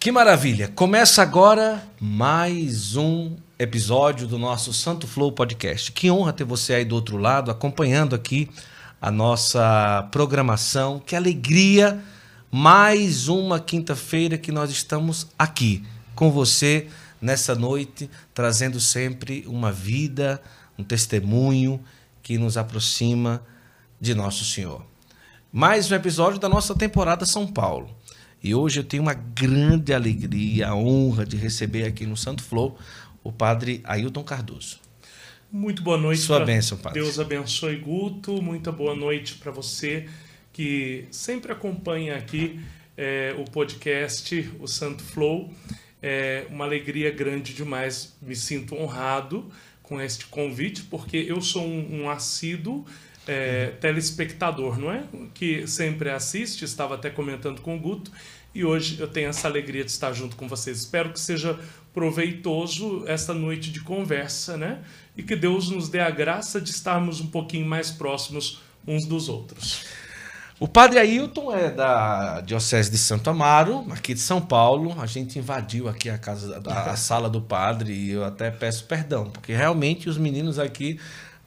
Que maravilha! Começa agora mais um episódio do nosso Santo Flow Podcast. Que honra ter você aí do outro lado, acompanhando aqui a nossa programação. Que alegria! Mais uma quinta-feira que nós estamos aqui com você nessa noite, trazendo sempre uma vida, um testemunho que nos aproxima de Nosso Senhor. Mais um episódio da nossa temporada São Paulo. E hoje eu tenho uma grande alegria, a honra de receber aqui no Santo Flow o padre Ailton Cardoso. Muito boa noite. Sua bênção, padre. Deus abençoe Guto. Muita boa noite para você que sempre acompanha aqui é, o podcast, o Santo Flow. É uma alegria grande demais. Me sinto honrado com este convite, porque eu sou um, um assíduo é, telespectador, não é? Que sempre assiste, estava até comentando com o Guto, e hoje eu tenho essa alegria de estar junto com vocês. Espero que seja proveitoso esta noite de conversa, né? E que Deus nos dê a graça de estarmos um pouquinho mais próximos uns dos outros. O padre Ailton é da Diocese de Santo Amaro, aqui de São Paulo. A gente invadiu aqui a casa, a, a sala do padre e eu até peço perdão, porque realmente os meninos aqui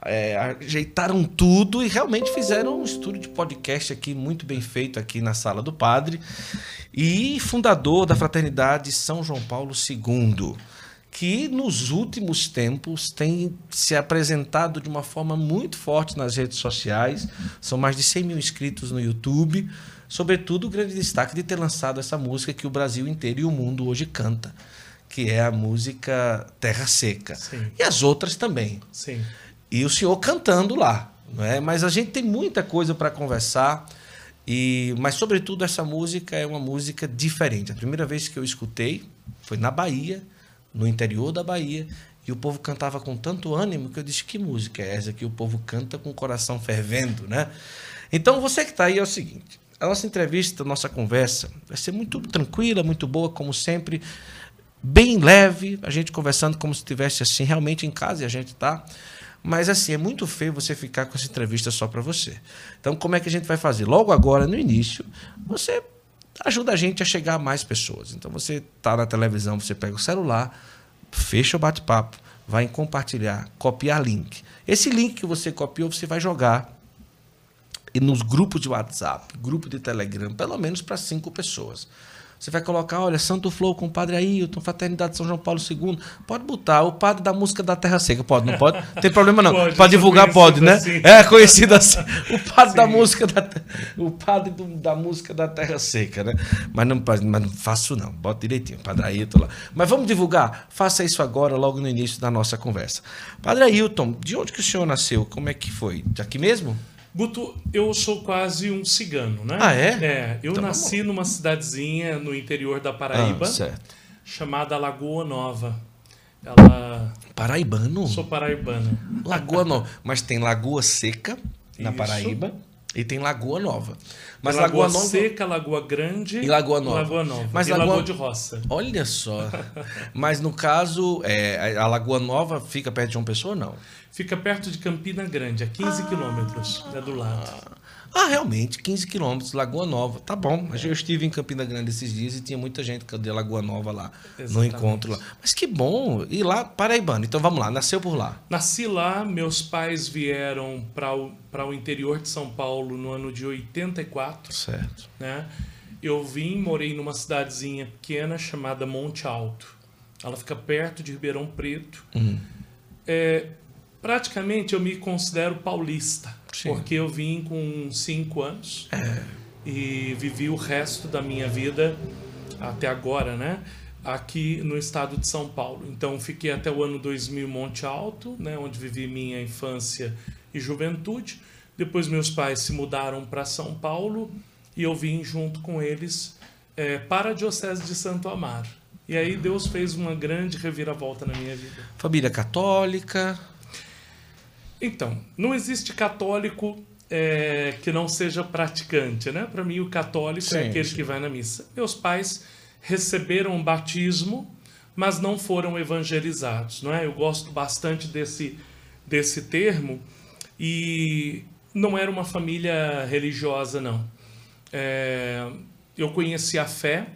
é, ajeitaram tudo e realmente fizeram um estudo de podcast aqui muito bem feito aqui na sala do padre e fundador da fraternidade São João Paulo II que nos últimos tempos tem se apresentado de uma forma muito forte nas redes sociais. São mais de 100 mil inscritos no YouTube. Sobretudo, o grande destaque de ter lançado essa música que o Brasil inteiro e o mundo hoje canta, que é a música Terra Seca. Sim. E as outras também. Sim. E o senhor cantando lá. Não é? Mas a gente tem muita coisa para conversar. E, mas, sobretudo, essa música é uma música diferente. A primeira vez que eu escutei foi na Bahia no interior da Bahia, e o povo cantava com tanto ânimo que eu disse: que música é essa que o povo canta com o coração fervendo, né? Então, você que está aí é o seguinte: a nossa entrevista, a nossa conversa vai ser muito tranquila, muito boa, como sempre, bem leve, a gente conversando como se estivesse assim realmente em casa e a gente está. Mas assim, é muito feio você ficar com essa entrevista só para você. Então, como é que a gente vai fazer? Logo agora, no início, você ajuda a gente a chegar a mais pessoas. Então você está na televisão, você pega o celular, fecha o bate-papo, vai em compartilhar, copiar link. Esse link que você copiou, você vai jogar e nos grupos de WhatsApp, grupo de Telegram, pelo menos para cinco pessoas. Você vai colocar, olha, Santo Flow com o Padre Ailton, Fraternidade São João Paulo II. Pode botar o padre da música da Terra Seca. Pode, não pode? Tem problema não. Pode, divulgar pode, né? assim. É conhecido assim. O padre da música da o padre do- da música da Terra Seca, né? Mas não, mas não faço não. Bota direitinho, Padre Ailton lá. Mas vamos divulgar? Faça isso agora, logo no início da nossa conversa. Padre Ailton, de onde que o senhor nasceu? Como é que foi? Aqui mesmo? Guto, eu sou quase um cigano, né? Ah, é? É, eu Então, nasci numa cidadezinha no interior da Paraíba, Ah, chamada Lagoa Nova. Ela. Paraibano? Sou paraibana. Lagoa Nova. Mas tem Lagoa Seca, na Isso. Paraíba, e tem Lagoa Nova. Mas Lagoa, Lagoa Nova. Seca, Lagoa Grande E Lagoa Nova. Lagoa Nova. Mas e Lagoa- Lagoa de Roça. Olha só. Mas no caso, é, a Lagoa Nova fica perto de João Pessoa, não? Fica perto de Campina Grande, a 15 quilômetros. É do lado. Ah, realmente, 15 quilômetros, Lagoa Nova. Tá bom. Mas eu estive em Campina Grande esses dias e tinha muita gente de Lagoa Nova lá, no Exatamente. encontro lá. Mas que bom. E lá, Paraibano. Então vamos lá, nasceu por lá. Nasci lá, meus pais vieram para o, o interior de São Paulo no ano de 84. Certo. né? Eu vim, morei numa cidadezinha pequena chamada Monte Alto. Ela fica perto de Ribeirão Preto. Uhum. É, praticamente eu me considero paulista, Sim. porque eu vim com cinco anos É. e vivi o resto da minha vida até agora, né? Aqui no estado de São Paulo. Então fiquei até o ano 2000 em Monte Alto, né? Onde vivi minha infância e juventude. Depois meus pais se mudaram para São Paulo e eu vim junto com eles é, para a Diocese de Santo Amaro. E aí Deus fez uma grande reviravolta na minha vida. Família católica. Então, não existe católico é, que não seja praticante, né? Para mim, o católico Sim, é aquele sim. que vai na missa. Meus pais receberam o batismo, mas não foram evangelizados, não é? Eu gosto bastante desse, desse termo e não era uma família religiosa, não. É, eu conheci a fé,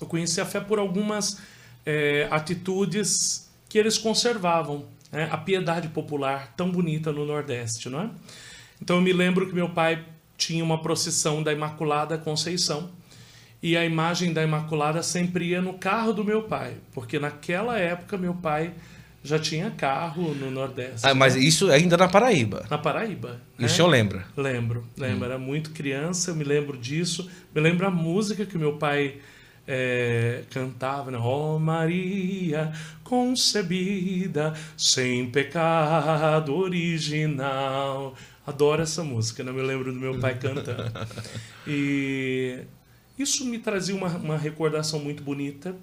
Eu conheci a fé por algumas é, atitudes que eles conservavam. Né? A piedade popular tão bonita no Nordeste, não é? Então eu me lembro que meu pai tinha uma procissão da Imaculada Conceição e a imagem da Imaculada sempre ia no carro do meu pai, porque naquela época meu pai já tinha carro no Nordeste. Ah, mas isso ainda na Paraíba. Na Paraíba. Isso né? eu lembro. Lembro, lembro. Hum. Era muito criança, eu me lembro disso. Me lembro a música que meu pai é, cantava, né? Oh Maria, concebida sem pecado original. Adoro essa música, não né? me lembro do meu pai cantando. E isso me trazia uma, uma recordação muito bonita.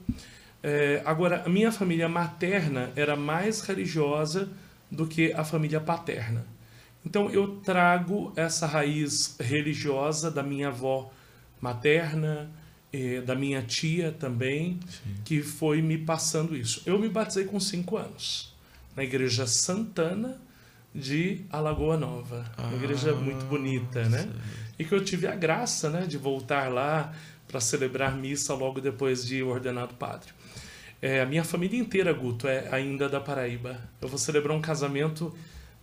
É, agora, a minha família materna era mais religiosa do que a família paterna. Então, eu trago essa raiz religiosa da minha avó materna, eh, da minha tia também, Sim. que foi me passando isso. Eu me batizei com cinco anos, na Igreja Santana de Alagoa Nova. Ah, uma igreja muito bonita, né? E que eu tive a graça né, de voltar lá para celebrar missa logo depois de ordenado padre. É, a minha família inteira, Guto, é ainda da Paraíba. Eu vou celebrar um casamento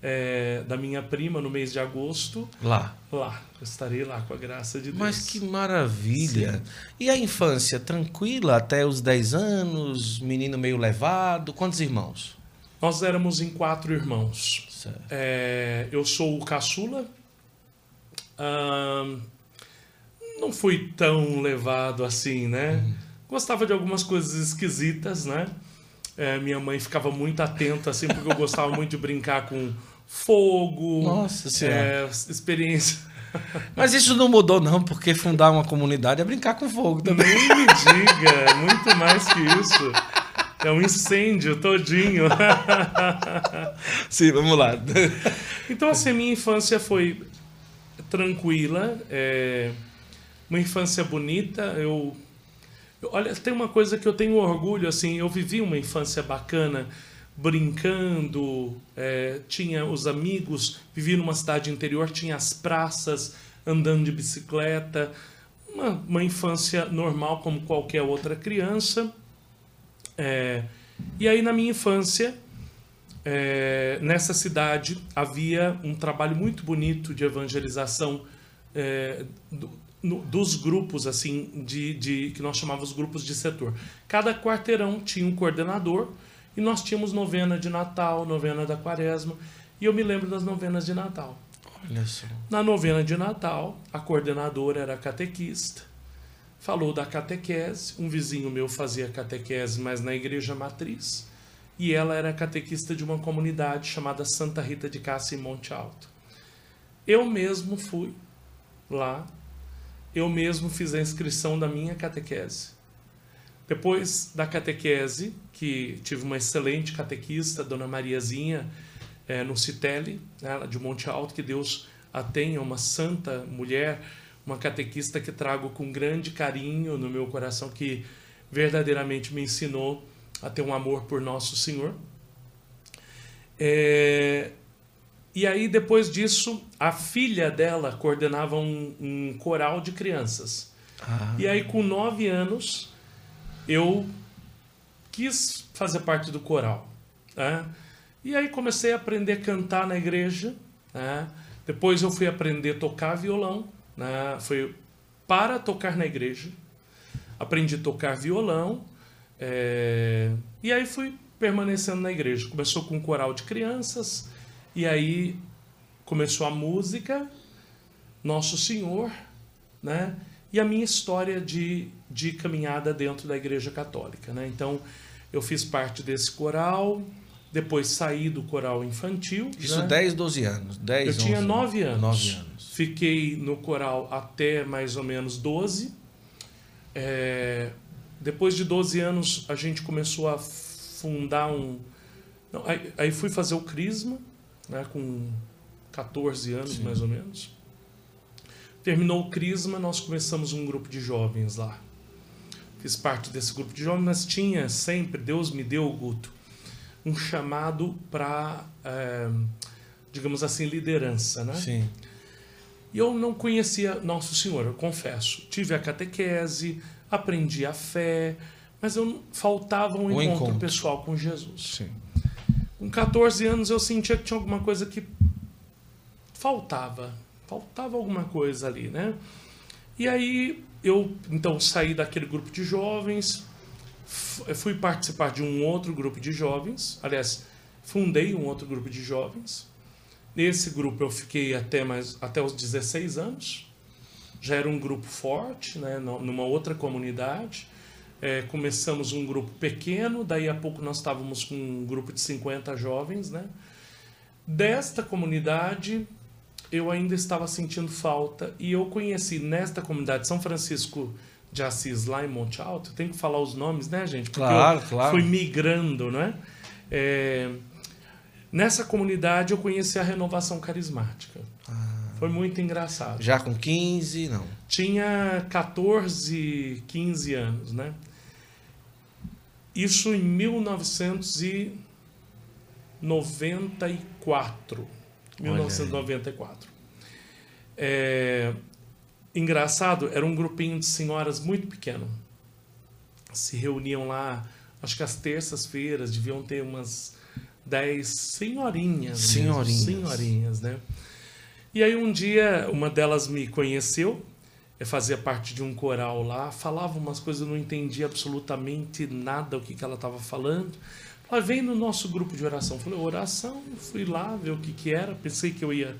é, da minha prima no mês de agosto. Lá. Lá. Eu estarei lá com a graça de Deus. Mas que maravilha! Sim. E a infância, tranquila até os 10 anos, menino meio levado? Quantos irmãos? Nós éramos em quatro irmãos. É, eu sou o caçula. não fui tão levado assim, né? Uhum. Gostava de algumas coisas esquisitas, né? É, minha mãe ficava muito atenta, assim, porque eu gostava muito de brincar com fogo. Nossa. É, experiência. Mas isso não mudou, não, porque fundar uma comunidade é brincar com fogo também. Nem me diga, muito mais que isso. É um incêndio todinho. Sim, vamos lá. Então, assim, minha infância foi tranquila, é, uma infância bonita. Eu, eu, olha, tem uma coisa que eu tenho orgulho, assim, eu vivi uma infância bacana, brincando, é, tinha os amigos, vivi numa cidade interior, tinha as praças, andando de bicicleta, uma, uma infância normal como qualquer outra criança. É, e aí, na minha infância, é, nessa cidade, havia um trabalho muito bonito de evangelização é, do, no, dos grupos, assim, de, de, que nós chamávamos grupos de setor. Cada quarteirão tinha um coordenador e nós tínhamos novena de Natal, novena da Quaresma. E eu me lembro das novenas de Natal. Olha só. Na novena de Natal, a coordenadora era catequista falou da catequese. Um vizinho meu fazia catequese, mas na igreja matriz. E ela era catequista de uma comunidade chamada Santa Rita de Cássia em Monte Alto. Eu mesmo fui lá, eu mesmo fiz a inscrição da minha catequese. Depois da catequese, que tive uma excelente catequista, Dona Mariazinha, é, no Citele, né, de Monte Alto, que Deus a tenha, uma santa mulher, uma catequista que trago com grande carinho no meu coração, que verdadeiramente me ensinou a ter um amor por Nosso Senhor. É... E aí, depois disso, a filha dela coordenava um, um coral de crianças. Ah. E aí, com nove anos, eu quis fazer parte do coral. Né? E aí comecei a aprender a cantar na igreja. Né? Depois eu fui aprender a tocar violão né? Foi para tocar na igreja. Aprendi a tocar violão. É... E aí fui permanecendo na igreja. Começou com um coral de crianças. E aí começou a música, Nosso Senhor, né? E a minha história de, de caminhada dentro da Igreja Católica, né? Então, eu fiz parte desse coral, depois saí do coral infantil. Isso né? 10, 12 anos. 10, eu 11, tinha 9 anos. 9 anos. Fiquei no coral até mais ou menos 12. É, depois de 12 anos, a gente começou a fundar um. Não, aí, aí, fui fazer o Crisma, né, com 14 anos Sim. mais ou menos. Terminou o Crisma, nós começamos um grupo de jovens lá. Fiz parte desse grupo de jovens, mas tinha sempre, Deus me deu, Guto, um chamado para, é, digamos assim, liderança, né? Sim. E eu não conhecia Nosso Senhor, eu confesso. Tive a catequese, aprendi a fé, mas eu faltava um O encontro, encontro. pessoal com Jesus. Sim. Com 14 anos eu sentia que tinha alguma coisa que faltava, faltava alguma coisa ali, né? E aí eu então saí daquele grupo de jovens, f- fui participar de um outro grupo de jovens, aliás, fundei um outro grupo de jovens. Nesse grupo eu fiquei até mais até os 16 anos. Já era um grupo forte, né, nu- numa outra comunidade. É, começamos um grupo pequeno, daí a pouco nós estávamos com um grupo de 50 jovens, né? Desta comunidade, eu ainda estava sentindo falta e eu conheci nesta comunidade São Francisco de Assis, lá em Monte Alto. Tem que falar os nomes, né, gente? Porque Claro, eu claro. fui migrando, né? É, nessa comunidade eu conheci a renovação carismática. Foi muito engraçado. Já com 15, não. Tinha 14, 15 anos, né? Isso em 1994. 1994. É, engraçado, era um grupinho de senhoras muito pequeno. Se reuniam lá, acho que às terças-feiras, deviam ter umas 10 senhorinhas. mesmo, Senhorinhas. senhorinhas, né? E aí um dia uma delas me conheceu, eu fazia parte de um coral lá, falava umas coisas, eu não entendia absolutamente nada o que, que ela estava falando. Ela vem no nosso grupo de oração. Falei, oração, fui lá ver o que, que era, pensei que eu ia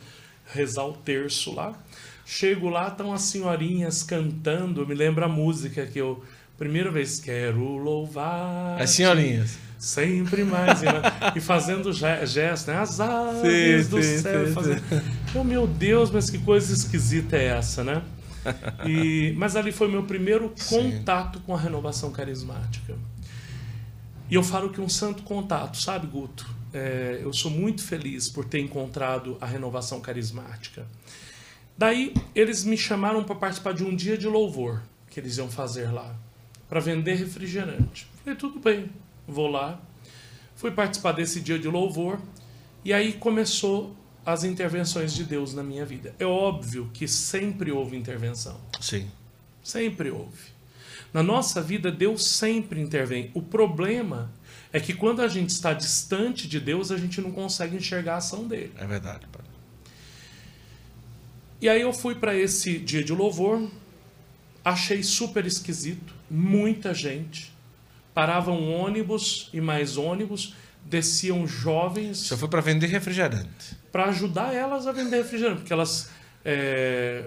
rezar o terço lá. Chego lá, estão as senhorinhas cantando, me lembra a música que eu, primeira vez, quero louvar. As senhorinhas. Sempre mais. e fazendo ge- gestos, né? As aves Sim, do sim, céu. sim, fazendo... Oh, meu Deus, mas que coisa esquisita é essa, né? E... Mas ali foi meu primeiro contato com a renovação carismática. E eu falo que um santo contato, sabe, Guto? É, eu sou muito feliz por ter encontrado a renovação carismática. Daí eles me chamaram para participar de um dia de louvor que eles iam fazer lá, para vender refrigerante. Falei, tudo bem, vou lá. Fui participar desse dia de louvor e aí começou as intervenções de Deus na minha vida. É óbvio que sempre houve intervenção. Sim. Sempre houve. Na nossa vida, Deus sempre intervém. O problema é que quando a gente está distante de Deus, a gente não consegue enxergar a ação dele. É verdade. padre. E aí eu fui para esse dia de louvor, achei super esquisito, muita gente. Parava um ônibus e mais ônibus, desciam jovens Só foi para vender refrigerante. para ajudar elas a vender refrigerante, porque elas. é,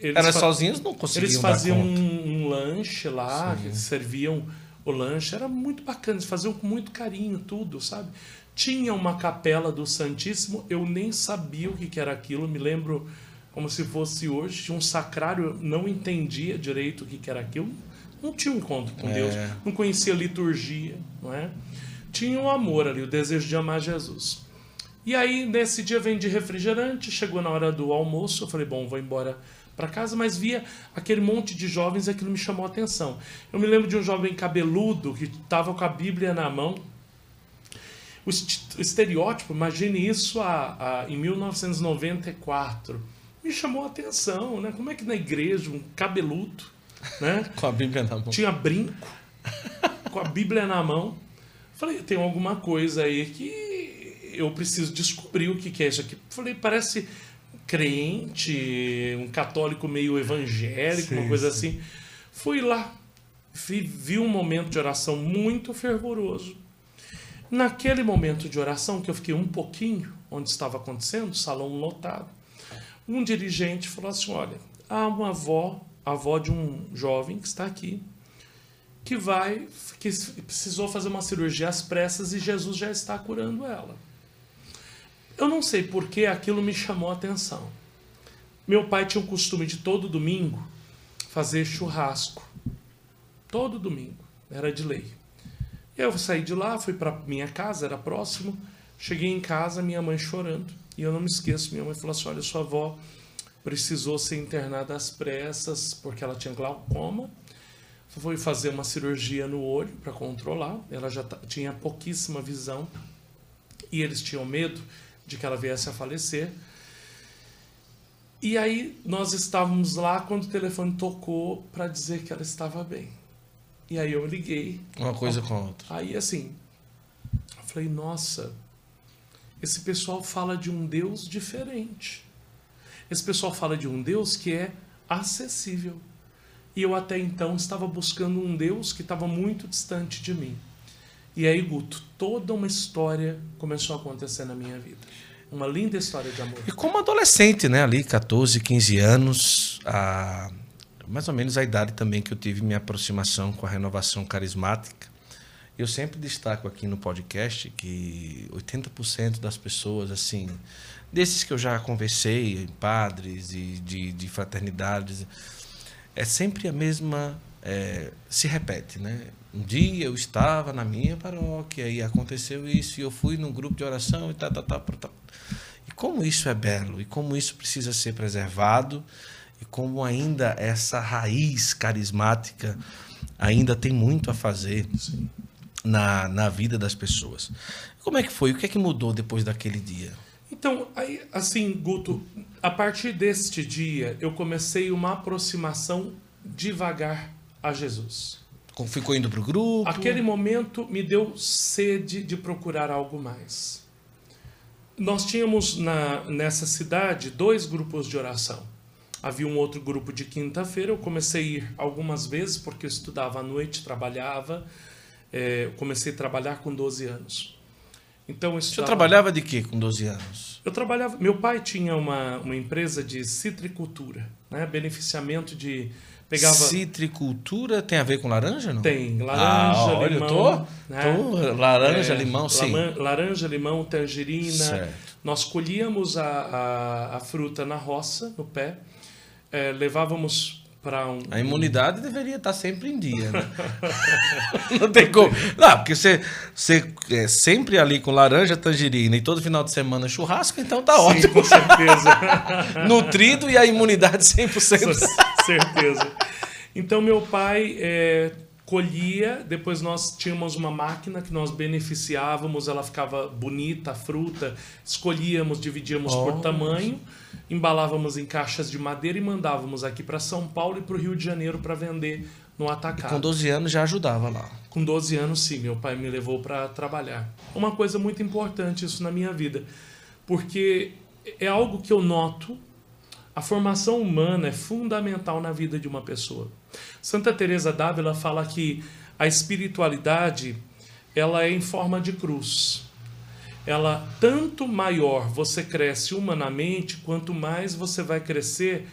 eles Elas fa- sozinhas não conseguiam Eles faziam um, um lanche lá, serviam o lanche, era muito bacana, eles faziam com muito carinho tudo, sabe? Tinha uma capela do Santíssimo, eu nem sabia o que, que era aquilo, me lembro como se fosse hoje, tinha um sacrário, eu não entendia direito o que, que era aquilo, não tinha um encontro com É. Deus, não conhecia liturgia, não é? Tinha o amor ali, o desejo de amar Jesus. E aí, nesse dia, vendi refrigerante, chegou na hora do almoço, eu falei, bom, vou embora para casa, mas via aquele monte de jovens e aquilo me chamou a atenção. Eu me lembro de um jovem cabeludo que estava com a Bíblia na mão. O estereótipo, imagine isso a, a- em 1994. Me chamou a atenção, né? Como é que na igreja um cabeludo, né? Com a Bíblia na mão. tinha brinco, com a Bíblia na mão. Falei, tem alguma coisa aí que eu preciso descobrir o que, que é isso aqui. Falei, parece crente, um católico meio evangélico, uma Sim, coisa sim. assim. Fui lá, vi, vi um momento de oração muito fervoroso. Naquele momento de oração, que eu fiquei um pouquinho onde estava acontecendo, salão lotado, um dirigente falou assim: Olha, há uma avó, avó de um jovem que está aqui, que vai, que precisou fazer uma cirurgia às pressas e Jesus já está curando ela. Eu não sei por que aquilo me chamou a atenção. Meu pai tinha o costume de todo domingo fazer churrasco. Todo domingo, era de lei. Eu saí de lá, fui para minha casa, era próximo. Cheguei em casa, minha mãe chorando. E eu não me esqueço, minha mãe falou assim: Olha, sua avó precisou ser internada às pressas porque ela tinha glaucoma. Foi fazer uma cirurgia no olho para controlar. Ela já tinha pouquíssima visão e eles tinham medo de que ela viesse a falecer. E aí nós estávamos lá quando o telefone tocou para dizer que ela estava bem. E aí eu liguei. Uma coisa com a outra. Aí assim, eu falei, nossa, esse pessoal fala de um Deus diferente. Esse pessoal fala de um Deus que é acessível. E eu até então estava buscando um Deus que estava muito distante de mim. E aí, Guto, toda uma história começou a acontecer na minha vida. Uma linda história de amor. E como adolescente, né? Ali, 14, 15 anos, a... mais ou menos a idade também que eu tive minha aproximação com a renovação carismática. Eu sempre destaco aqui no podcast que 80% das pessoas, assim, desses que eu já conversei, padres e de, de fraternidades, é sempre a mesma. É, se repete, né? Um dia eu estava na minha paróquia e aconteceu isso, e eu fui num grupo de oração e tá, tá, tá, tá. E como isso é belo, e como isso precisa ser preservado, e como ainda essa raiz carismática ainda tem muito a fazer na, na vida das pessoas. Como é que foi? O que é que mudou depois daquele dia? Então, aí, assim, Guto, a partir deste dia eu comecei uma aproximação devagar a Jesus. Ficou indo para o grupo? Aquele momento me deu sede de procurar algo mais. Nós tínhamos na, nessa cidade dois grupos de oração. Havia um outro grupo de quinta-feira. Eu comecei a ir algumas vezes porque eu estudava à noite, trabalhava. É, comecei a trabalhar com 12 anos. Então, eu estudava... Você trabalhava de quê com 12 anos? Eu trabalhava. Meu pai tinha uma, uma empresa de citricultura, né? beneficiamento de Pegava... Citricultura tem a ver com laranja, não? Tem. Laranja, ah, olha, limão. Tô, né? tô, laranja, é, limão, sim. Laranja, limão, tangerina. Certo. Nós colhíamos a, a, a, fruta na roça, no pé. É, levávamos para um. A imunidade deveria estar sempre em dia, né? não tem como. Não, porque você, você é sempre ali com laranja, tangerina e todo final de semana churrasco, então tá Sim, ótimo. Com certeza. Nutrido e a imunidade 100% certeza. Então, meu pai é, colhia, depois nós tínhamos uma máquina que nós beneficiávamos, ela ficava bonita, fruta, escolhíamos, dividíamos oh, por tamanho, embalávamos em caixas de madeira e mandávamos aqui para São Paulo e para o Rio de Janeiro para vender no atacado. E com 12 anos já ajudava lá. Com 12 anos, sim, meu pai me levou para trabalhar. Uma coisa muito importante isso na minha vida, porque é algo que eu noto a formação humana é fundamental na vida de uma pessoa. Santa Teresa d'Ávila fala que a espiritualidade ela é em forma de cruz. Ela tanto maior você cresce humanamente, quanto mais você vai crescer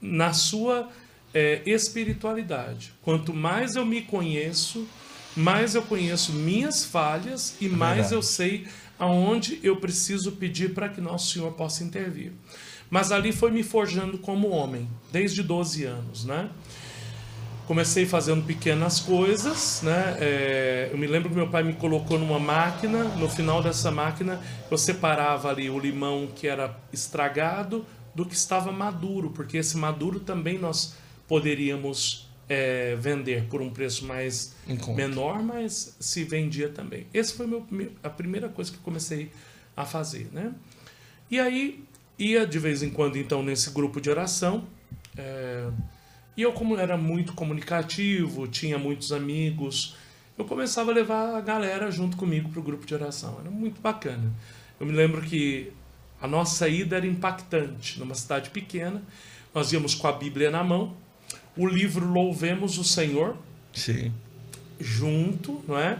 na sua é, espiritualidade. Quanto mais eu me conheço, mais eu conheço minhas falhas e mais Verdade. eu sei aonde eu preciso pedir para que nosso Senhor possa intervir. Mas ali foi me forjando como homem, desde 12 anos, né? Comecei fazendo pequenas coisas, né? É, eu me lembro que meu pai me colocou numa máquina. No final dessa máquina, eu separava ali o limão que era estragado do que estava maduro, porque esse maduro também nós poderíamos é, vender por um preço mais menor, mas se vendia também. Essa foi meu, a primeira coisa que comecei a fazer, né? E aí Ia de vez em quando, então, nesse grupo de oração. É... E eu, como era muito comunicativo, tinha muitos amigos, eu começava a levar a galera junto comigo para o grupo de oração. Era muito bacana. Eu me lembro que a nossa ida era impactante. Numa cidade pequena, nós íamos com a Bíblia na mão, o livro Louvemos o Senhor. Sim. Junto, não é?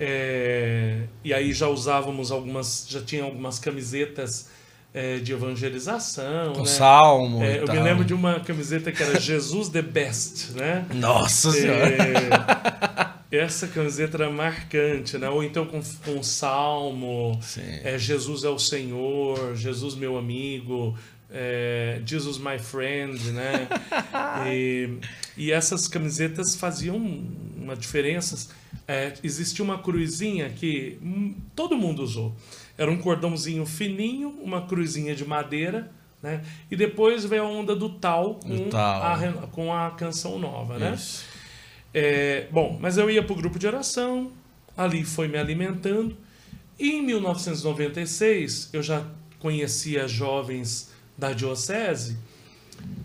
é? E aí já usávamos algumas, já tinha algumas camisetas é, de evangelização. Com né? salmo. É, eu tal. me lembro de uma camiseta que era Jesus the Best, né? Nossa Senhora! É, essa camiseta era marcante, né? Ou então com, com salmo, é, Jesus é o Senhor, Jesus meu amigo, é, Jesus my friend, né? e, e essas camisetas faziam uma diferença. É, existia uma cruzinha que hum, todo mundo usou. Era um cordãozinho fininho, uma cruzinha de madeira, né? E depois veio a onda do tal com, tal. A, com a canção nova, né? É, bom, mas eu ia para o grupo de oração, ali foi me alimentando. E em 1996 eu já conhecia jovens da diocese,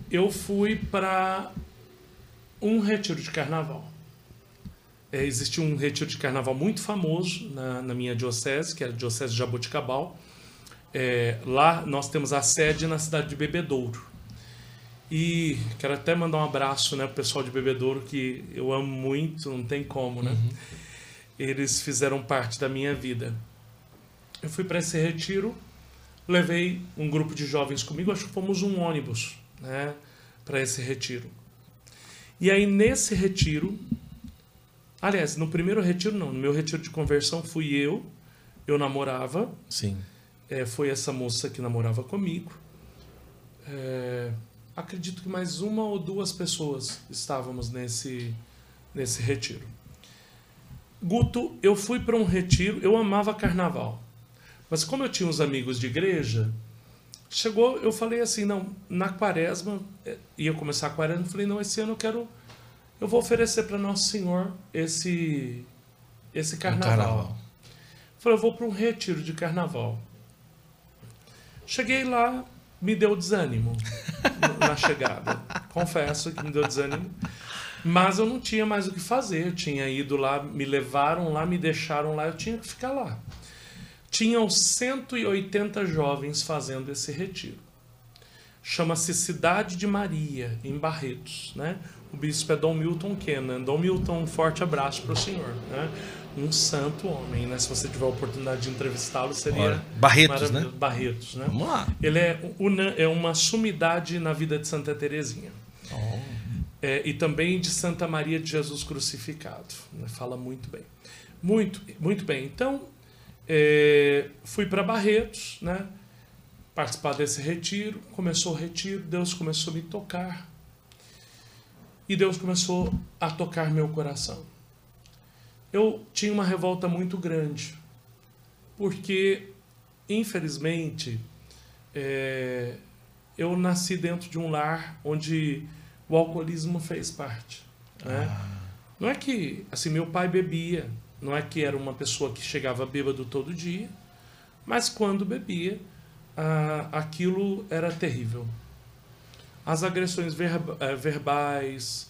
eu fui para um retiro de carnaval. É, existe um retiro de carnaval muito famoso na, na minha diocese, que é a Diocese de Jaboticabal. É, lá nós temos a sede na cidade de Bebedouro. E quero até mandar um abraço né, pro pessoal de Bebedouro, que eu amo muito, não tem como, né? Uhum. Eles fizeram parte da minha vida. Eu fui para esse retiro, levei um grupo de jovens comigo, acho que fomos um ônibus, né, para esse retiro. E aí nesse retiro, aliás, no primeiro retiro não, no meu retiro de conversão fui eu, eu namorava. Sim. É, foi essa moça que namorava comigo. É, acredito que mais uma ou duas pessoas estávamos nesse, nesse retiro. Guto, eu fui para um retiro, eu amava carnaval. Mas como eu tinha uns amigos de igreja, chegou, eu falei assim, não, na quaresma, eh, ia começar a quaresma, eu falei, não, esse ano eu quero, eu vou oferecer para Nosso Senhor esse, esse carnaval. Um carnaval. Falei, eu vou para um retiro de carnaval. Cheguei lá, me deu desânimo na chegada. Confesso que me deu desânimo. Mas eu não tinha mais o que fazer. Eu tinha ido lá, me levaram lá, me deixaram lá, eu tinha que ficar lá. Tinham 180 jovens fazendo esse retiro. Chama-se Cidade de Maria, em Barretos. Né? O bispo é Dom Milton Kenan. Dom Milton, um forte abraço para o senhor. Né? um santo homem, né? Se você tiver a oportunidade de entrevistá-lo, seria Barretos, né? Barretos, né? Vamos lá. Ele é, uma, é uma sumidade na vida de Santa Teresinha. Oh. É, e também de Santa Maria de Jesus crucificado. Né? Fala muito bem. Muito, muito bem. Então, é, fui para Barretos, né? Participar desse retiro. Começou o retiro, Deus começou a me tocar. E Deus começou a tocar meu coração eu tinha uma revolta muito grande, porque, infelizmente, é, eu nasci dentro de um lar onde o alcoolismo fez parte. Né? Ah. Não é que, assim, meu pai bebia, não é que era uma pessoa que chegava bêbado todo dia, mas quando bebia, ah, aquilo era terrível. As agressões verba, eh, verbais,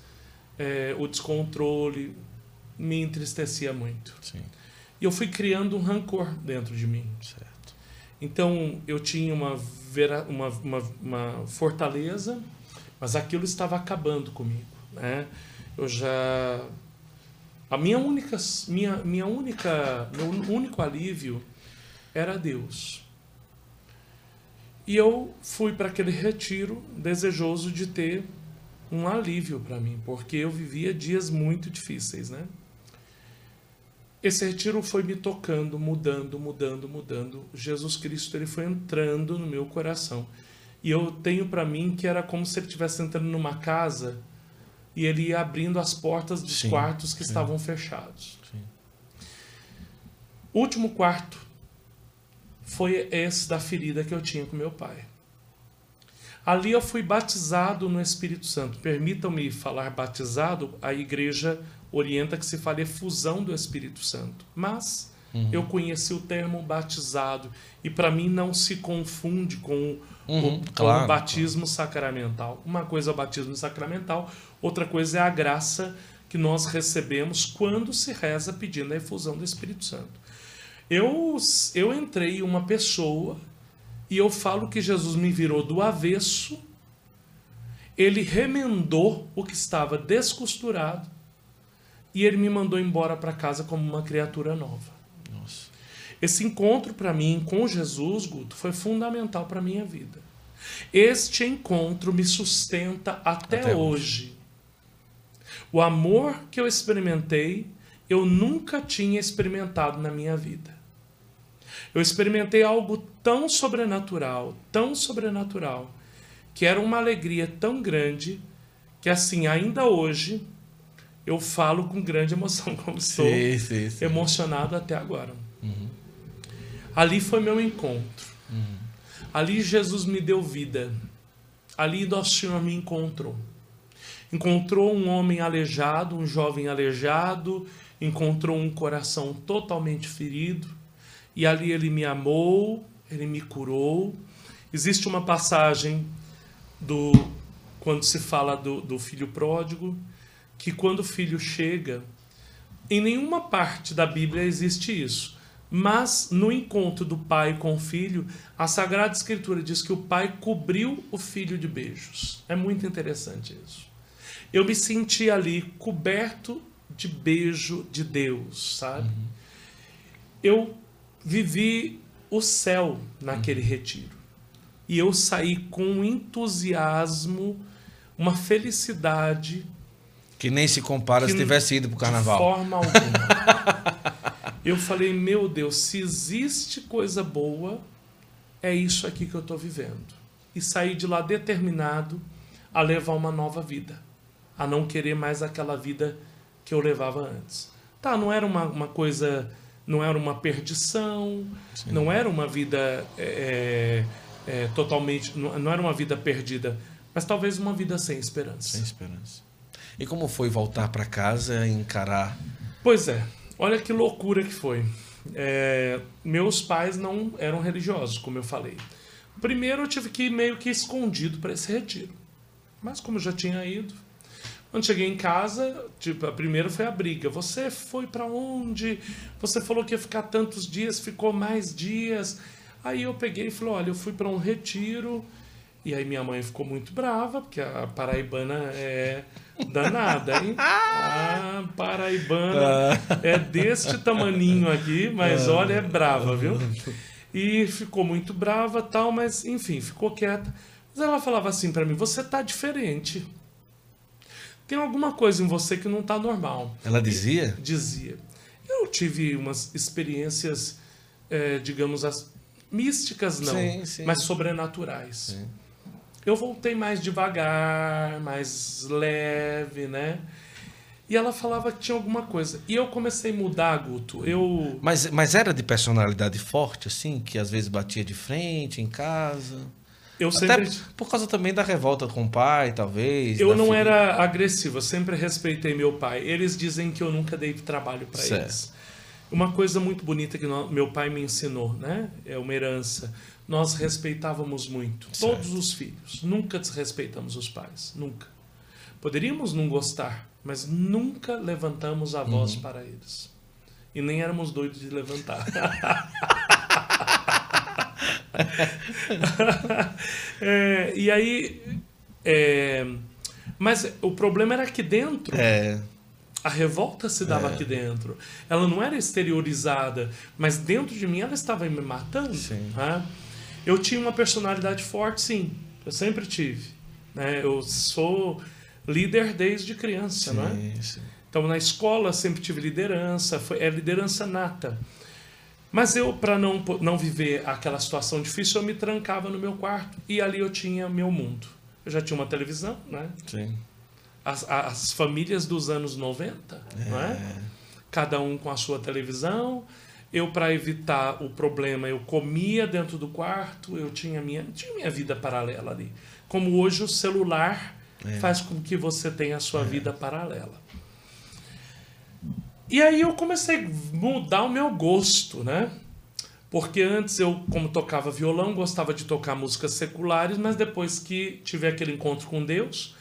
é, o descontrole, me entristecia muito. Sim. E eu fui criando um rancor dentro de mim. Certo. Então eu tinha uma, vera, uma, uma, uma fortaleza, mas aquilo estava acabando comigo. Né? Eu já. A minha única, minha, minha única, meu único alívio era Deus. E eu fui para aquele retiro desejoso de ter um alívio para mim, porque eu vivia dias muito difíceis, né? esse retiro foi me tocando, mudando, mudando, mudando. Jesus Cristo ele foi entrando no meu coração. E eu tenho para mim que era como se ele estivesse entrando numa casa e ele ia abrindo as portas dos sim, quartos que sim. estavam fechados. Sim. Último quarto foi esse da ferida que eu tinha com meu pai. Ali eu fui batizado no Espírito Santo. Permitam-me falar batizado, a igreja orienta que se fale efusão do Espírito Santo. Mas uhum. eu conheci o termo batizado e para mim não se confunde com, uhum, o, com claro, o batismo sacramental. Uma coisa é o batismo sacramental, outra coisa é a graça que nós recebemos quando se reza pedindo a efusão do Espírito Santo. Eu, eu entrei uma pessoa e eu falo que Jesus me virou do avesso, ele remendou o que estava descosturado e ele me mandou embora para casa como uma criatura nova. Nossa. Esse encontro para mim com Jesus, Guto, foi fundamental para minha vida. Este encontro me sustenta até, até hoje. hoje. O amor que eu experimentei, eu nunca tinha experimentado na minha vida. Eu experimentei algo tão sobrenatural, tão sobrenatural, que era uma alegria tão grande que assim, ainda hoje, eu falo com grande emoção, como estou emocionado até agora. Uhum. Ali foi meu encontro. Uhum. Ali Jesus me deu vida. Ali nosso Senhor me encontrou. Encontrou um homem aleijado, um jovem aleijado, encontrou um coração totalmente ferido. E ali ele me amou, ele me curou Existe uma passagem do quando se fala do, do filho pródigo, que quando o filho chega, em nenhuma parte da Bíblia existe isso. Mas no encontro do pai com o filho, a Sagrada Escritura diz que o pai cobriu o filho de beijos. É muito interessante isso. Eu me senti ali coberto de beijo de Deus, sabe? Uhum. Eu vivi o céu naquele retiro. E eu saí com um entusiasmo, uma felicidade. Que nem se compara se tivesse ido para o carnaval. De forma alguma. eu falei, meu Deus, se existe coisa boa, é isso aqui que eu estou vivendo. E saí de lá determinado a levar uma nova vida. A não querer mais aquela vida que eu levava antes. Tá, não era uma, uma coisa, não era uma perdição, Sim. não era uma vida é, é, totalmente, não, não era uma vida perdida, mas talvez uma vida sem esperança. Sem esperança. E como foi voltar para casa e encarar? Pois é, olha que loucura que foi. É, meus pais não eram religiosos, como eu falei. Primeiro eu tive que ir meio que escondido para esse retiro. Mas como eu já tinha ido, quando cheguei em casa, tipo, a primeira foi a briga. Você foi para onde? Você falou que ia ficar tantos dias, ficou mais dias. Aí eu peguei e falei: olha, eu fui para um retiro. E aí minha mãe ficou muito brava, porque a paraibana é danada, hein? A paraibana é deste tamaninho aqui, mas ah. olha, é brava, viu? E ficou muito brava tal, mas enfim, ficou quieta. Mas ela falava assim para mim: você tá diferente tem alguma coisa em você que não está normal. Ela dizia? Dizia. Eu tive umas experiências, é, digamos, as, místicas não, sim, sim. mas sobrenaturais. Sim. Eu voltei mais devagar, mais leve, né? E ela falava que tinha alguma coisa. E eu comecei a mudar, Guto. Eu... Mas, mas era de personalidade forte, assim? Que às vezes batia de frente em casa? Eu sempre... Até por causa também da revolta com o pai, talvez. Eu não filha. era agressivo, eu sempre respeitei meu pai. Eles dizem que eu nunca dei trabalho para eles. Uma coisa muito bonita que meu pai me ensinou, né? É uma herança. Nós respeitávamos muito certo. todos os filhos. Nunca desrespeitamos os pais, nunca. Poderíamos não gostar, mas nunca levantamos a voz uhum. para eles. E nem éramos doidos de levantar. é, e aí. É, mas o problema era aqui dentro. É. A revolta se dava é. aqui dentro. Ela não era exteriorizada, mas dentro de mim ela estava me matando. Né? Eu tinha uma personalidade forte, sim. Eu sempre tive. Né? Eu sou líder desde criança, sim, não é? Sim. Então na escola sempre tive liderança, foi, é liderança nata. Mas eu, para não, não viver aquela situação difícil, eu me trancava no meu quarto e ali eu tinha meu mundo. Eu já tinha uma televisão, né? Sim. As, as famílias dos anos 90, é. não é? Cada um com a sua televisão. Eu, para evitar o problema, eu comia dentro do quarto, eu tinha minha, tinha minha vida paralela ali. Como hoje o celular é. faz com que você tenha a sua é. vida paralela. E aí eu comecei a mudar o meu gosto, né? Porque antes eu, como tocava violão, gostava de tocar músicas seculares, mas depois que tive aquele encontro com Deus,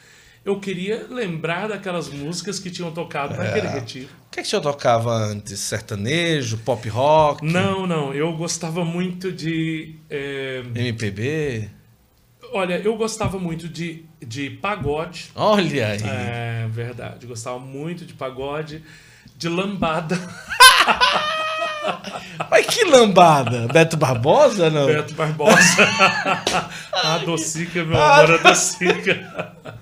eu queria lembrar daquelas músicas que tinham tocado é. naquele retiro. O que, é que o senhor tocava antes? Sertanejo, pop rock? Não, não. Eu gostava muito de. É... MPB? Olha, eu gostava muito de, de pagode. Olha aí! É verdade. Gostava muito de pagode de lambada. Mas que lambada? Beto Barbosa, não? Beto Barbosa. a docica, meu amor, a docica.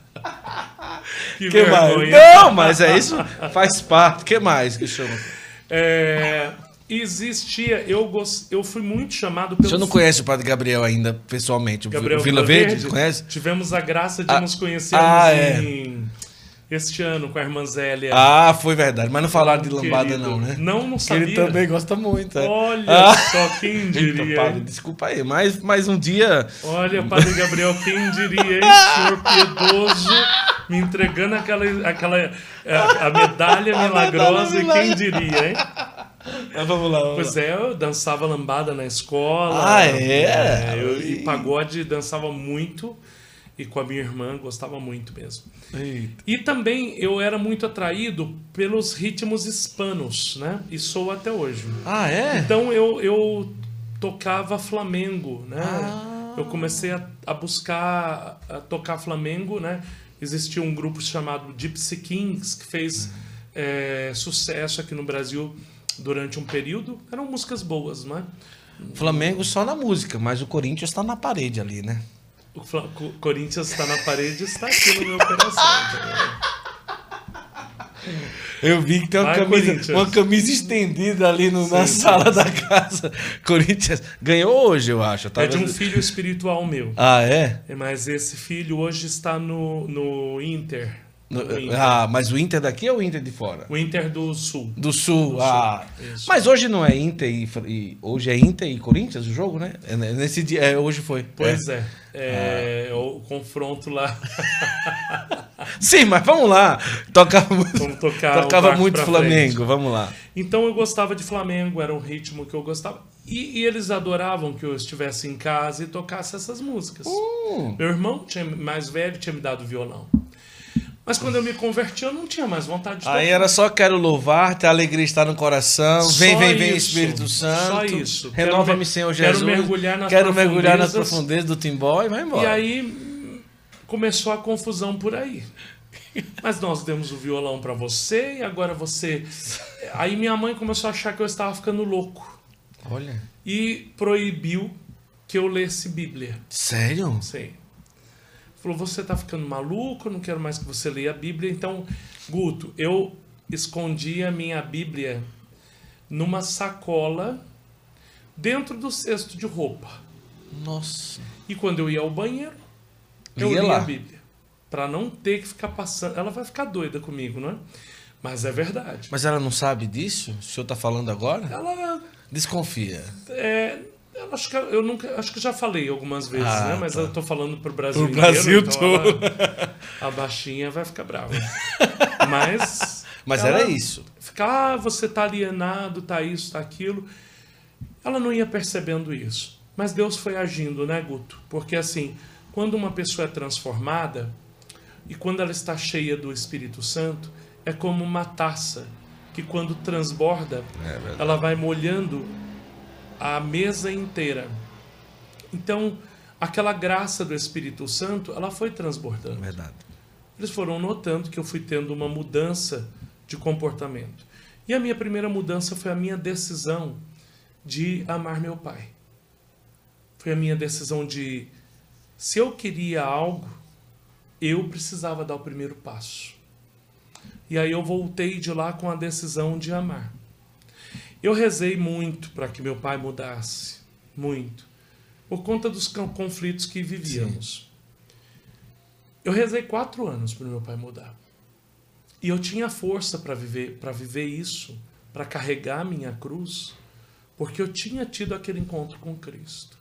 Que, que mais? Não, mas é isso, faz parte. O que mais que chama? É, existia, eu, gost, eu fui muito chamado pelo. Senhor não conhece o Padre Gabriel ainda pessoalmente? Gabriel Vila Verde, Verde, conhece? Tivemos a graça de ah, nos conhecermos ah, é. Este ano com a irmã Zélia. Ah, foi verdade. Mas não falaram de lambada, querido. não, né? Não, não sabia. Ele também gosta muito. É. Olha ah. só, quem diria. Eita, padre, desculpa aí, mais, mais um dia. Olha, Padre Gabriel, quem diria, hein? Senhor piedoso, me entregando aquela, aquela a, a medalha a milagrosa, medalha e quem diria, hein? Mas vamos lá. Vamos Pois lá. é, eu dançava lambada na escola. Ah, é? eu- e pagode dançava muito. E com a minha irmã gostava muito mesmo. Eita. E também eu era muito atraído pelos ritmos hispanos, né? E sou até hoje. Ah, é? Então eu, eu tocava flamengo, né? Ah. Eu comecei a, a buscar a tocar flamengo, né? Existia um grupo chamado Gypsy Kings que fez eh, sucesso aqui no Brasil durante um período. Eram músicas boas, né? Flamengo só na música, mas o Corinthians tá na parede ali, né? O Corinthians está na parede e está aqui no meu coração. Eu vi que tem uma, Vai, camisa, uma camisa estendida ali no- na Sim, sala da casa. Corinthians ganhou hoje, eu acho. É de um filho espiritual meu. Ah, é? Mas esse filho hoje está no, no Inter. No- No Inter. ah, mas o Inter daqui ou o Inter de fora? O Inter do Sul. Do Sul. Do ah. Sul. Mas hoje não é Inter e, e- Hoje é Inter e Corinthians o jogo, né? É nesse dia. é, hoje foi. Pois é. Ah. É O confronto lá. Sim, mas vamos lá. Tocava, muito- Vamos tocar o tocava muito Flamengo. frente. Vamos lá. Então eu gostava de Flamengo, era um ritmo que eu gostava. E, e eles adoravam que eu estivesse em casa e tocasse essas músicas. Hum. Meu irmão, tinha, mais velho, tinha me dado violão. Mas quando eu me converti, eu não tinha mais vontade de tocar. Aí era só quero louvar, ter alegria está no coração. Vem, Só vem, vem, isso. Espírito Santo. Só isso. Renova-me, Quero me- Senhor quero Jesus. mergulhar nas Quero mergulhar nas profundezas. do Timbó e vai embora. E aí começou a confusão por aí. Mas nós demos o violão para você e agora você. Aí minha mãe começou a achar que eu estava ficando louco Olha. e proibiu que eu lesse Bíblia. Sério? Sim. Falou: você tá ficando maluco, eu não quero mais que você leia a Bíblia. Então, Guto, eu escondi a minha Bíblia numa sacola dentro do cesto de roupa. Nossa. E quando eu ia ao banheiro, eu Lia lia a Bíblia. Pra não ter que ficar passando. Ela vai ficar doida comigo, não é? Mas é verdade. Mas ela não sabe disso? O senhor tá falando agora? Ela. Desconfia. É, ela acho que eu nunca. Acho que já falei algumas vezes, Ah, né? Mas tá. eu tô falando pro Brasil Pro inteiro. Brasil então todo. ela- a baixinha vai ficar brava. Mas. Mas ela era isso. Ficar, ah, você tá alienado, tá isso, tá aquilo. Ela não ia percebendo isso. Mas Deus foi agindo, né, Guto? Porque assim, quando uma pessoa é transformada e quando ela está cheia do Espírito Santo, é como uma taça que quando transborda, É ela vai molhando a mesa inteira. Então, aquela graça do Espírito Santo, ela foi transbordando. Verdade. Eles foram notando que eu fui tendo uma mudança de comportamento. E a minha primeira mudança foi a minha decisão de amar meu pai. Foi a minha decisão de, se eu queria algo, eu precisava dar o primeiro passo. E aí eu voltei de lá com a decisão de amar. Eu rezei muito para que meu pai mudasse, muito, por conta dos con- conflitos que vivíamos. Eu rezei quatro anos para meu pai mudar. E eu tinha força para viver, para viver isso, para carregar minha cruz, porque eu tinha tido aquele encontro com Cristo.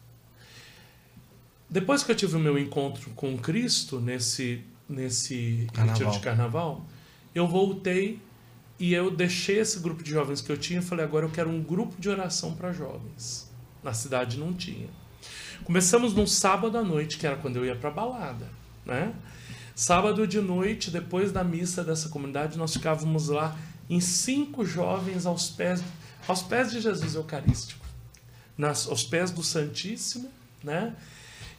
Depois que eu tive o meu encontro com Cristo nesse nesse Carnaval. retiro de carnaval, eu voltei e eu deixei esse grupo de jovens que eu tinha e falei, agora eu quero um grupo de oração para jovens. Na cidade não tinha. Começamos num sábado à noite, que era quando eu ia para balada, né? Sábado de noite, depois da missa dessa comunidade, nós ficávamos lá em cinco jovens aos pés, aos pés de Jesus Eucarístico, nas, aos pés do Santíssimo, né?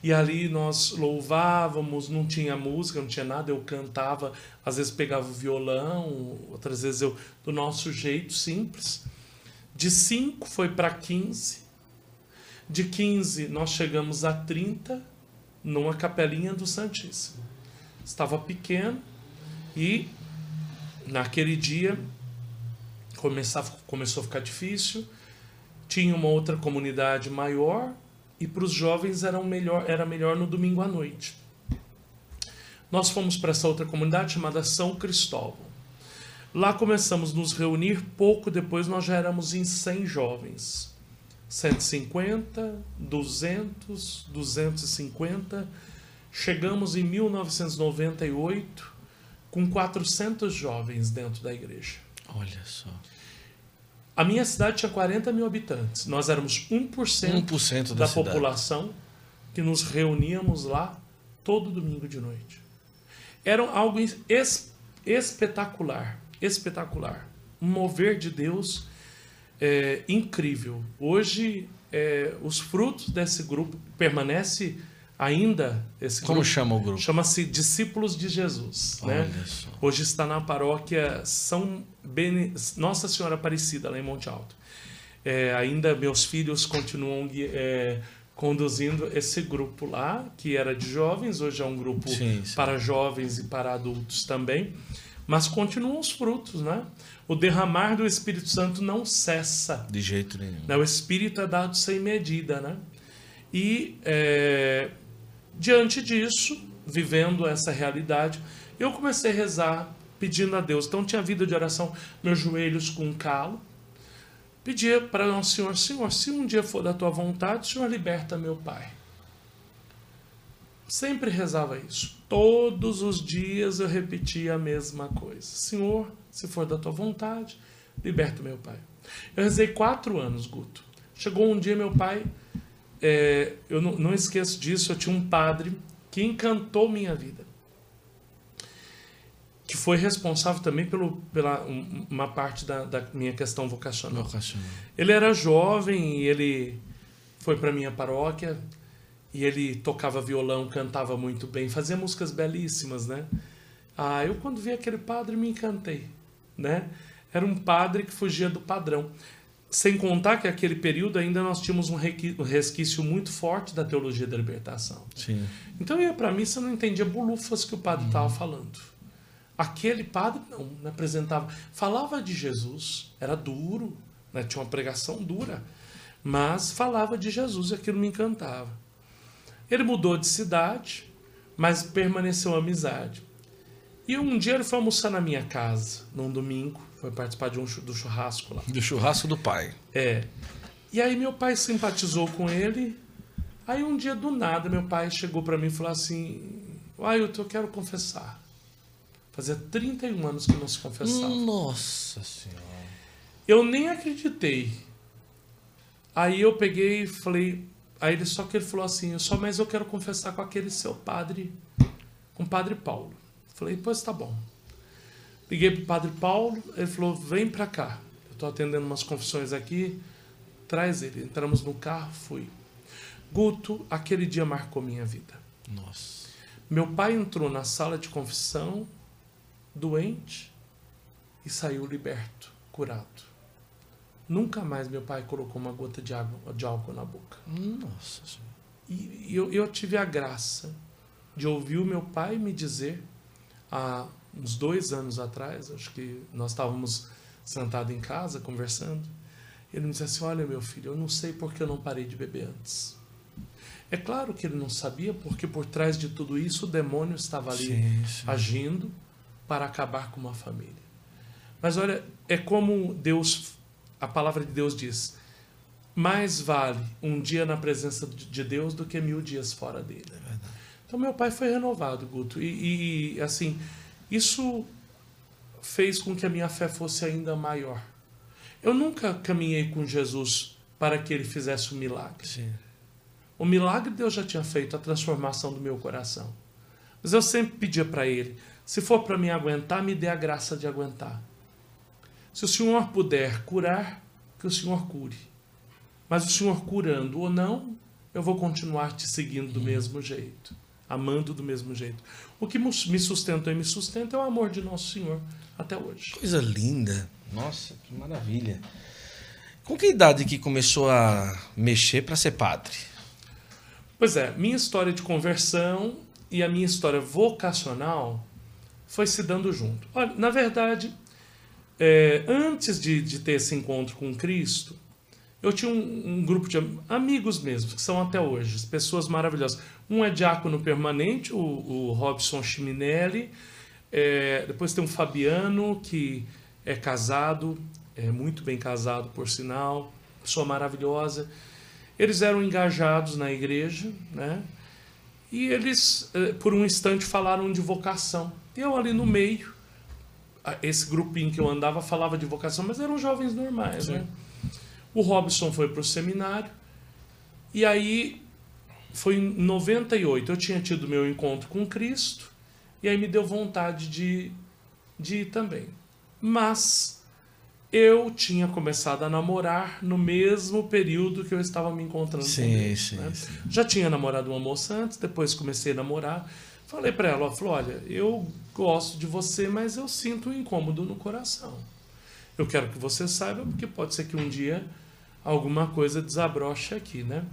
E ali nós louvávamos, não tinha música, não tinha nada, eu cantava, às vezes pegava o violão, outras vezes eu, do nosso jeito simples. De 5 foi para 15. De 15 nós chegamos a 30 numa capelinha do Santíssimo. Estava pequeno e naquele dia começava, começou a ficar difícil. Tinha uma outra comunidade maior e para os jovens era, um melhor, era melhor no domingo à noite. Nós fomos para essa outra comunidade chamada São Cristóvão. Lá começamos a nos reunir, pouco depois nós já éramos em 100 jovens. 150, 200, 250. Chegamos em 1998 com 400 jovens dentro da igreja. Olha só. A minha cidade tinha 40 mil habitantes. Nós éramos 1%, 1% da, da cidade. população que nos reuníamos lá todo domingo de noite. Era algo es- espetacular, espetacular. Um mover de Deus é, incrível. Hoje, é, os frutos desse grupo permanece ainda esse Como grupo. chama o grupo? Chama-se Discípulos de Jesus. né? Olha só. Hoje está na paróquia São Bene... Nossa Senhora Aparecida, lá em Monte Alto. É, ainda meus filhos continuam é, conduzindo esse grupo lá, que era de jovens, hoje é um grupo Sim, sim. para jovens e para adultos também. Mas continuam os frutos, né? O derramar do Espírito Santo não cessa. De jeito nenhum. Né? O Espírito é dado sem medida, né? E é, diante disso, vivendo essa realidade, eu comecei a rezar pedindo a Deus. Então tinha vida de oração, meus joelhos com calo. Pedia para o Senhor, Senhor, se um dia for da tua vontade, Senhor liberta meu pai. Sempre rezava isso. Todos os dias eu repetia a mesma coisa. Senhor, se for da tua vontade, liberta meu pai. Eu rezei quatro anos, Guto. Chegou um dia, meu pai, é, eu não, não esqueço disso, eu tinha um padre que encantou minha vida. Que foi responsável também pelo, pela um- uma parte da, da minha questão vocacional. Vocacional. Ele era jovem e ele foi para minha paróquia e ele tocava violão, cantava muito bem, fazia músicas belíssimas, né? Ah, eu quando vi aquele padre me encantei, né? Era um padre que fugia do padrão. Sem contar que naquele período ainda nós tínhamos um resquício muito forte da teologia da libertação. Sim. Então eu ia para missa e não entendia bolufas que o padre estava falando. Aquele padre não, não apresentava. Falava de Jesus, era duro, né? tinha uma pregação dura, mas falava de Jesus e aquilo me encantava. Ele mudou de cidade, mas permaneceu a amizade. E um dia ele foi almoçar na minha casa, num domingo, foi participar de um do churrasco lá. Do churrasco do pai. É. E aí meu pai simpatizou com ele. Aí um dia do nada meu pai chegou para mim e falou assim: Ailton, eu quero confessar. Fazia 31 anos que não se confessava. Nossa senhora. Eu nem acreditei. Aí eu peguei e falei. Aí ele só que ele falou assim: só mas eu quero confessar com aquele seu padre, com o padre Paulo. Falei, pois tá bom. Liguei pro padre Paulo, ele falou: vem pra cá. Eu tô atendendo umas confissões aqui, traz ele. Entramos no carro, fui. Guto, aquele dia marcou minha vida. Nossa. Meu pai entrou na sala de confissão, doente, e saiu liberto, curado. Nunca mais meu pai colocou uma gota de, água, de álcool na boca. Nossa senhora. E eu, eu tive a graça de ouvir o meu pai me dizer, há uns dois anos atrás, acho que nós estávamos sentados em casa conversando, ele me disse assim: Olha, meu filho, eu não sei porque eu não parei de beber antes. É claro que ele não sabia, porque por trás de tudo isso o demônio estava ali Sim, sim. agindo para acabar com uma família. Mas olha, é como Deus, a palavra de Deus diz: mais vale um dia na presença de Deus do que mil dias fora dele. Então meu pai foi renovado, Guto, e, e assim isso fez com que a minha fé fosse ainda maior. Eu nunca caminhei com Jesus para que ele fizesse um milagre. Sim. O milagre Deus já tinha feito, a transformação do meu coração. Mas eu sempre pedia para Ele: se for para me aguentar, me dê a graça de aguentar. Se o Senhor puder curar, que o Senhor cure. Mas o Senhor curando ou não, eu vou continuar te seguindo do mesmo jeito, amando do mesmo jeito. O que me sustentou e me sustenta é o amor de nosso Senhor até hoje. Coisa linda. Nossa, que maravilha. Com que idade que começou a mexer para ser padre? Pois é, minha história de conversão e a minha história vocacional foi se dando junto. Olha, na verdade, é, antes de, de ter esse encontro com Cristo, eu tinha um, um grupo de am- amigos mesmo, que são até hoje, pessoas maravilhosas. Um é diácono permanente, o, o Robson Chiminelli. É, depois tem o Fabiano, que é casado, é muito bem casado, por sinal, pessoa maravilhosa. Eles eram engajados na igreja, né? E eles, eh, por um instante, falaram de vocação. Eu ali no meio, esse grupinho que eu andava falava de vocação, mas eram jovens normais, né? O Robson foi para o seminário e aí foi em 98, eu tinha tido meu encontro com Cristo e aí me deu vontade de, de ir também. Mas eu tinha começado a namorar no mesmo período que eu estava me encontrando sim, com Deus. sim, né? sim. Já tinha namorado uma moça antes, depois comecei a namorar. Falei para ela, falou, olha, eu gosto de você, mas eu sinto um incômodo no coração. Eu quero que você saiba, porque pode ser que um dia alguma coisa desabroche aqui, né?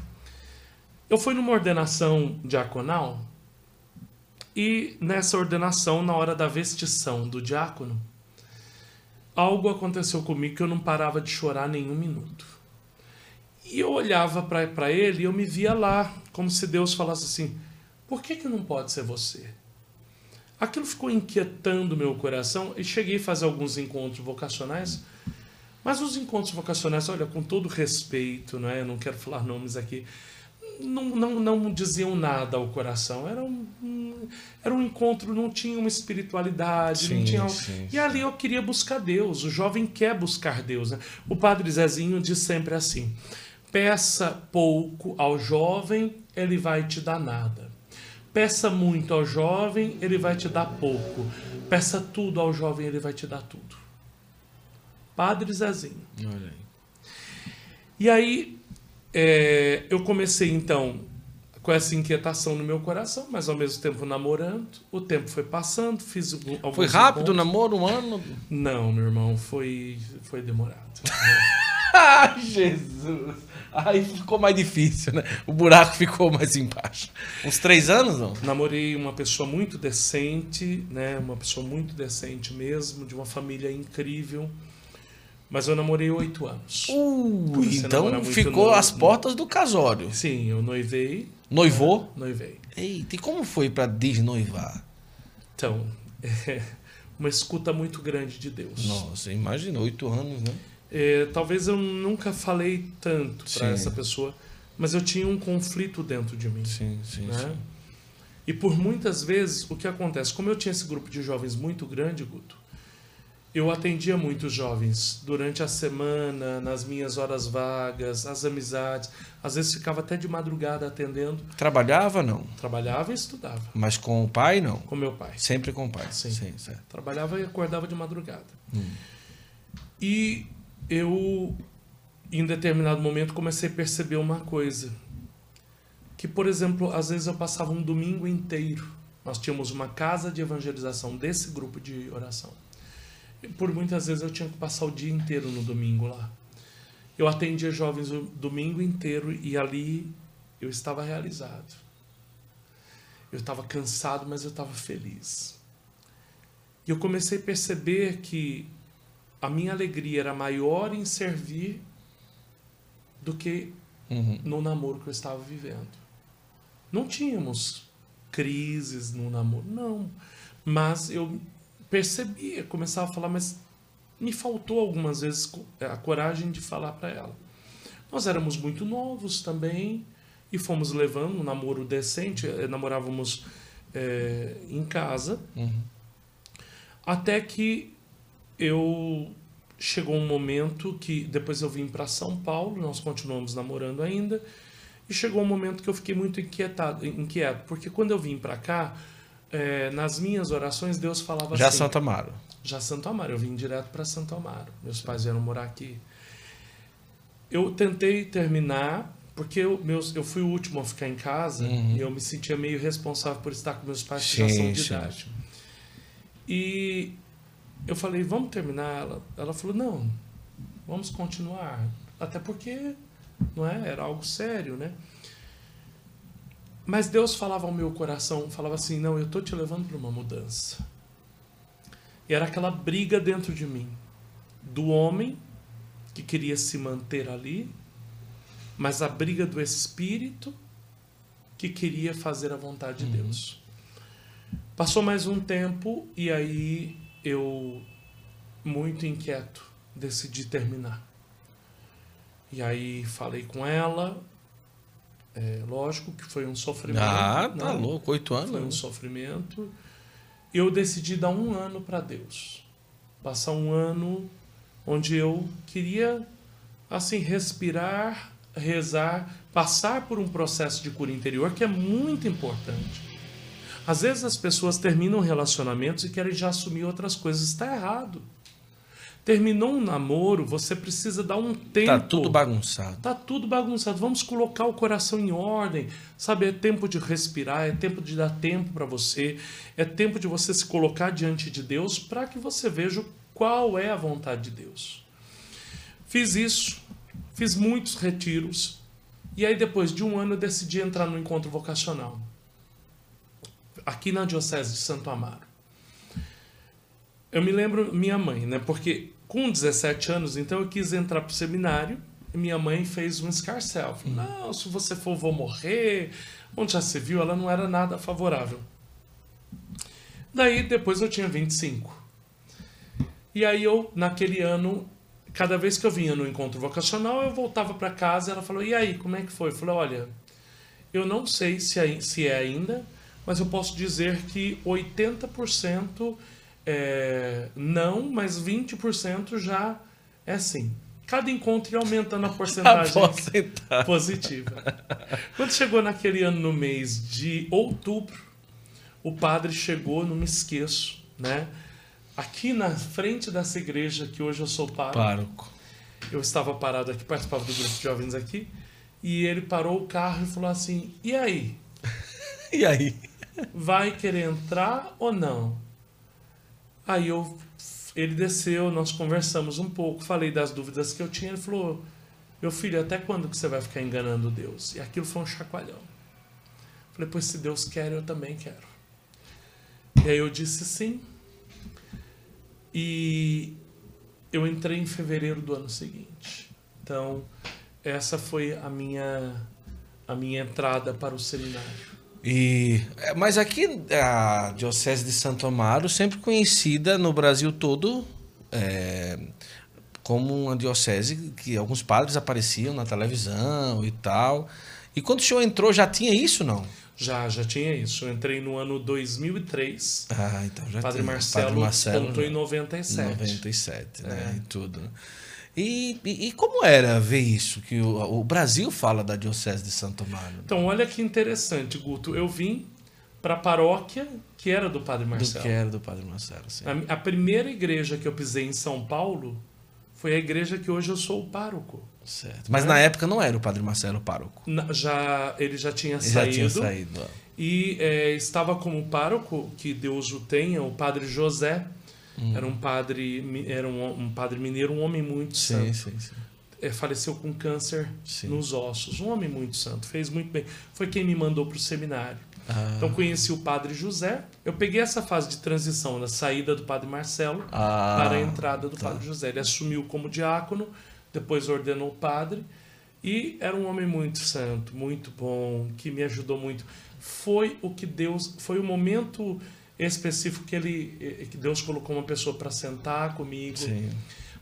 Eu fui numa ordenação diaconal e nessa ordenação, na hora da vestição do diácono, algo aconteceu comigo que eu não parava de chorar nenhum minuto. E eu olhava para ele e eu me via lá, como se Deus falasse assim: por que, que não pode ser você? Aquilo ficou inquietando meu coração e cheguei a fazer alguns encontros vocacionais. Mas os encontros vocacionais, olha, com todo respeito, não é? Eu não quero falar nomes aqui, não, não, não diziam nada ao coração. Era um, um, era um encontro, não tinha uma espiritualidade, Sim, não tinha. sim, e ali eu queria buscar Deus. O jovem quer buscar Deus. Né? O padre Zezinho diz sempre assim: peça pouco ao jovem, ele vai te dar nada. Peça muito ao jovem, ele vai te dar pouco. Peça tudo ao jovem, ele vai te dar tudo. Padre Zezinho. Olha aí. E aí é, eu comecei então com essa inquietação no meu coração, mas ao mesmo tempo namorando. O tempo foi passando, fiz alguns Foi rápido o namoro, um ano? Não, meu irmão, foi, foi demorado. Ai, Jesus! Aí ficou mais difícil, né? O buraco ficou mais embaixo. Uns três anos, não? Namorei uma pessoa muito decente, né? Uma pessoa muito decente mesmo, de uma família incrível. Mas eu namorei oito anos. Uh, então ficou novo, às portas do casório. Sim, eu noivei. Noivou? Noivei. Eita, e como foi pra desnoivar? Então, é uma escuta muito grande de Deus. Nossa, imagina, oito anos, né? É, talvez eu nunca falei tanto para Sim. essa pessoa, mas eu tinha um conflito dentro de mim. Sim, sim, né? sim. E por muitas vezes, o que acontece? Como eu tinha esse grupo de jovens muito grande, Guto, eu atendia muitos jovens durante a semana, nas minhas horas vagas, as amizades. Às vezes ficava até de madrugada atendendo. Trabalhava, não? Trabalhava e estudava Mas com o pai, não? com meu pai. Sempre com o pai. Sim. certo. Trabalhava e acordava de madrugada. Hum. E eu, em determinado momento, comecei a perceber uma coisa. Que, por exemplo, às vezes eu passava um domingo inteiro. Nós tínhamos uma casa de evangelização desse grupo de oração. E por muitas vezes eu tinha que passar o dia inteiro no domingo lá. Eu atendia jovens o domingo inteiro e ali eu estava realizado. Eu estava cansado, mas eu estava feliz. E eu comecei a perceber que a minha alegria era maior em servir do que Uhum. no namoro que eu estava vivendo. Não tínhamos crises no namoro, não. Mas eu percebia, começava a falar, mas me faltou algumas vezes co- a coragem de falar para ela. Nós éramos muito novos também e fomos levando um namoro decente, eh, namorávamos eh, em casa, Uhum. até que eu chegou um momento que depois eu vim para São Paulo, nós continuamos namorando ainda, e chegou um momento que eu fiquei muito inquietado, inquieto, porque quando eu vim para cá, eh, nas minhas orações Deus falava Já assim, Santo Amaro. já Santo Amaro, eu vim direto para Santo Amaro. Meus pais vieram morar aqui. Eu tentei terminar porque eu, meus, eu fui o último a ficar em casa Uhum. e eu me sentia meio responsável por estar com meus pais que já são de idade. E eu falei, vamos terminar? Ela, ela falou, não, vamos continuar. Até porque não é? era algo sério, né? Mas Deus falava ao meu coração, falava assim, não, eu tô te levando para uma mudança. E era aquela briga dentro de mim do homem que queria se manter ali, mas a briga do espírito que queria fazer a vontade de Deus. Passou mais um tempo e aí eu, muito inquieto, decidi terminar. E aí falei com ela, é, lógico que foi um sofrimento. Ah, tá né? louco, oito anos. Foi um sofrimento. Eu decidi dar um ano para Deus. Passar um ano onde eu queria assim respirar, rezar, passar por um processo de cura interior que é muito importante. Às vezes as pessoas terminam relacionamentos e querem já assumir outras coisas. Está errado. Terminou um namoro, você precisa dar um tempo. Tá tudo bagunçado. Tá tudo bagunçado. Vamos colocar o coração em ordem. Sabe, é tempo de respirar, é tempo de dar tempo para você, é tempo de você se colocar diante de Deus para que você veja qual é a vontade de Deus. Fiz isso, fiz muitos retiros, e aí depois de um ano eu decidi entrar no encontro vocacional. Aqui na Diocese de Santo Amaro. Eu me lembro minha mãe, né? Porque com 17 anos, então eu quis entrar para o seminário e minha mãe fez um escarcel. Falou, não, se você for, vou morrer. Onde já se viu, ela não era nada favorável. Daí, depois eu tinha 25. E aí eu, naquele ano, cada vez que eu vinha no encontro vocacional, eu voltava para casa e ela falou, e aí, como é que foi? Eu falei, olha, eu não sei se é, se é ainda, mas eu posso dizer que 80% é, não, mas 20% já é sim. Cada encontro ia aumentando a porcentagem Porcentagem. positiva. Quando chegou naquele ano, no mês de outubro, o padre chegou, não me esqueço, né? Aqui na frente dessa igreja que hoje eu sou pároco, Pároco. eu estava parado aqui, participava do grupo de jovens aqui, e ele parou o carro e falou assim: E aí? E aí? Vai querer entrar ou não? Aí eu, ele desceu, nós conversamos um pouco, falei das dúvidas que eu tinha. Ele falou: Meu filho, até quando que você vai ficar enganando Deus? E aquilo foi um chacoalhão. Falei: Pois se Deus quer, eu também quero. E aí eu disse sim. E eu entrei em fevereiro do ano seguinte. Então, essa foi a minha a minha entrada para o seminário. E, é, mas aqui a Diocese de Santo Amaro, sempre conhecida no Brasil todo é, como uma diocese que alguns padres apareciam na televisão e tal. E quando o senhor entrou, já tinha isso, não? Já, já tinha isso. Eu entrei no ano 2003. Ah, então já Padre tinha. Marcelo, Padre Marcelo contou em 97. 97, né? É. E tudo. E, e, e como era ver isso? Que o, o Brasil fala da Diocese de Santo Amaro. Então, olha que interessante, Guto. Eu vim para a paróquia que era do Padre Do Marcelo. que era do Padre Marcelo, sim. A, a primeira igreja que eu pisei em São Paulo foi a igreja que hoje eu sou o pároco. Certo. Mas Né? na época não era o Padre Marcelo o pároco. Na- já, ele já tinha Ele já saído. tinha saído. ó. E é, estava como pároco, que Deus o tenha, o padre José. Hum. Era um padre, era um, um padre mineiro, um homem muito Sim, santo. sim, sim. É, faleceu com câncer Sim. nos ossos. Um homem muito santo, fez muito bem. Foi quem me mandou para o seminário. Ah, Então conheci o padre José. Eu peguei essa fase de transição da saída do padre Marcelo ah, para a entrada do tá. padre José. Ele assumiu como diácono, depois ordenou padre e era um homem muito santo, muito bom, que me ajudou muito. Foi o que Deus, foi o momento específico que ele eh, que Deus colocou uma pessoa para sentar comigo. Sim.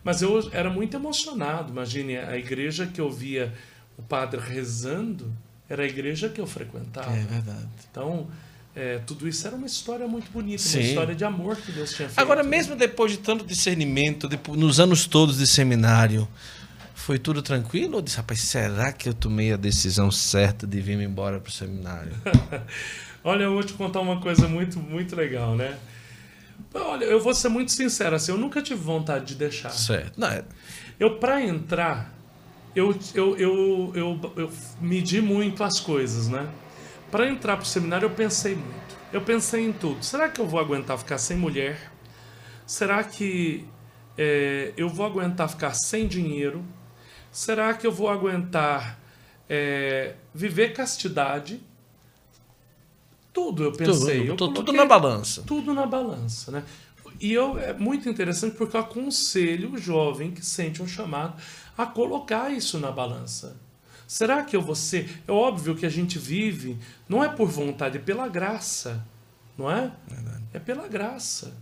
Mas eu era muito emocionado. Imagine a igreja que eu via o padre rezando, era a igreja que eu frequentava. É verdade. Então, é, tudo isso era uma história muito bonita, Sim. uma história de amor que Deus tinha feito. Agora, mesmo depois de tanto discernimento, depo- nos anos todos de seminário, foi tudo tranquilo? Ou disse, rapaz, será que eu tomei a decisão certa de vir embora para o seminário? Olha, eu vou te contar uma coisa muito, muito legal, né? Olha, eu vou ser muito sincero, assim, eu nunca tive vontade de deixar. certo. Não, é- Eu, para entrar, eu, eu, eu, eu, eu medi muito as coisas, né? Para entrar pro seminário, eu pensei muito. Eu pensei em tudo. Será que eu vou aguentar ficar sem mulher? Será que é, eu vou aguentar ficar sem dinheiro? Será que eu vou aguentar é, viver castidade? Tudo eu pensei. tudo, eu tudo, na balança. tudo na balança, né? E eu, é muito interessante porque eu aconselho o jovem que sente um chamado a colocar isso na balança. Será que eu vou ser? É óbvio que a gente vive, não é por vontade, é pela graça, não é? É pela graça.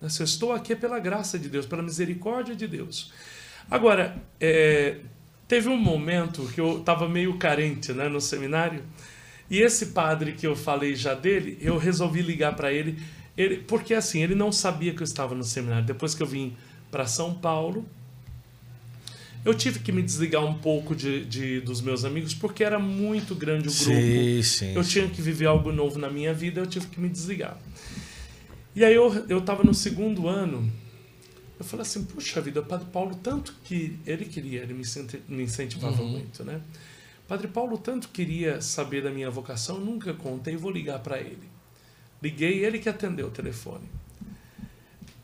né? Se eu estou aqui é pela graça de Deus, pela misericórdia de Deus. Agora, é, teve um momento que eu estava meio carente né, no seminário, e esse padre que eu falei já dele, eu resolvi ligar para ele, ele, porque assim, ele não sabia que eu estava no seminário. Depois que eu vim para São Paulo. Eu tive que me desligar um pouco de, de, dos meus amigos porque era muito grande o grupo. Sim, sim. Eu tinha que viver algo novo na minha vida, eu tive que me desligar. E aí eu, eu tava no segundo ano, eu falei assim, puxa vida, o Padre Paulo tanto que ele queria, ele me, me incentivava uhum. muito, né? Padre Paulo tanto queria saber da minha vocação, nunca contei, vou ligar para ele. Liguei, ele que atendeu o telefone.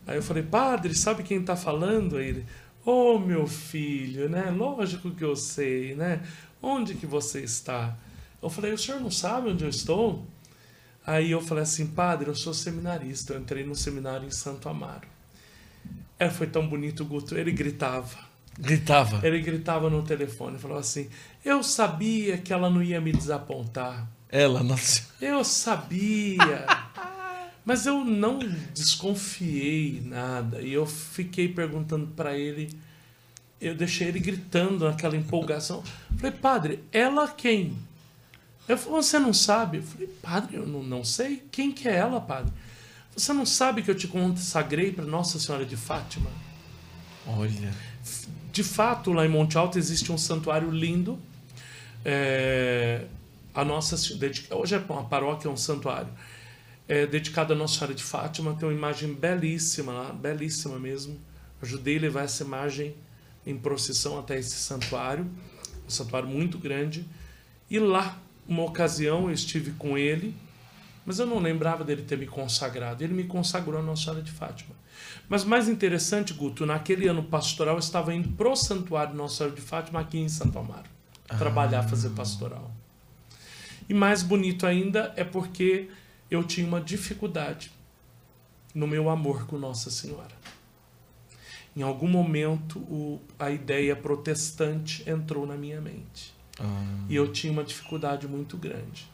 Aí eu falei, padre, sabe quem está falando? Aí ele, ô oh, meu filho, né? Lógico que eu sei, né? Onde que você está? Eu falei, o senhor não sabe onde eu estou? Aí eu falei assim, padre, eu sou seminarista, eu entrei no seminário em Santo Amaro. É, foi tão bonito o Guto, ele gritava. Gritava? Ele gritava no telefone, falou assim, eu sabia que ela não ia me desapontar. Ela, nossa. Eu sabia. Mas eu não desconfiei nada. E eu fiquei perguntando para ele, eu deixei ele gritando naquela empolgação. Falei, padre, ela quem? Eu falei, você não sabe? Eu falei, padre, eu não, não sei. Quem que é ela, padre? Você não sabe que eu te consagrei para Nossa Senhora de Fátima? Olha. De fato, lá em Monte Alto existe um santuário lindo. É, a nossa hoje é uma paróquia, é um santuário é, dedicado a Nossa Senhora de Fátima. Tem uma imagem belíssima lá, belíssima mesmo. Ajudei a levar essa imagem em procissão até esse santuário, um santuário muito grande. E lá uma ocasião eu estive com ele, mas eu não lembrava dele ter me consagrado. Ele me consagrou a Nossa Senhora de Fátima. Mas mais interessante, Guto, naquele ano pastoral eu estava indo pro santuário Nossa Senhora de Fátima aqui em Santo Amaro, ah. trabalhar, fazer pastoral. E mais bonito ainda é porque eu tinha uma dificuldade no meu amor com Nossa Senhora. Em algum momento o, a ideia protestante entrou na minha mente. Ah. E eu tinha uma dificuldade muito grande.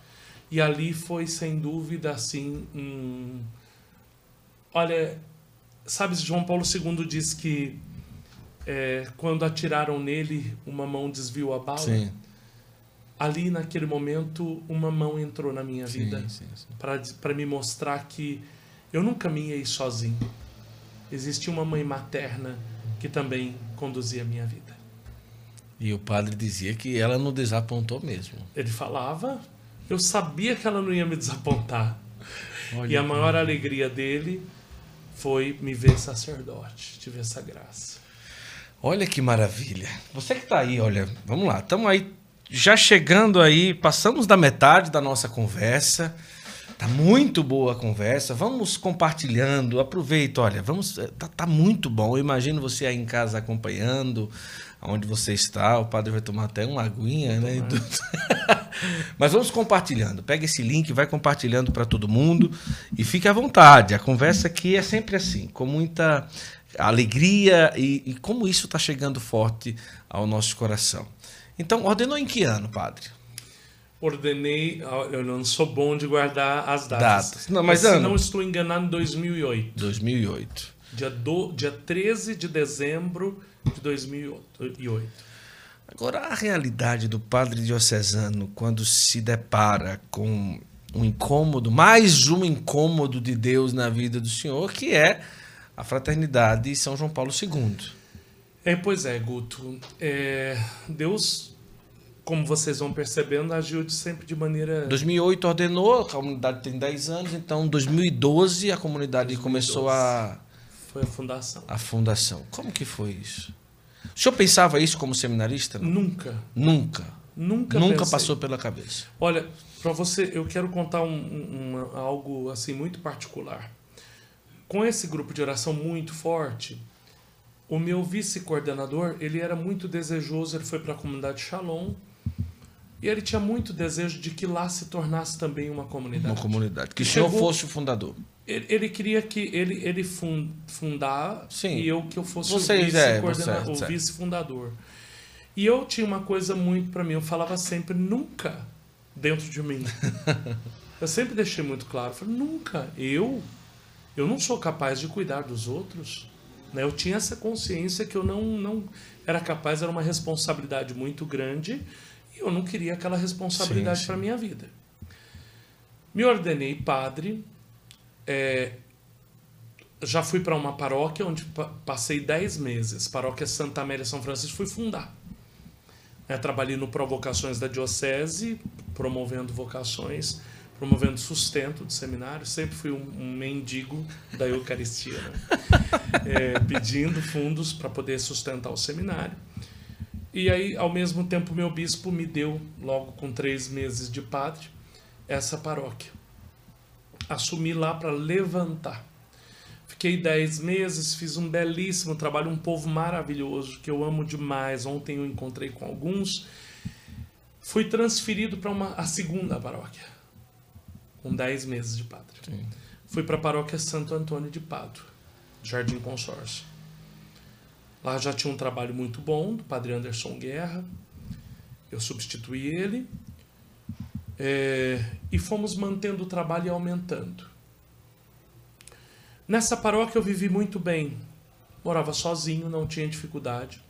E ali foi, sem dúvida, assim. Um... Olha, sabe, João Paulo II diz que é, quando atiraram nele, uma mão desviou a bala. Sim. Ali, naquele momento, uma mão entrou na minha vida para me mostrar que eu não caminhei sozinho. Existia uma mãe materna que também conduzia a minha vida. E o padre dizia que ela não desapontou mesmo. Ele falava, eu sabia que ela não ia me desapontar. Olha e a maior alegria dele foi me ver sacerdote, tive essa graça. Olha que maravilha. Você que está aí, olha, vamos lá, estamos aí já chegando aí, passamos da metade da nossa conversa. Tá muito boa a conversa. Vamos compartilhando. Aproveita, olha, vamos. Tá, tá muito bom. Eu imagino você aí em casa acompanhando onde você está. O padre vai tomar até uma aguinha, né? Mas vamos compartilhando. Pega esse link, vai compartilhando para todo mundo e fique à vontade. A conversa aqui é sempre assim, com muita alegria e, e como isso está chegando forte ao nosso coração. Então, ordenou em que ano, padre? Ordenei, eu não sou bom de guardar as datas. datas. Não, mas, mas ano? se não estou enganado, em 2008. 2008. Dia, do, dia 13 de dezembro de 2008. Agora, a realidade do padre diocesano, quando se depara com um incômodo, mais um incômodo de Deus na vida do Senhor, que é a fraternidade São João Paulo II. É, pois é, Guto. É, Deus, como vocês vão percebendo, agiu de sempre de maneira. 2008 ordenou, a comunidade tem 10 anos, então em 2012 a comunidade 2012. começou a foi a fundação. A fundação. Como que foi isso? O senhor pensava isso como seminarista? Não? Nunca. Nunca. Nunca. Nunca pensei. passou pela cabeça. Olha, para você, eu quero contar um, um, algo assim muito particular. Com esse grupo de oração muito forte, o meu vice-coordenador, ele era muito desejoso, ele foi para a comunidade Shalom, e ele tinha muito desejo de que lá se tornasse também uma comunidade. Uma comunidade. Que o senhor fosse o fundador. Ele, ele, queria que ele, ele fundar Sim. e eu que eu fosse Vocês, é, o vice-fundador. É, vice e eu tinha uma coisa muito para mim, eu falava sempre nunca dentro de mim. eu sempre deixei muito claro, falei, nunca eu eu não sou capaz de cuidar dos outros. Né? Eu tinha essa consciência que eu não, não era capaz, era uma responsabilidade muito grande e eu não queria aquela responsabilidade para minha vida. Me ordenei padre, é, já fui para uma paróquia onde passei 10 meses. Paróquia Santa Amélia São Francisco, fui fundar. É, trabalhei no Provocações da Diocese, promovendo vocações, promovendo sustento do seminário. Sempre fui um, um mendigo da Eucaristia, né? é, pedindo fundos para poder sustentar o seminário. E aí, ao mesmo tempo, meu bispo me deu, logo com três meses de padre, essa paróquia. Assumi lá para levantar. Fiquei dez meses, fiz um belíssimo trabalho, um povo maravilhoso que eu amo demais. Ontem eu encontrei com alguns. Fui transferido para a segunda paróquia, com dez meses de padre. Sim. Fui para a paróquia Santo Antônio de Pádua, Jardim Consórcio. Lá já tinha um trabalho muito bom do padre Anderson Guerra. Eu substituí ele. É, e fomos mantendo o trabalho e aumentando. Nessa paróquia eu vivi muito bem. Morava sozinho, não tinha dificuldade.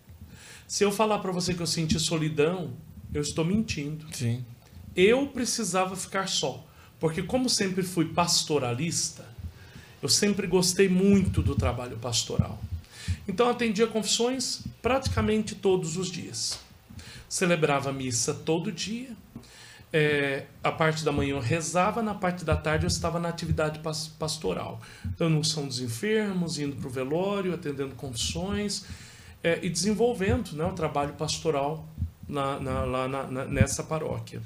Se eu falar para você que eu senti solidão, eu estou mentindo. Sim. Eu precisava ficar só. Porque, como sempre fui pastoralista, eu sempre gostei muito do trabalho pastoral. Então atendia confissões praticamente todos os dias. Celebrava missa todo dia. É, a parte da manhã eu rezava, na parte da tarde eu estava na atividade pastoral, dando unção dos enfermos, indo para o velório, atendendo confissões é, e desenvolvendo né, o trabalho pastoral na, na, lá na, nessa paróquia.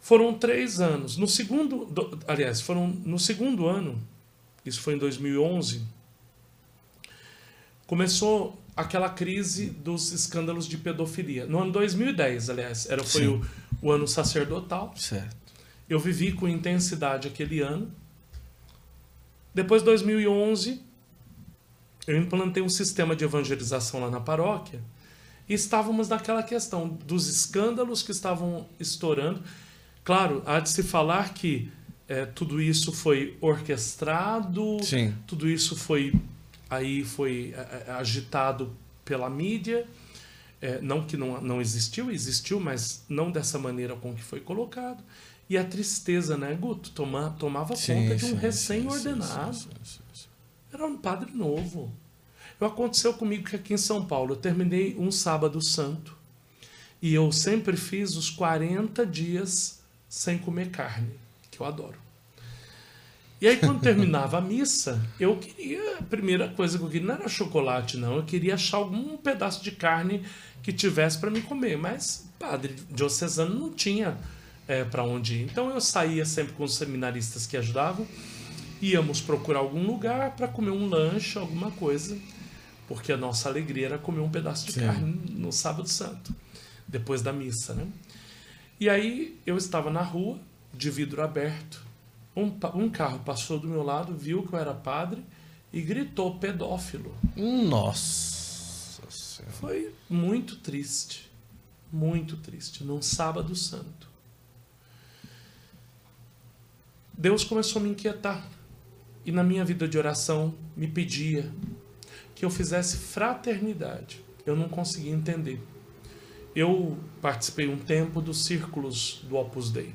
Foram três anos. No segundo, do, aliás, foram no segundo ano, isso foi em 2011, começou aquela crise dos escândalos de pedofilia. No ano 2010, aliás, era, foi o, o, ano sacerdotal. Certo. Eu vivi com intensidade aquele ano. Depois de 2011, eu implantei um sistema de evangelização lá na paróquia e estávamos naquela questão dos escândalos que estavam estourando. Claro, há de se falar que é, tudo isso foi orquestrado, Sim. tudo isso foi aí foi é, é, agitado pela mídia. É, não que não, não existiu, existiu, mas não dessa maneira com que foi colocado. E a tristeza, né, Guto? Toma, tomava sim, conta de um recém-ordenado. Era um padre novo. Eu, aconteceu comigo que aqui em São Paulo eu terminei um sábado santo e eu sempre fiz os 40 dias sem comer carne, que eu adoro. E aí, quando terminava a missa, eu queria. A primeira coisa que eu queria não era chocolate, não. Eu queria achar algum pedaço de carne que tivesse para me comer. Mas padre diocesano não tinha é, para onde ir. Então eu saía sempre com os seminaristas que ajudavam. Íamos procurar algum lugar para comer um lanche, alguma coisa. Porque a nossa alegria era comer um pedaço de Sim. carne no Sábado Santo, depois da missa, né? E aí eu estava na rua, de vidro aberto um, um carro passou do meu lado, viu que eu era padre e gritou pedófilo. Nossa. Foi muito triste. Muito triste. Num sábado santo. Deus começou a me inquietar. E na minha vida de oração me pedia que eu fizesse fraternidade. Eu não conseguia entender. Eu participei um tempo dos círculos do Opus Dei.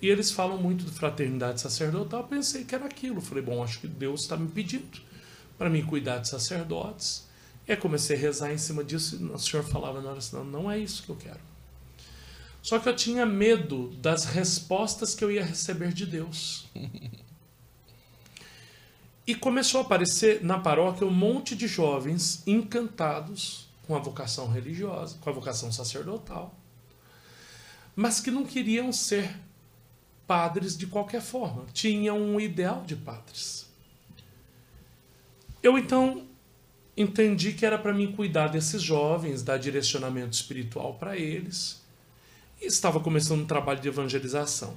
E eles falam muito de fraternidade sacerdotal. Eu pensei que era aquilo. Falei, bom, acho que Deus está me pedindo para mim cuidar de sacerdotes. E aí comecei a rezar em cima disso. E o Senhor falava na oração: não, não é isso que eu quero. Só que eu tinha medo das respostas que eu ia receber de Deus. E começou a aparecer na paróquia um monte de jovens encantados com a vocação religiosa, com a vocação sacerdotal, mas que não queriam ser padres de qualquer forma. Tinha um ideal de padres. Eu então entendi que era para mim cuidar desses jovens, dar direcionamento espiritual para eles. E estava começando um trabalho de evangelização.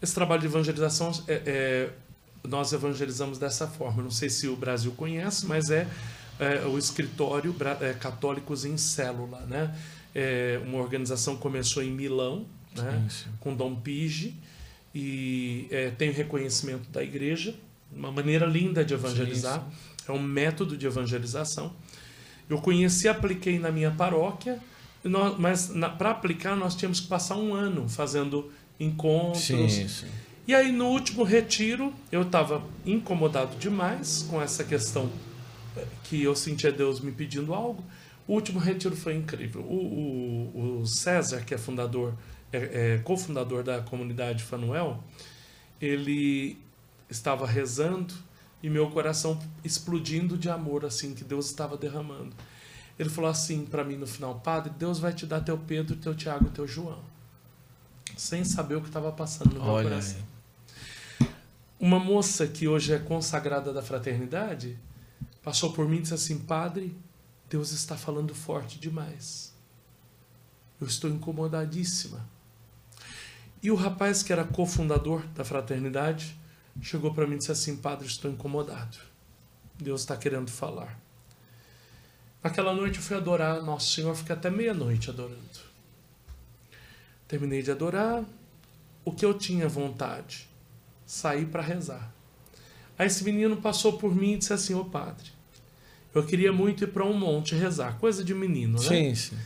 Esse trabalho de evangelização, é, é, nós evangelizamos dessa forma. Não sei se o Brasil conhece, mas é, é o escritório é, Católicos em Célula. Né? É uma organização começou em Milão, né? com Dom Pigi, e é, tem reconhecimento da igreja, uma maneira linda de evangelizar, sim. É um método de evangelização. Eu conheci, apliquei na minha paróquia, nós, mas para aplicar nós tínhamos que passar um ano fazendo encontros. Sim, sim. E aí no último retiro, eu estava incomodado demais com essa questão eh, que eu sentia Deus me pedindo algo. O último retiro foi incrível. O, o, o César, que é fundador, é, é cofundador da comunidade Fanuel, ele estava rezando e meu coração explodindo de amor assim que Deus estava derramando. Ele falou assim para mim no final, Padre, Deus vai te dar teu Pedro, teu Tiago, teu João, sem saber o que estava passando no meu Olha coração. aí. Uma moça que hoje é consagrada da fraternidade passou por mim e disse assim, Padre, Deus está falando forte demais. Eu estou incomodadíssima. E o rapaz que era cofundador da fraternidade chegou para mim e disse assim: Padre, estou incomodado. Deus está querendo falar. Naquela noite eu fui adorar Nosso Senhor, fiquei até meia-noite adorando. Terminei de adorar. O que eu tinha vontade? Sair para rezar. Aí esse menino passou por mim e disse assim: Ô padre, eu queria muito ir para um monte rezar. Coisa de menino, né? Sim, sim.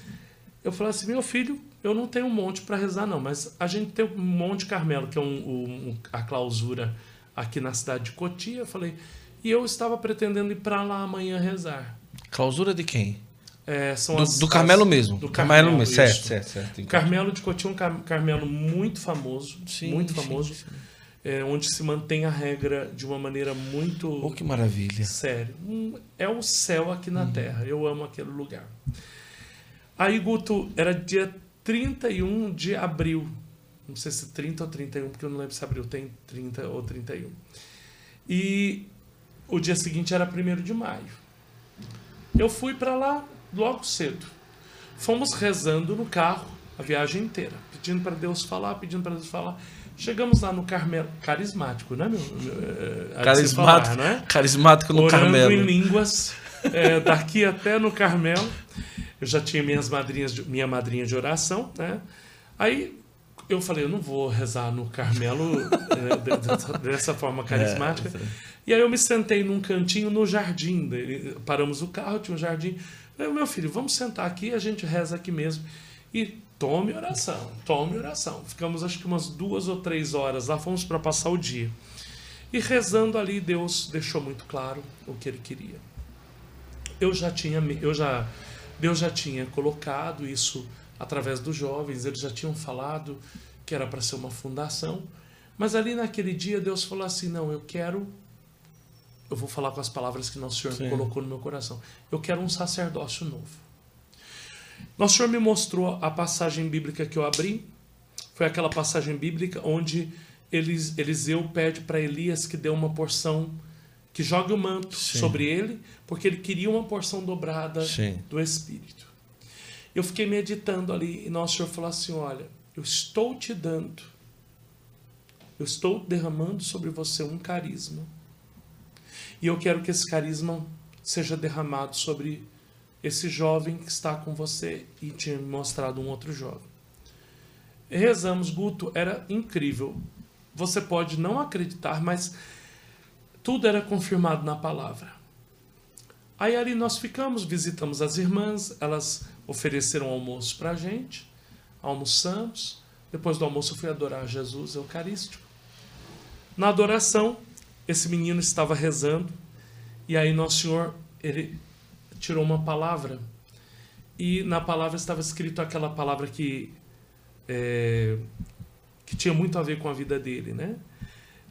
Eu falei assim: meu filho, eu não tenho um monte para rezar, não, mas a gente tem um Monte Carmelo, que é um, um- a clausura aqui na cidade de Cotia. Falei, e eu estava pretendendo ir para lá amanhã rezar. Clausura de quem? É, são Do, as- do Carmelo as- mesmo. Do Carmelo, Carmelo, mesmo. Certo, certo, certo. Carmelo de Cotia é um car- Carmelo muito famoso, Sim, muito sim, famoso, sim. é, onde se mantém a regra de uma maneira muito Oh, que maravilha. sério. Um- é o céu aqui Uhum. na Terra. Eu amo aquele lugar. Aí, Guto, era dia 31 de abril. Não sei se 30 ou 31, porque eu não lembro se abril tem 30 ou 31. E o dia seguinte era 1 de maio. Eu fui para lá logo cedo. Fomos rezando no carro a viagem inteira, pedindo para Deus falar, pedindo para Deus falar. Chegamos lá no Carmelo, carismático, né, meu? é, de se Carismático, falar, né? carismático no Orando Carmelo. em línguas, é, daqui até no Carmelo. Eu já tinha minhas madrinhas, de- minha madrinha de oração, né? Aí eu falei, eu não vou rezar no Carmelo é, de- de- dessa forma carismática. E aí eu me sentei num cantinho no jardim. dele. Paramos o carro, tinha um jardim. Eu, meu filho, vamos sentar aqui, a gente reza aqui mesmo. E tome oração, tome oração. Ficamos acho que umas duas ou três horas lá, fomos para passar o dia. E rezando ali, Deus deixou muito claro o que ele queria. Eu já tinha, eu já, Deus já tinha colocado isso através dos jovens, eles já tinham falado que era para ser uma fundação, mas ali naquele dia Deus falou assim: não, eu quero, eu vou falar com as palavras que Nosso Senhor Sim. colocou no meu coração, eu quero um sacerdócio novo. Nosso Senhor me mostrou a passagem bíblica que eu abri, foi aquela passagem bíblica onde Elis- Eliseu pede para Elias que dê uma porção, que jogue o manto Sim. sobre ele, porque ele queria uma porção dobrada Sim. do Espírito. Eu fiquei meditando ali e Nosso Senhor falou assim: Olha, eu estou te dando, eu estou derramando sobre você um carisma. E eu quero que esse carisma seja derramado sobre esse jovem que está com você e tinha me mostrado um outro jovem. Rezamos, Guto, era incrível. Você pode não acreditar, mas tudo era confirmado na palavra. Aí ali nós ficamos, visitamos as irmãs, elas ofereceram almoço para a gente, almoçamos. Depois do almoço eu fui adorar Jesus Eucarístico. Na adoração, esse menino estava rezando e aí Nosso Senhor ele tirou uma palavra e na palavra estava escrito aquela palavra que é, que tinha muito a ver com a vida dele, né?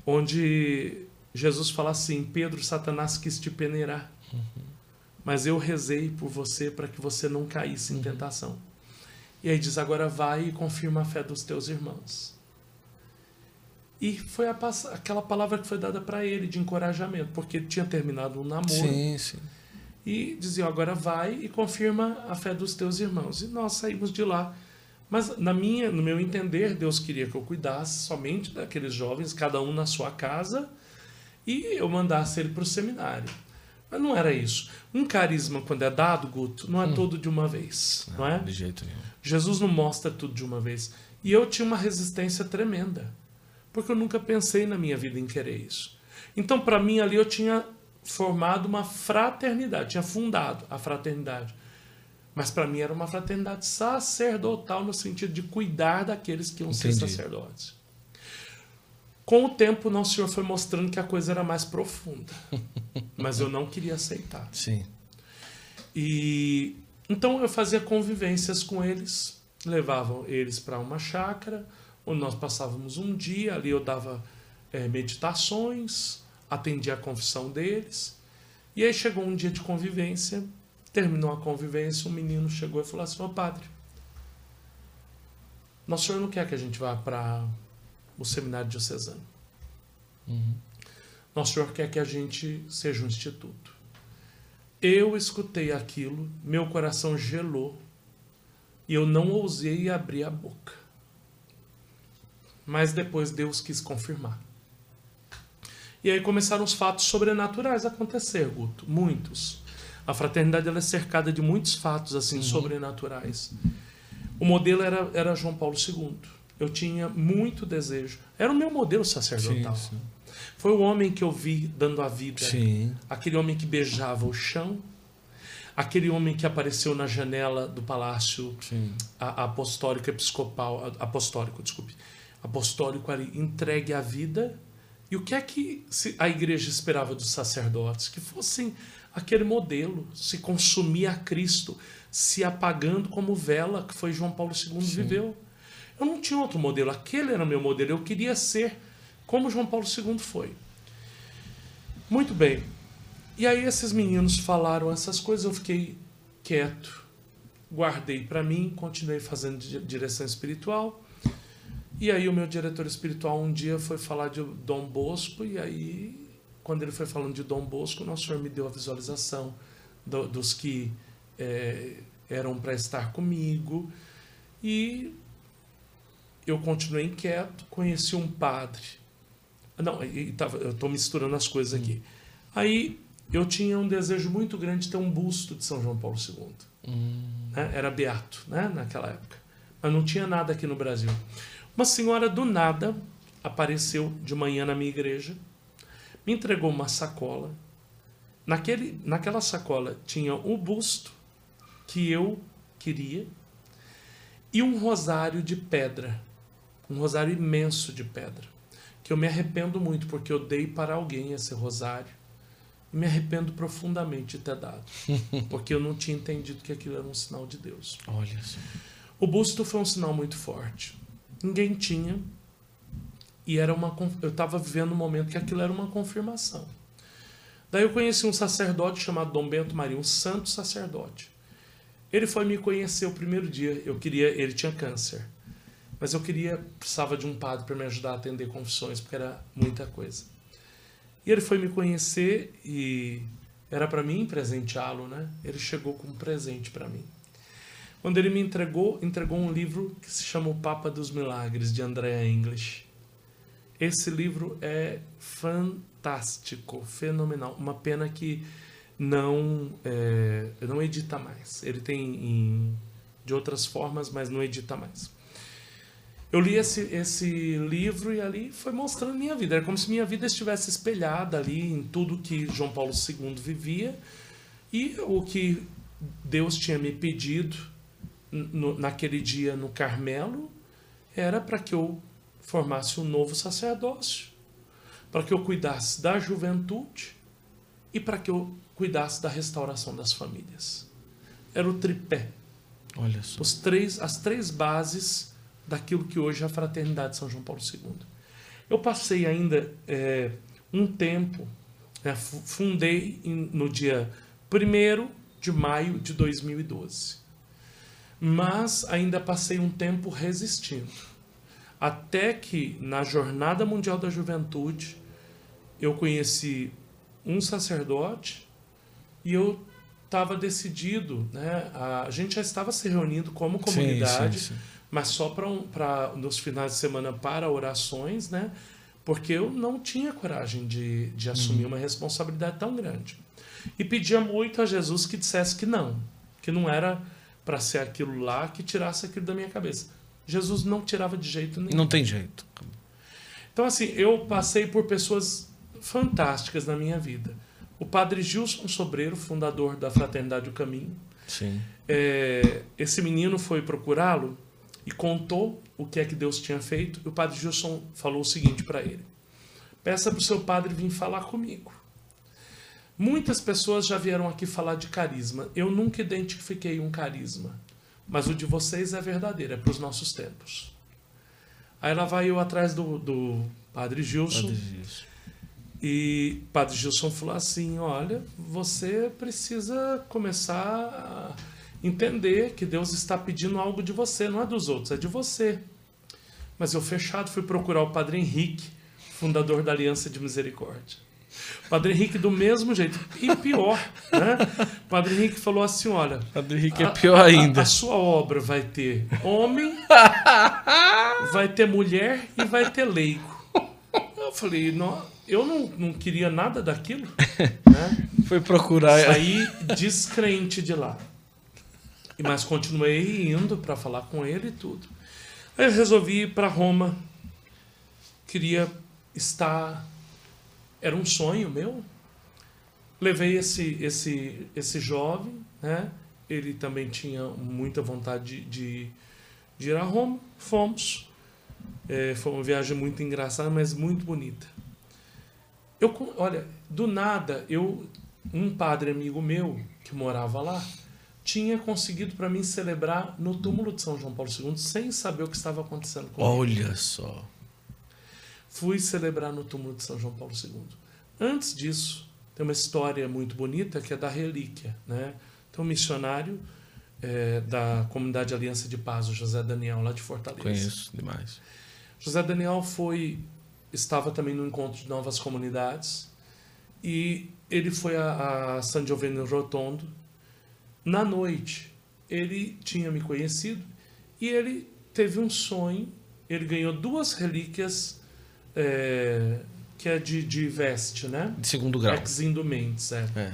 Onde Jesus fala assim: Pedro, Satanás quis te peneirar, mas eu rezei por você para que você não caísse em tentação. E aí diz: agora vai e confirma a fé dos teus irmãos. E foi a aquela palavra que foi dada para ele de encorajamento, porque ele tinha terminado um namoro Sim, sim. e dizia: agora vai e confirma a fé dos teus irmãos. E nós saímos de lá. Mas na minha, no meu entender, Deus queria que eu cuidasse somente daqueles jovens, cada um na sua casa, e eu mandasse ele para o seminário. Mas não era isso. Um carisma, quando é dado, Guto, não é todo de uma vez, não é? De jeito nenhum. Jesus não mostra tudo de uma vez. E eu tinha uma resistência tremenda, porque eu nunca pensei na minha vida em querer isso. Então, para mim, ali eu tinha formado uma fraternidade, tinha fundado a fraternidade. Mas para mim era uma fraternidade sacerdotal, no sentido de cuidar daqueles que iam ser Entendi. sacerdotes. Com o tempo, Nosso Senhor foi mostrando que a coisa era mais profunda. Mas eu não queria aceitar. Sim. E então eu fazia convivências com eles, levava eles para uma chácara, onde nós passávamos um dia, ali eu dava é, meditações, atendia a confissão deles. E aí chegou um dia de convivência, terminou a convivência, um menino chegou e falou assim: Ô padre, nosso senhor não quer que a gente vá para o seminário diocesano. Uhum. Nosso senhor quer que a gente seja um instituto. Eu escutei aquilo, meu coração gelou e eu não ousei abrir a boca. Mas depois Deus quis confirmar. E aí começaram os fatos sobrenaturais a acontecer, Guto. Muitos. A fraternidade ela é cercada de muitos fatos assim uhum. sobrenaturais. O modelo era, era João Paulo II. Eu tinha muito desejo. Era o meu modelo sacerdotal. Sim, sim. Foi o homem que eu vi dando a vida. Sim. Aquele homem que beijava o chão. Aquele homem que apareceu na janela do palácio apostólico episcopal, apostólico, desculpe, apostólico ali, entregue a vida. E o que é que a igreja esperava dos sacerdotes? Que fossem aquele modelo, se consumir a Cristo, se apagando como vela, que foi João Paulo II Sim. viveu. Eu não tinha outro modelo, aquele era meu modelo. Eu queria ser como João Paulo II foi. Muito bem. E aí esses meninos falaram essas coisas, eu fiquei quieto, guardei para mim, continuei fazendo direção espiritual. E aí o meu diretor espiritual um dia foi falar de Dom Bosco e aí quando ele foi falando de Dom Bosco, o nosso Senhor me deu a visualização do, dos que é, eram para estar comigo e eu continuei inquieto, conheci um padre. Não, eu estou misturando as coisas aqui. Aí eu tinha um desejo muito grande de ter um busto de São João Paulo II. Hum. Né? Era beato né? naquela época. Mas não tinha nada aqui no Brasil. Uma senhora do nada apareceu de manhã na minha igreja, me entregou uma sacola. Naquele, naquela sacola tinha o busto que eu queria e um rosário de pedra um rosário imenso de pedra, que eu me arrependo muito porque eu dei para alguém esse rosário e me arrependo profundamente de ter dado, porque eu não tinha entendido que aquilo era um sinal de Deus. Olha só. O busto foi um sinal muito forte. Ninguém tinha e era uma eu estava vivendo um momento que aquilo era uma confirmação. Daí eu conheci um sacerdote chamado Dom Bento Maria, um santo sacerdote. Ele foi me conhecer o primeiro dia. Eu queria, ele tinha câncer. Mas eu queria, precisava de um padre para me ajudar a atender confissões, porque era muita coisa. E ele foi me conhecer e era para mim presenteá-lo, né? Ele chegou com um presente para mim. Quando ele me entregou, entregou um livro que se chama O Papa dos Milagres, de Andrea English. Esse livro é fantástico, fenomenal. Uma pena que não é, não edita mais. Ele tem em, de outras formas, mas não edita mais. Eu li esse, esse livro e ali foi mostrando minha vida. Era como se minha vida estivesse espelhada ali em tudo que João Paulo II vivia e o que Deus tinha me pedido no, naquele dia no Carmelo era para que eu formasse um novo sacerdócio, para que eu cuidasse da juventude e para que eu cuidasse da restauração das famílias. Era o tripé. Olha só. Os três, as três bases daquilo que hoje é a Fraternidade São João Paulo II. Eu passei ainda é, um tempo, né, fundei no dia 1 de maio de 2012, mas ainda passei um tempo resistindo, até que na Jornada Mundial da Juventude eu conheci um sacerdote e eu estava decidido, né? A gente já estava se reunindo como comunidade. Sim, sim, sim mas só para um, nos finais de semana para orações, né? Porque eu não tinha coragem de, de assumir uhum. uma responsabilidade tão grande. E pedia muito a Jesus que dissesse que não, que não era para ser aquilo lá que tirasse aquilo da minha cabeça. Jesus não tirava de jeito nenhum. Não tem jeito. Então, assim, eu passei por pessoas fantásticas na minha vida. O padre Gilson Sobreiro, fundador da Fraternidade do Caminho. Sim. É, esse menino foi procurá-lo e contou o que é que Deus tinha feito. E o padre Gilson falou o seguinte para ele: Peça para o seu padre vir falar comigo. Muitas pessoas já vieram aqui falar de carisma. Eu nunca identifiquei um carisma. Mas o de vocês é verdadeiro, é para os nossos tempos. Aí lá vai eu atrás do, do padre Gilson. Padre Gilson. E padre Gilson falou assim: Olha, você precisa começar a entender que Deus está pedindo algo de você, não é dos outros, é de você. Mas eu fechado fui procurar o padre Henrique, fundador da Aliança de Misericórdia. Padre Henrique do mesmo jeito. E pior, né? Padre Henrique falou assim: olha. Padre Henrique é pior ainda. A, a, sua obra vai ter homem, vai ter mulher e vai ter leigo. Eu falei, não, eu não, não queria nada daquilo. Né? Foi procurar. Saí descrente de lá. Mas continuei indo para falar com ele e tudo. Aí eu resolvi ir para Roma. Queria estar era um sonho meu. Levei esse, esse, esse jovem, né? ele também tinha muita vontade de, de, de ir a Roma. Fomos. É, foi uma viagem muito engraçada, mas muito bonita. Eu, olha, do nada, eu um padre amigo meu que morava lá tinha conseguido para mim celebrar no túmulo de São João Paulo II sem saber o que estava acontecendo com Olha ele. Olha só fui celebrar no túmulo de São João Paulo II. Antes disso, tem uma história muito bonita que é da relíquia. Né? Tem um missionário é, da comunidade Aliança de Paz, o José Daniel, lá de Fortaleza. Conheço demais. José Daniel foi estava também no encontro de novas comunidades e ele foi a, a San Giovanni Rotondo. Na noite, ele tinha me conhecido e ele teve um sonho. Ele ganhou duas relíquias é, que é de, de veste, né? De segundo grau. Ex-indumentes, é. é.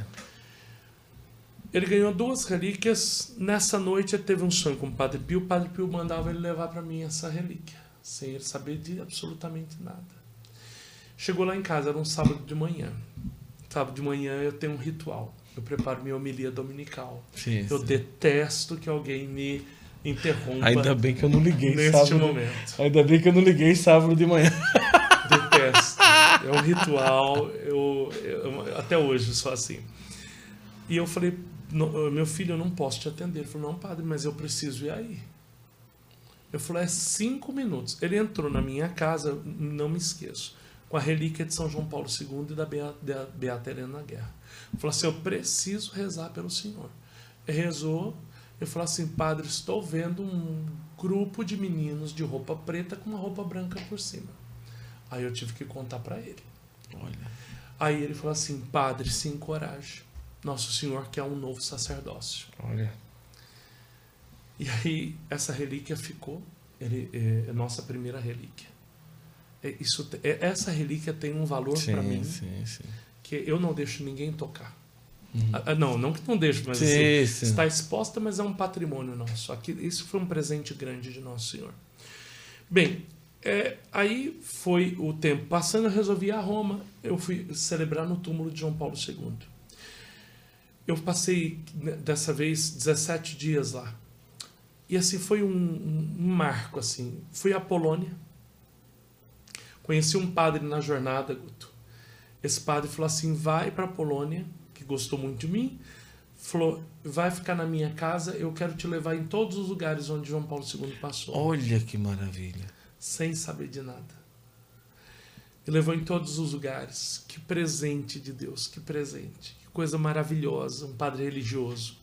Ele ganhou duas relíquias. Nessa noite ele teve um sonho com o Padre Pio. O Padre Pio mandava ele levar para mim essa relíquia, sem ele saber de absolutamente nada. Chegou lá em casa, era um sábado de manhã. Sábado de manhã eu tenho um ritual. Eu preparo minha homilia dominical. Sim, eu sim. detesto que alguém me interrompa. Ainda bem que eu não liguei neste sábado. momento. Ainda bem que eu não liguei sábado de manhã. Detesto. É um ritual. Eu, eu, até hoje sou assim. E eu falei, meu filho, eu não posso te atender. Ele falou, não, padre, mas eu preciso ir aí. Eu falei, é cinco minutos. Ele entrou na minha casa, não me esqueço, com a relíquia de São João Paulo II e da Beata, Helena Guerra. Falou assim, eu preciso rezar pelo Senhor. Ele rezou, ele falou assim, padre, estou vendo um grupo de meninos de roupa preta com uma roupa branca por cima. Aí eu tive que contar para ele. Olha. Aí ele falou assim: Padre, se encoraje. Nosso Senhor quer um novo sacerdócio. Olha. E aí essa relíquia ficou, ele, é, é nossa primeira relíquia. É, isso, é, essa relíquia tem um valor para mim sim, sim. que eu não deixo ninguém tocar. Uhum. Ah, não, não que não deixo, mas sim, assim, está exposta, mas é um patrimônio nosso. Aqui, isso foi um presente grande de Nosso Senhor. Bem, é, aí foi o tempo passando, eu resolvi ir a Roma. Eu fui celebrar no túmulo de João Paulo II. Eu passei, né, dessa vez, 17 dias lá. E assim, foi um, um, um marco, assim. Fui à Polônia. Conheci um padre na jornada, Guto. Esse padre falou assim, vai para a Polônia, que gostou muito de mim. Falou, vai ficar na minha casa, eu quero te levar em todos os lugares onde João Paulo II passou. Olha que maravilha sem saber de nada. Me levou em todos os lugares. Que presente de Deus, que presente. Que coisa maravilhosa, um padre religioso.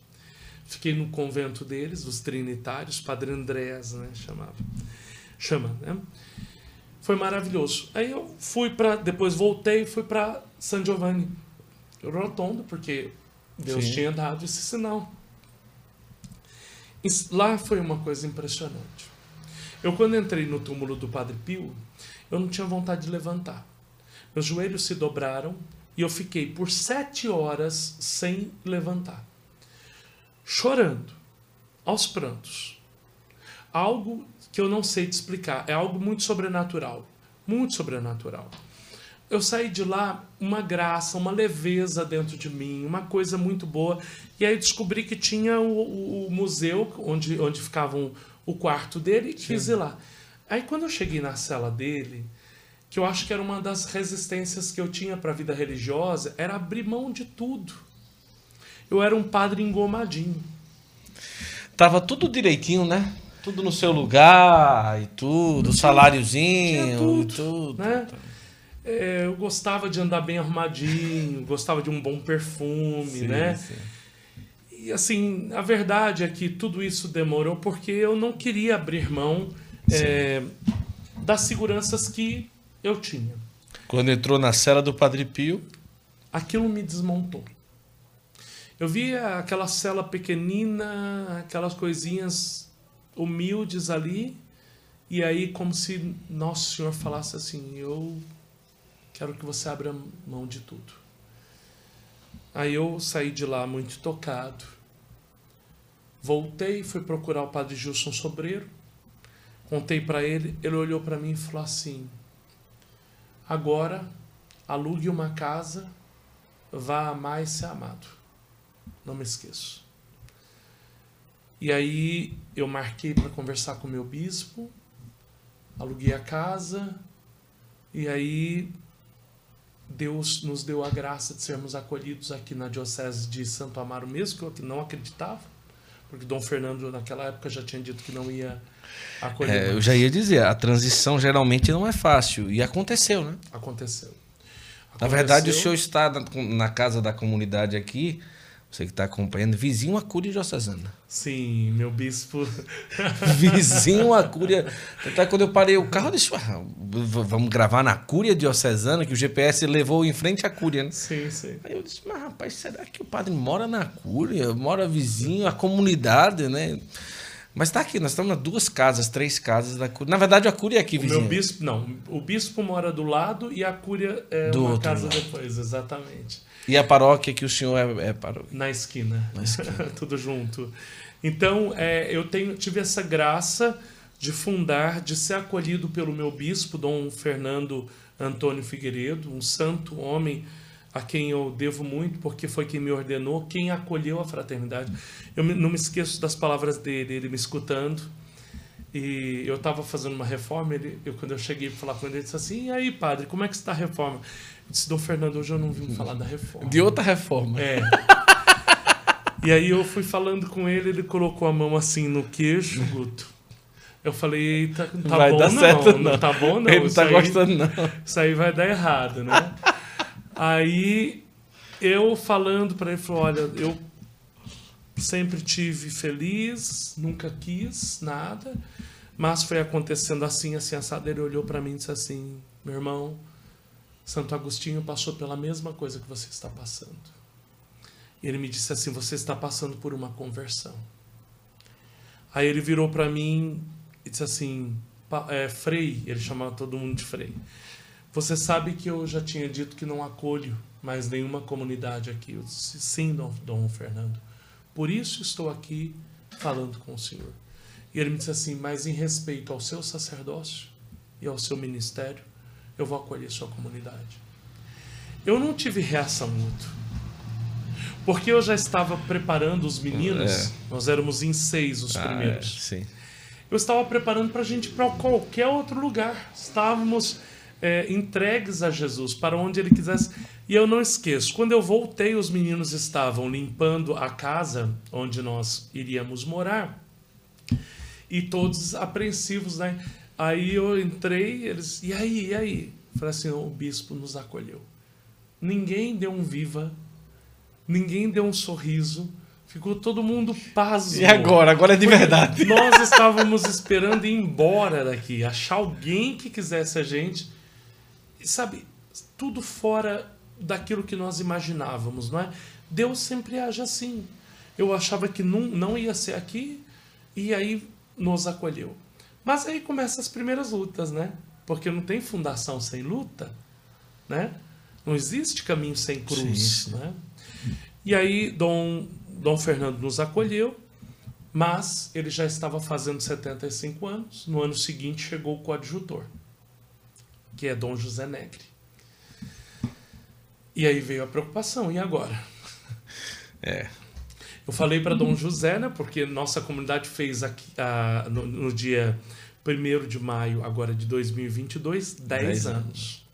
Fiquei no convento deles, os trinitários, Padre Andrés, né, chamava. Chama, né? Foi maravilhoso. Aí eu fui para, depois voltei, fui para San Giovanni Rotondo, porque Deus Sim. tinha dado esse sinal. Lá foi uma coisa impressionante. Eu, quando entrei no túmulo do Padre Pio, eu não tinha vontade de levantar. Meus joelhos se dobraram e eu fiquei por sete horas sem levantar, chorando, aos prantos. Algo que eu não sei te explicar, é algo muito sobrenatural muito sobrenatural. eu saí de lá uma graça, uma leveza dentro de mim, uma coisa muito boa. E aí descobri que tinha o, o, o museu onde, onde ficava um, o quarto dele e quis ir lá. Aí quando eu cheguei na cela dele, que eu acho que era uma das resistências que eu tinha para a vida religiosa, era abrir mão de tudo. Eu era um padre engomadinho. Tava tudo direitinho, né? Tudo no seu lugar e tudo, saláriozinho tudo, e tudo. Né? É, eu gostava de andar bem arrumadinho, gostava de um bom perfume, sim, né? Sim. E assim, a verdade é que tudo isso demorou porque eu não queria abrir mão é, das seguranças que eu tinha. Quando entrou na cela do Padre Pio? Aquilo me desmontou. Eu via aquela cela pequenina, aquelas coisinhas humildes ali, e aí como se Nosso Senhor falasse assim: Eu quero que você abra mão de tudo. Aí eu saí de lá muito tocado. Voltei, fui procurar o Padre Gilson Sobreiro, contei para ele, ele olhou para mim e falou assim: Agora alugue uma casa, vá amar e ser amado. Não me esqueço. E aí eu marquei para conversar com o meu bispo, aluguei a casa, e aí Deus nos deu a graça de sermos acolhidos aqui na Diocese de Santo Amaro mesmo, que eu não acreditava, porque Dom Fernando naquela época já tinha dito que não ia acolher. É, eu já ia dizer, a transição geralmente não é fácil, e aconteceu, né? Aconteceu. aconteceu. Na verdade, o senhor está na, na casa da comunidade aqui, você que está acompanhando, vizinho à Cúria Diocesana. Sim, meu bispo. vizinho à Cúria. Até quando eu parei o carro, eu disse, ah, vamos gravar na Cúria Diocesana, que o GPS levou em frente à Cúria, né? Sim, sim. Aí eu disse, mas rapaz, será que o padre mora na Cúria? Mora vizinho, a comunidade, né? Mas está aqui, nós estamos nas duas casas, três casas da Cúria. Na verdade, a Cúria é aqui, vizinho. Meu bispo, não. O bispo mora do lado e a Cúria é do uma casa lado. depois, exatamente. E a paróquia que o senhor é, é paróquia? Na esquina. Na esquina. Tudo junto. Então, é, eu tenho, tive essa graça de fundar, de ser acolhido pelo meu bispo, Dom Fernando Antônio Figueiredo, um santo homem a quem eu devo muito, porque foi quem me ordenou, quem acolheu a fraternidade. Eu não me esqueço das palavras dele, ele me escutando. E eu estava fazendo uma reforma, ele, eu, quando eu cheguei para falar com ele, ele disse assim: E aí, padre, como é que está a reforma? Eu disse: Dom Fernando, hoje eu não vim falar da reforma. De outra reforma. É. e aí eu fui falando com ele, ele colocou a mão assim no queixo, Guto. Eu falei, eita, não tá vai bom não, certo, não, não tá bom não. Ele não tá aí, gostando não. Isso aí vai dar errado, né? Aí eu falando para ele, falou, olha, eu sempre tive feliz, nunca quis nada, mas foi acontecendo assim, assim, assado. Ele olhou para mim e disse assim: Meu irmão, Santo Agostinho passou pela mesma coisa que você está passando. E ele me disse assim: Você está passando por uma conversão. Aí ele virou para mim e disse assim: é, Frei, ele chamava todo mundo de Frei. Você sabe que eu já tinha dito que não acolho mais nenhuma comunidade aqui. Eu disse: Sim, Dom, Dom Fernando. Por isso estou aqui falando com o senhor. E ele me disse assim: Mas em respeito ao seu sacerdócio e ao seu ministério, eu vou acolher sua comunidade. Eu não tive reação muito. Porque eu já estava preparando os meninos, é. nós éramos em seis os ah, primeiros. É, eu estava preparando para a gente ir para qualquer outro lugar. Estávamos é, entregues a Jesus, para onde ele quisesse. E eu não esqueço, quando eu voltei, os meninos estavam limpando a casa onde nós iríamos morar e todos apreensivos, né? Aí eu entrei, eles, e aí, e aí? Falei assim, o bispo nos acolheu. Ninguém deu um viva, ninguém deu um sorriso, ficou todo mundo pasmo. E agora? Agora é de verdade. Nós estávamos esperando ir embora daqui, achar alguém que quisesse a gente, sabe, tudo fora daquilo que nós imaginávamos, não é? Deus sempre age assim. Eu achava que não, não ia ser aqui, e aí nos acolheu. Mas aí começam as primeiras lutas, né? Porque não tem fundação sem luta, né? Não existe caminho sem cruz, sim, né? E aí Dom, Dom Fernando nos acolheu, mas ele já estava fazendo 75 anos. No ano seguinte chegou o coadjutor, que é Dom José Negre. E aí veio a preocupação, e agora? É. Eu falei para Dom José, né, porque nossa comunidade fez aqui, uh, no, no, dia 1 de maio, agora de 2022, 10, anos. anos.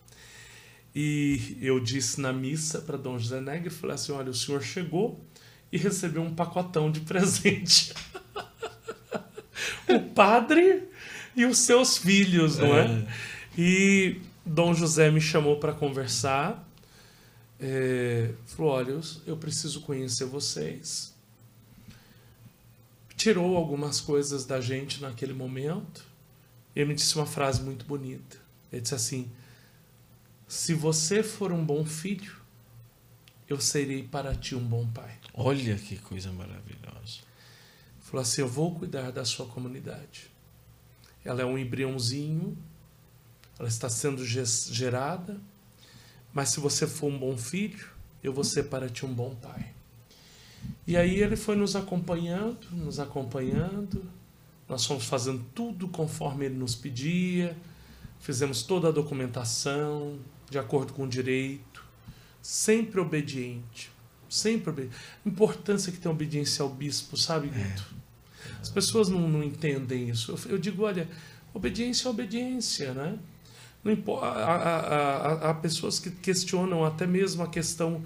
E eu disse na missa para Dom José Negre, falei assim, olha, o senhor chegou e recebeu um pacotão de presente. o padre e os seus filhos, não é? é? E Dom José me chamou para conversar. É, falou: olha, eu preciso conhecer vocês. Tirou algumas coisas da gente naquele momento. E ele me disse uma frase muito bonita. Ele disse assim: Se você for um bom filho, eu serei para ti um bom pai. Olha que coisa maravilhosa. Falou assim: Eu vou cuidar da sua comunidade. Ela é um embriãozinho, ela está sendo gerada, mas se você for um bom filho, eu vou ser para ti um bom pai. E aí ele foi nos acompanhando, nos acompanhando. Nós fomos fazendo tudo conforme ele nos pedia, fizemos toda a documentação, de acordo com o direito, sempre obediente. Sempre obediente. A importância que tem a obediência ao bispo, sabe, Guto? É. As pessoas não, não entendem isso. Eu, eu, digo, olha, obediência é obediência, né? Não há, há, há, há pessoas que questionam até mesmo a questão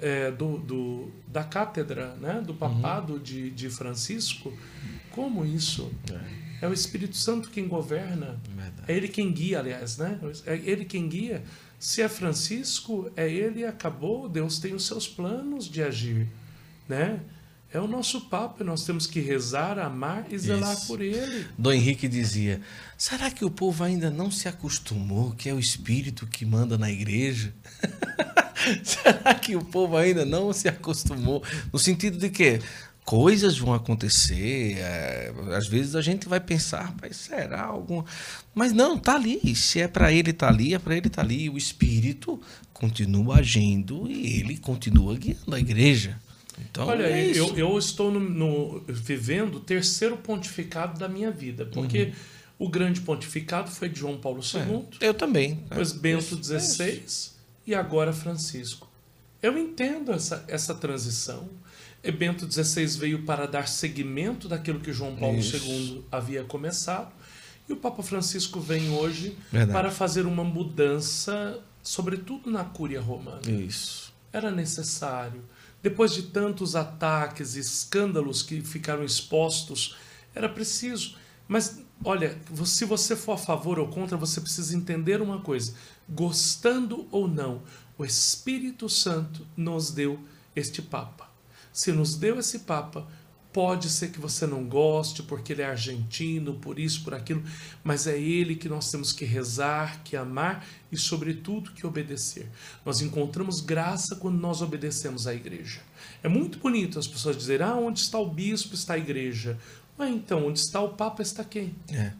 é, do, do, da cátedra, né? do papado uhum. de, de Francisco. Como isso? É. é. o Espírito Santo quem governa. Verdade. É ele quem guia, aliás, né? É ele quem guia. Se é Francisco, é ele acabou. Deus tem os seus planos de agir, né? É o nosso Papa, nós temos que rezar, amar e zelar Isso. por ele. Dom Henrique dizia: será que o povo ainda não se acostumou que é o Espírito que manda na igreja? será que o povo ainda não se acostumou? No sentido de que coisas vão acontecer, é, às vezes a gente vai pensar, mas será algum. Mas não, tá ali. Se é para ele tá ali, é para ele tá ali. O Espírito continua agindo e ele continua guiando a igreja. Então, Olha, é eu, eu estou no, no, vivendo o terceiro pontificado da minha vida, porque uhum. o grande pontificado foi de João Paulo II. É, eu também. Depois é, Bento XVI e agora Francisco. Eu entendo essa, essa transição. E Bento XVI veio para dar seguimento daquilo que João Paulo isso. II havia começado. E o Papa Francisco vem hoje Verdade. para fazer uma mudança, sobretudo na Cúria Romana. Isso. Era necessário depois de tantos ataques e escândalos que ficaram expostos, era preciso. Mas, olha, se você for a favor ou contra, você precisa entender uma coisa: gostando ou não, o Espírito Santo nos deu este Papa. Se nos deu esse Papa, Pode ser que você não goste porque ele é argentino, por isso, por aquilo, mas é ele que nós temos que rezar, que amar e, sobretudo, que obedecer. Nós encontramos graça quando nós obedecemos à igreja. É muito bonito as pessoas dizerem: ah, onde está o bispo está a igreja. Mas então, onde está o Papa está quem? É.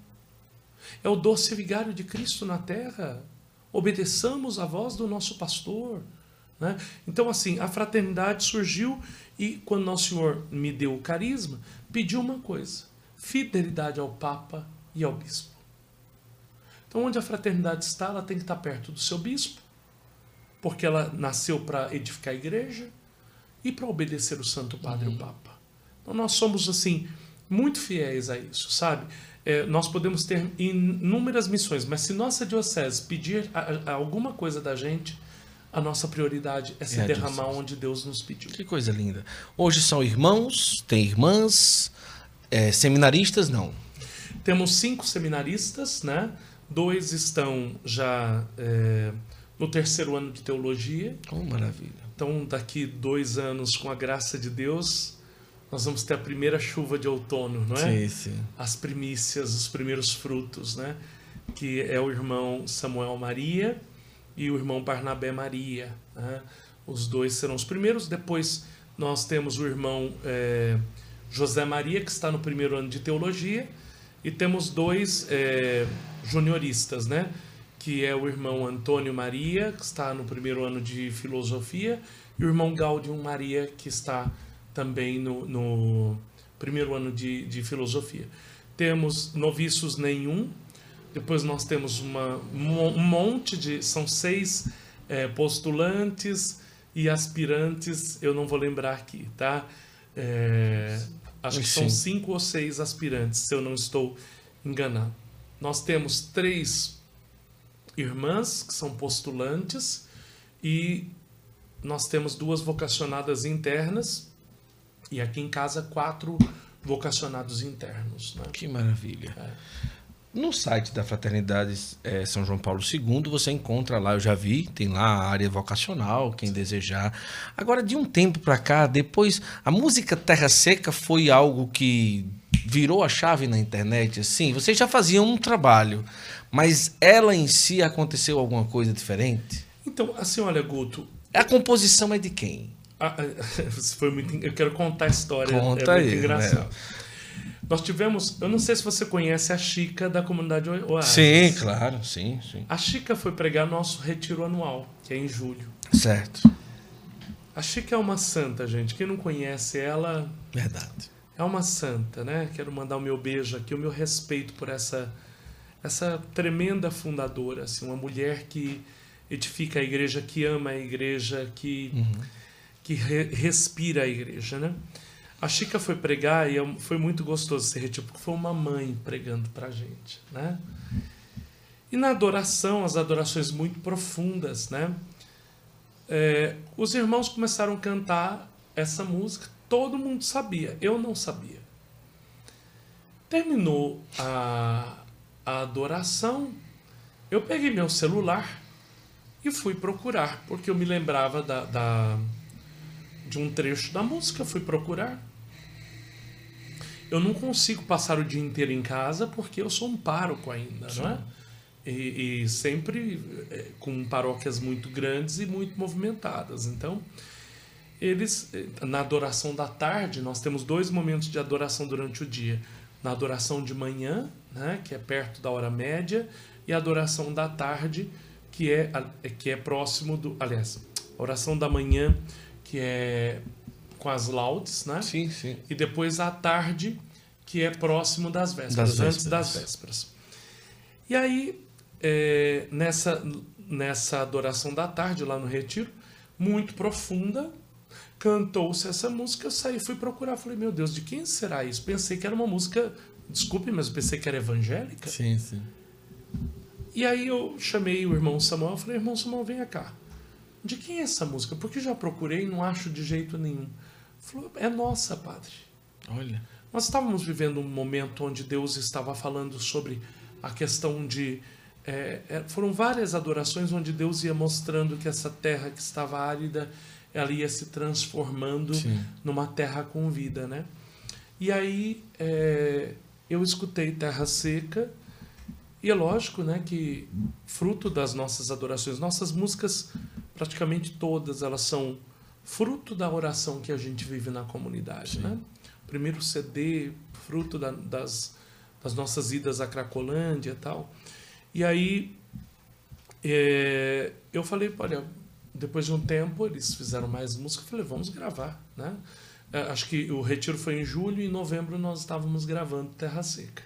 É o doce vigário de Cristo na terra. Obedeçamos a voz do nosso pastor. Né? Então, assim, a fraternidade surgiu e quando Nosso Senhor me deu o carisma, pediu uma coisa: fidelidade ao Papa e ao Bispo. Então, onde a fraternidade está, ela tem que estar perto do seu bispo, porque ela nasceu para edificar a igreja e para obedecer o Santo Padre uhum. e o Papa. Então, nós somos, assim, muito fiéis a isso, sabe? É, nós podemos ter inúmeras missões, mas se nossa diocese pedir a, a alguma coisa da gente, a nossa prioridade é se é derramar onde Deus nos pediu. Que coisa linda. Hoje são irmãos, tem irmãs, é, seminaristas, não? Temos cinco seminaristas, né? Dois estão já é, no terceiro ano de teologia. Oh, maravilha. Então, daqui dois anos, com a graça de Deus, nós vamos ter a primeira chuva de outono, não é? Sim, sim. As primícias, os primeiros frutos, né? Que é o irmão Samuel Maria e o irmão Barnabé Maria. Né? Os dois serão os primeiros. Depois nós temos o irmão é, José Maria, que está no primeiro ano de teologia, e temos dois é, junioristas, né? que é o irmão Antônio Maria, que está no primeiro ano de filosofia, e o irmão Gaudium Maria, que está também no, no primeiro ano de, de filosofia. Temos noviços nenhum, depois nós temos uma, um monte de. São seis é, postulantes e aspirantes, eu não vou lembrar aqui, tá? É, acho que são cinco ou seis aspirantes, se eu não estou enganado. Nós temos três irmãs que são postulantes e nós temos duas vocacionadas internas e aqui em casa quatro vocacionados internos. Né? Que maravilha. É. No site da Fraternidade é, São João Paulo II, você encontra lá, eu já vi, tem lá a área vocacional, quem desejar. Agora, de um tempo para cá, depois, a música Terra Seca foi algo que virou a chave na internet, assim? Vocês já faziam um trabalho, mas ela em si aconteceu alguma coisa diferente? Então, assim, olha, Guto. A composição é de quem? Ah, foi muito, eu quero contar a história. Conta é muito aí, engraçado. Né? Nós tivemos, eu não sei se você conhece a Chica da comunidade Oasis. Sim, claro, sim, sim. A Chica foi pregar nosso retiro anual, que é em julho. Certo. A Chica é uma santa, gente. Quem não conhece ela. Verdade. É uma santa, né? Quero mandar o meu beijo aqui, o meu respeito por essa essa tremenda fundadora, assim, uma mulher que edifica a igreja, que ama a igreja, que uhum. que re respira a igreja, né? A Chica foi pregar e foi muito gostoso esse retiro, porque foi uma mãe pregando pra gente, né? E na adoração, as adorações muito profundas, né? É, os irmãos começaram a cantar essa música, todo mundo sabia, eu não sabia. Terminou a, a adoração, eu peguei meu celular e fui procurar, porque eu me lembrava da, da de um trecho da música, fui procurar eu não consigo passar o dia inteiro em casa porque eu sou um pároco ainda, Sim. não é? E, e, sempre é, com paróquias muito grandes e muito movimentadas. Então, eles, é, na adoração da tarde, nós temos dois momentos de adoração durante o dia. Na adoração de manhã, né, que é perto da hora média, e a adoração da tarde, que é, que é próximo do. Aliás, a oração da manhã, que é com as laudes, né? Sim, sim. E depois à tarde, que é próximo das vésperas, das vésperas. antes das vésperas. E aí, é, nessa, nessa adoração da tarde, lá no retiro, muito profunda, cantou-se essa música, eu saí, fui procurar, falei, meu Deus, de quem será isso? Pensei que era uma música, desculpe, mas pensei que era evangélica. Sim, sim. E aí eu chamei o irmão Samuel, falei, irmão Samuel, venha cá. De quem é essa música? Porque já procurei e não acho de jeito nenhum. Falou, é nossa, padre. Olha. Nós estávamos vivendo um momento onde Deus estava falando sobre a questão de. É, é, foram várias adorações onde Deus ia mostrando que essa terra que estava árida, ela ia se transformando Sim. numa terra com vida, né? E aí é, eu escutei Terra Seca, e é lógico né, que, fruto das nossas adorações, nossas músicas, praticamente todas, elas são fruto da oração que a gente vive na comunidade. Né? Primeiro CD, fruto da, das, das nossas idas à Cracolândia e tal. E aí é, eu falei, olha, depois de um tempo eles fizeram mais música, eu falei, vamos gravar. Né? É, acho que o retiro foi em julho e em novembro nós estávamos gravando Terra Seca.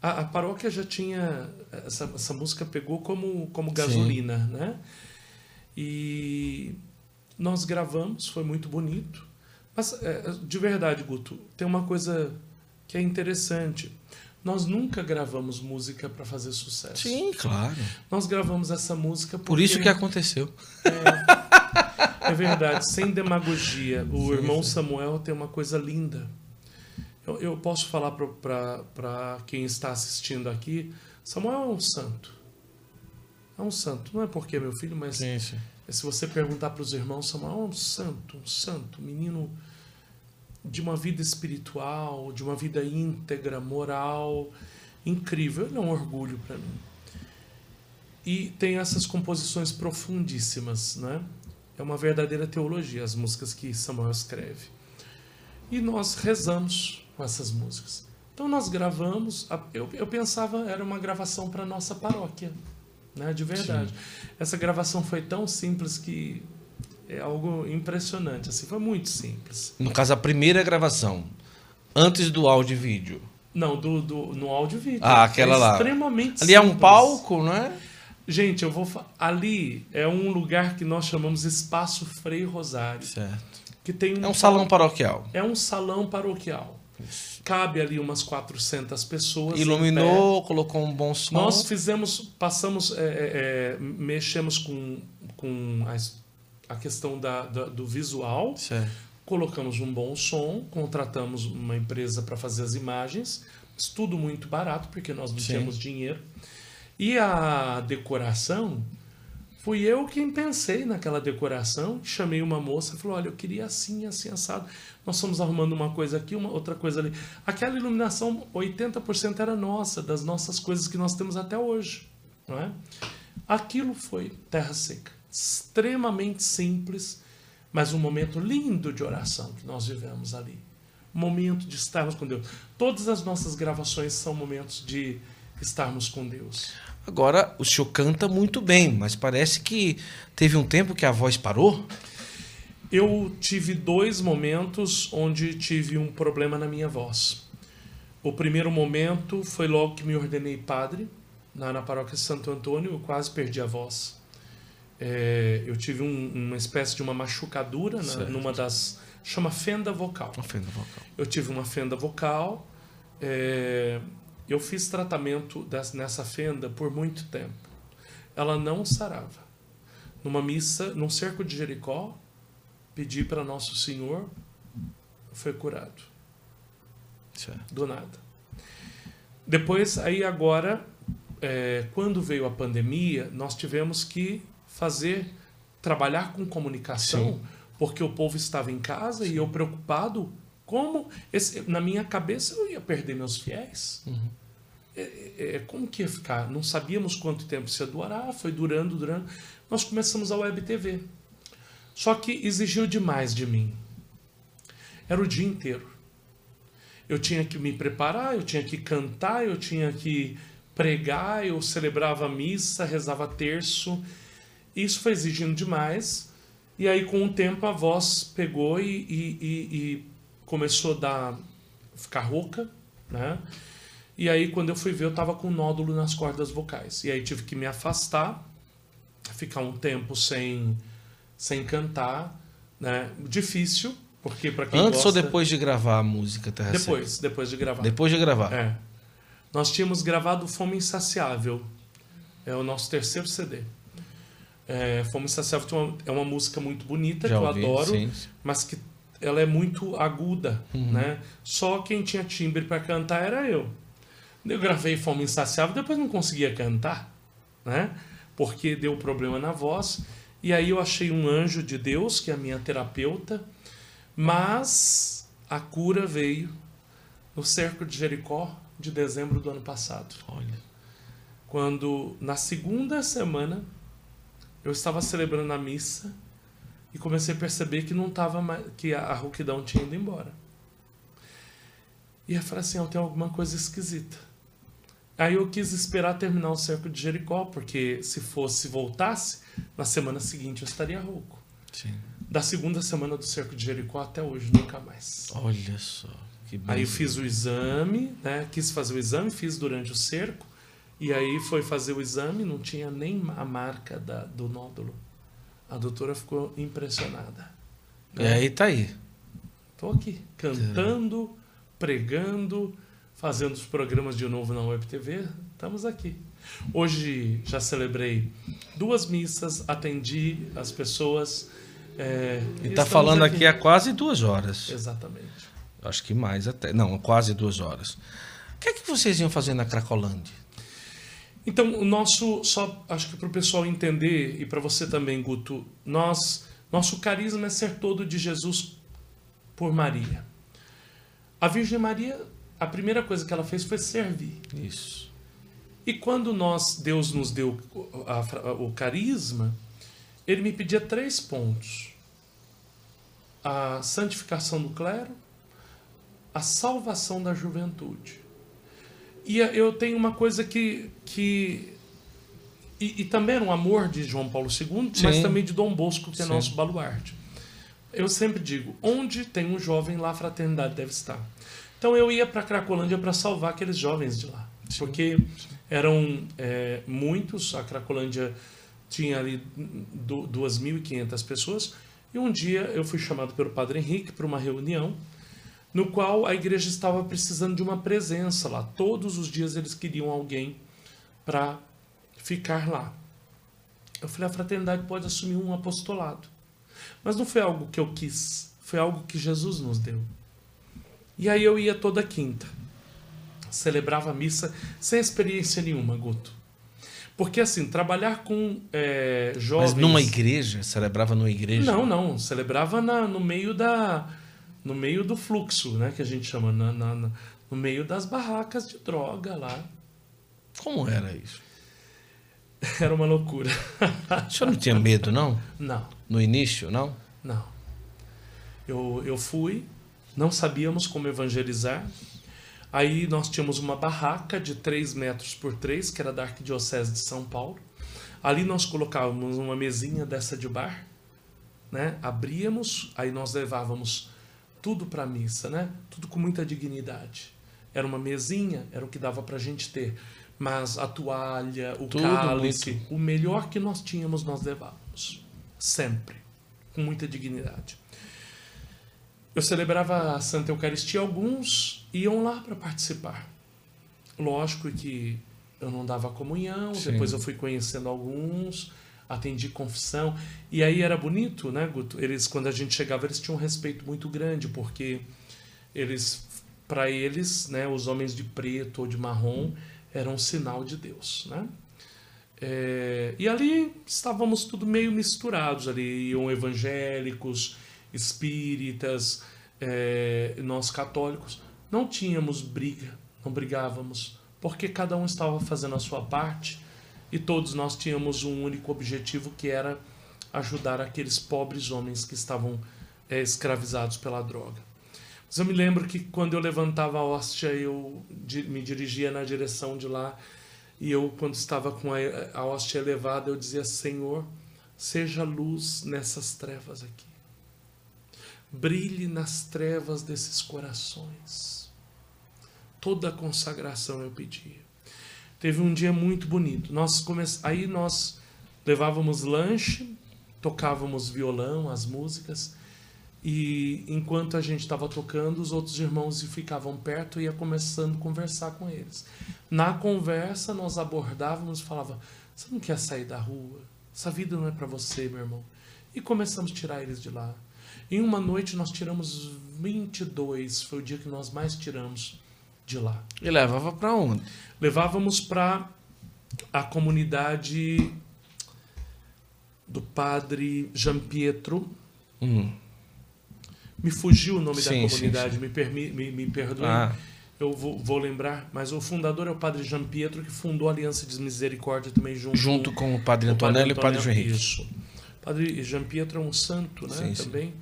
A, a paróquia já tinha. Essa, essa música pegou como, como gasolina, Sim. né? E nós gravamos, foi muito bonito. Mas, é, de verdade, Guto, tem uma coisa que é interessante. Nós nunca gravamos música para fazer sucesso. Sim, claro. Nós gravamos essa música porque... Por isso que aconteceu. É, é verdade, sem demagogia. O sim, irmão sim. Samuel tem uma coisa linda. Eu, eu posso falar para quem está assistindo aqui: Samuel é um santo. É um santo. Não é porque é meu filho, mas sim, sim. Se você perguntar para os irmãos, Samuel é um santo, um santo, um menino de uma vida espiritual, de uma vida íntegra, moral, incrível. Ele é um orgulho para mim. E tem essas composições profundíssimas, né? É uma verdadeira teologia, as músicas que Samuel escreve. E nós rezamos com essas músicas. Então nós gravamos, eu, eu pensava era uma gravação para nossa paróquia né? De verdade. Sim. Essa gravação foi tão simples que é algo impressionante. Assim, foi muito simples. No caso, a primeira gravação, antes do áudio e vídeo. Não, do, do, no áudio e vídeo. Ah, aquela é lá. Extremamente Ali simples. é um palco, não é? Gente, eu vou. Ali é um lugar que nós chamamos Espaço Frei Rosário. Certo. Que tem É um salão paroquial. É um salão paroquial. Cabe ali umas 400 pessoas. Iluminou, colocou um bom som. Nós fizemos, passamos, é, é, é, mexemos com, com a, a questão da, da- do visual, Certo. colocamos um bom som, contratamos uma empresa para fazer as imagens, tudo muito barato, porque nós não Sim. tínhamos dinheiro. E a decoração, fui eu quem pensei naquela decoração, chamei uma moça e falou, olha, eu queria assim, assim, assado. Nós fomos arrumando uma coisa aqui, uma outra coisa ali. Aquela iluminação, 80% era nossa, das nossas coisas que nós temos até hoje. Não é? Aquilo foi terra seca. Extremamente simples, mas um momento lindo de oração que nós vivemos ali. Momento de estarmos com Deus. Todas as nossas gravações são momentos de estarmos com Deus. Agora, o senhor canta muito bem, mas parece que teve um tempo que a voz parou. Eu tive dois momentos onde tive um problema na minha voz. O primeiro momento foi logo que me ordenei padre, na, na paróquia Santo Antônio, eu quase perdi a voz. É, eu tive um- uma espécie de uma machucadura na- Certo. numa das. chama fenda vocal. Uma fenda vocal. Eu tive uma fenda vocal. é, eu fiz tratamento nessa fenda por muito tempo. Ela não sarava. Numa missa, num cerco de Jericó, pedi para Nosso Senhor, foi curado. Certo. Do nada. Depois, aí agora, é, quando veio a pandemia, nós tivemos que fazer, trabalhar com comunicação, Sim. porque o povo estava em casa e eu preocupado, como, esse- na minha cabeça, eu ia perder meus fiéis. Uhum. É, é, como que ia ficar? Não sabíamos quanto tempo isso ia durar, foi durando, durando. Nós começamos a Web TV. Só que exigiu demais de mim. Era o dia inteiro. Eu tinha que me preparar, eu tinha que cantar, eu tinha que pregar, eu celebrava missa, rezava terço. Isso foi exigindo demais. E aí, com o tempo, a voz pegou e, e- e- e começou a dar, ficar rouca, né? E aí, quando eu fui ver, eu estava com um nódulo nas cordas vocais. E aí, tive que me afastar, ficar um tempo sem, sem cantar, né? Difícil, porque para quem Antes gosta... ou depois de gravar a música Terra Seca? Depois, depois de gravar. Depois de gravar. É. Nós tínhamos gravado Fome Insaciável. É o nosso terceiro CD. É, Fome Insaciável é uma música muito bonita, Já que eu ouvi, adoro, sim. mas que ela é muito aguda, Uhum. né? Só quem tinha timbre para cantar era eu. Eu gravei Fome Insaciável, depois não conseguia cantar, né? Porque deu problema na voz. E aí eu achei um anjo de Deus, que é a minha terapeuta, mas a cura veio no cerco de Jericó de dezembro do ano passado. Olha. Quando na segunda semana eu estava celebrando a missa e comecei a perceber que não tava mais, que a, rouquidão tinha ido embora. E eu falei assim, "Ah, tem alguma coisa esquisita. Aí eu quis esperar terminar o cerco de Jericó, porque se fosse voltasse, na semana seguinte eu estaria rouco. Sim. Da segunda semana do cerco de Jericó até hoje, nunca mais. Olha só. Que Aí eu fiz o exame, né? Quis fazer o exame, fiz durante o cerco. E aí foi fazer o exame, não tinha nem a marca da, do nódulo. A doutora ficou impressionada. E aí tá aí. Tô aqui, cantando, pregando, fazendo os programas de novo na Web TV. Estamos aqui. Hoje já celebrei duas missas, atendi as pessoas. é, E tá estamos falando aqui há quase duas horas. Exatamente. Acho que mais até. Não, quase duas horas. O que é que vocês iam fazer na Cracolândia? Então, o nosso, só acho que para o pessoal entender e para você também, Guto, nós, nosso carisma é ser todo de Jesus por Maria. A Virgem Maria, a primeira coisa que ela fez foi servir. Isso. E quando nós, Deus nos deu o- a- o carisma, ele me pedia três pontos: a santificação do clero, a salvação da juventude. E eu tenho uma coisa que. que e, e também era um amor de João Paulo II, mas Sim. também de Dom Bosco, que é Sim. nosso baluarte. Eu sempre digo: onde tem um jovem, lá a fraternidade deve estar. Então eu ia para Cracolândia para salvar aqueles jovens de lá. Porque eram é, muitos, a Cracolândia tinha ali 2.500 pessoas, e um dia eu fui chamado pelo Padre Henrique para uma reunião, no qual a igreja estava precisando de uma presença lá. Todos os dias eles queriam alguém para ficar lá. Eu falei, a fraternidade pode assumir um apostolado. Mas não foi algo que eu quis, foi algo que Jesus nos deu. E aí eu ia toda quinta. Celebrava a missa sem experiência nenhuma, Guto. Porque assim, trabalhar com é, jovens. Mas numa igreja? Celebrava numa igreja? Não, não. Celebrava na, no meio da. No meio do fluxo, né? Que a gente chama. Na, na, na, no meio das barracas de droga lá. Como era isso? Era uma loucura. O senhor não tinha medo, não? Não. No início, não? Não. Eu, eu fui, não sabíamos como evangelizar. Aí nós tínhamos uma barraca de 3 metros por 3, que era da Arquidiocese de São Paulo. Ali nós colocávamos uma mesinha dessa de bar, né? abríamos, aí nós levávamos tudo para a missa, né? tudo com muita dignidade. Era uma mesinha, era o que dava para a gente ter. Mas a toalha, o Tudo cálice, muito. o melhor que nós tínhamos, nós levávamos. Sempre. Com muita dignidade. Eu celebrava a Santa Eucaristia, alguns iam lá para participar. Lógico que eu não dava comunhão, Sim. depois eu fui conhecendo alguns, atendi confissão. E aí era bonito, né, Guto? Eles, quando a gente chegava, eles tinham um respeito muito grande, porque eles, para eles, né, os homens de preto ou de marrom, era um sinal de Deus, né? É, e ali estávamos tudo meio misturados ali, iam evangélicos, espíritas, é, nós católicos. Não tínhamos briga, não brigávamos, porque cada um estava fazendo a sua parte e todos nós tínhamos um único objetivo que era ajudar aqueles pobres homens que estavam é, escravizados pela droga. Mas eu me lembro que quando eu levantava a hóstia, eu me dirigia na direção de lá. E eu, quando estava com a, a hóstia elevada, eu dizia: Senhor, seja luz nessas trevas aqui. Brilhe nas trevas desses corações. Toda a consagração eu pedia. Teve um dia muito bonito. Nós come... Aí nós levávamos lanche, tocávamos violão, as músicas e enquanto a gente estava tocando, os outros irmãos ficavam perto e ia começando a conversar com eles. Na conversa, nós abordávamos e falava: "Você não quer sair da rua? Essa vida não é para você, meu irmão". E começamos a tirar eles de lá. Em uma noite nós tiramos 22, foi o dia que nós mais tiramos de lá. E levava para onde? Levávamos para a comunidade do padre Jean Pietro. Hum me fugiu o nome sim, da comunidade, sim, sim. Me, permi, me, me perdoe. Ah. Eu vou, vou, lembrar, mas o fundador é o padre Jean Pietro, que fundou a Aliança de Misericórdia também junto, junto com o padre Antonello e o padre João Henrique. Isso. O padre Jean Pietro é um santo né, também.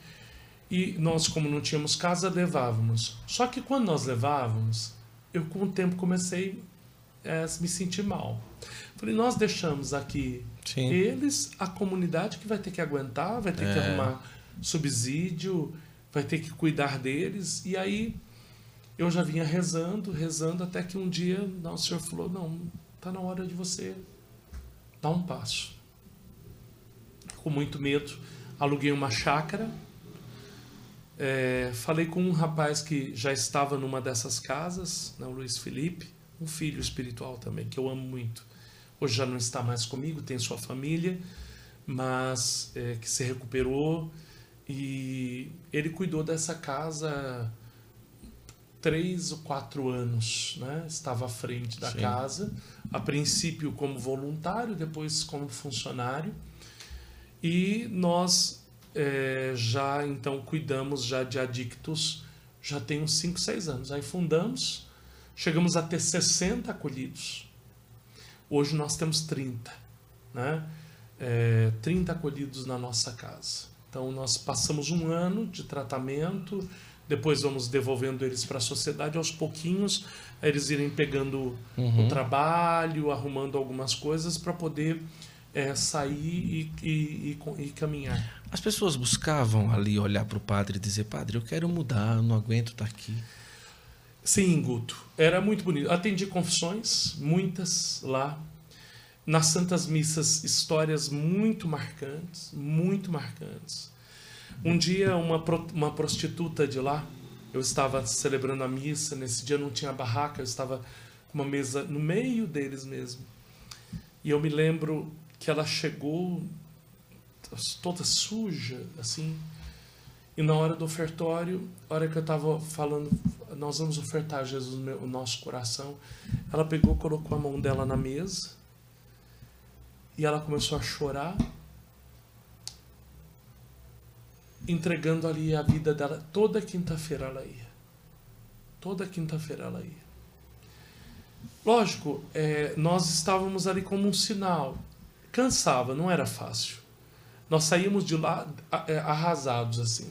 E nós, como não tínhamos casa, levávamos. Só que quando nós levávamos, eu com o tempo comecei a me sentir mal. Falei, nós deixamos aqui eles, a comunidade que vai ter que aguentar, vai ter é. que arrumar subsídio vai ter que cuidar deles. E aí eu já vinha rezando, rezando, até que um dia o Senhor falou: Não, está na hora de você dar um passo. Com muito medo, aluguei uma chácara. É, falei com um rapaz que já estava numa dessas casas, né, o Luiz Felipe, um filho espiritual também, que eu amo muito. Hoje já não está mais comigo, tem sua família, mas é, que se recuperou e ele cuidou dessa casa três ou quatro anos, né? Estava à frente da Sim. casa, a princípio como voluntário, depois como funcionário. E nós é, já então cuidamos já de adictos já tem uns 5, 6 anos. Aí fundamos, chegamos a ter 60 acolhidos. Hoje nós temos 30, né? É, 30 acolhidos na nossa casa. Então, nós passamos um ano de tratamento, depois vamos devolvendo eles para a sociedade aos pouquinhos, eles irem pegando uhum. o trabalho, arrumando algumas coisas para poder é, sair e, e, e, e, caminhar. As pessoas buscavam ali olhar para o padre e dizer: Padre, eu quero mudar, eu não aguento estar tá aqui. Sim, Guto. Era muito bonito. Atendi confissões, muitas lá. Nas Santas Missas, histórias muito marcantes, muito marcantes. Um dia, uma, uma prostituta de lá, eu estava celebrando a missa, nesse dia não tinha barraca, eu estava com uma mesa no meio deles mesmo. E eu me lembro que ela chegou toda suja, assim, e na hora do ofertório, a hora que eu estava falando, nós vamos ofertar Jesus o nosso coração, ela pegou, colocou a mão dela na mesa e ela começou a chorar, entregando ali a vida dela. Toda quinta-feira ela ia. Toda quinta-feira ela ia. Lógico, é, nós estávamos ali como um sinal. Cansava, não era fácil. Nós saímos de lá é, arrasados assim.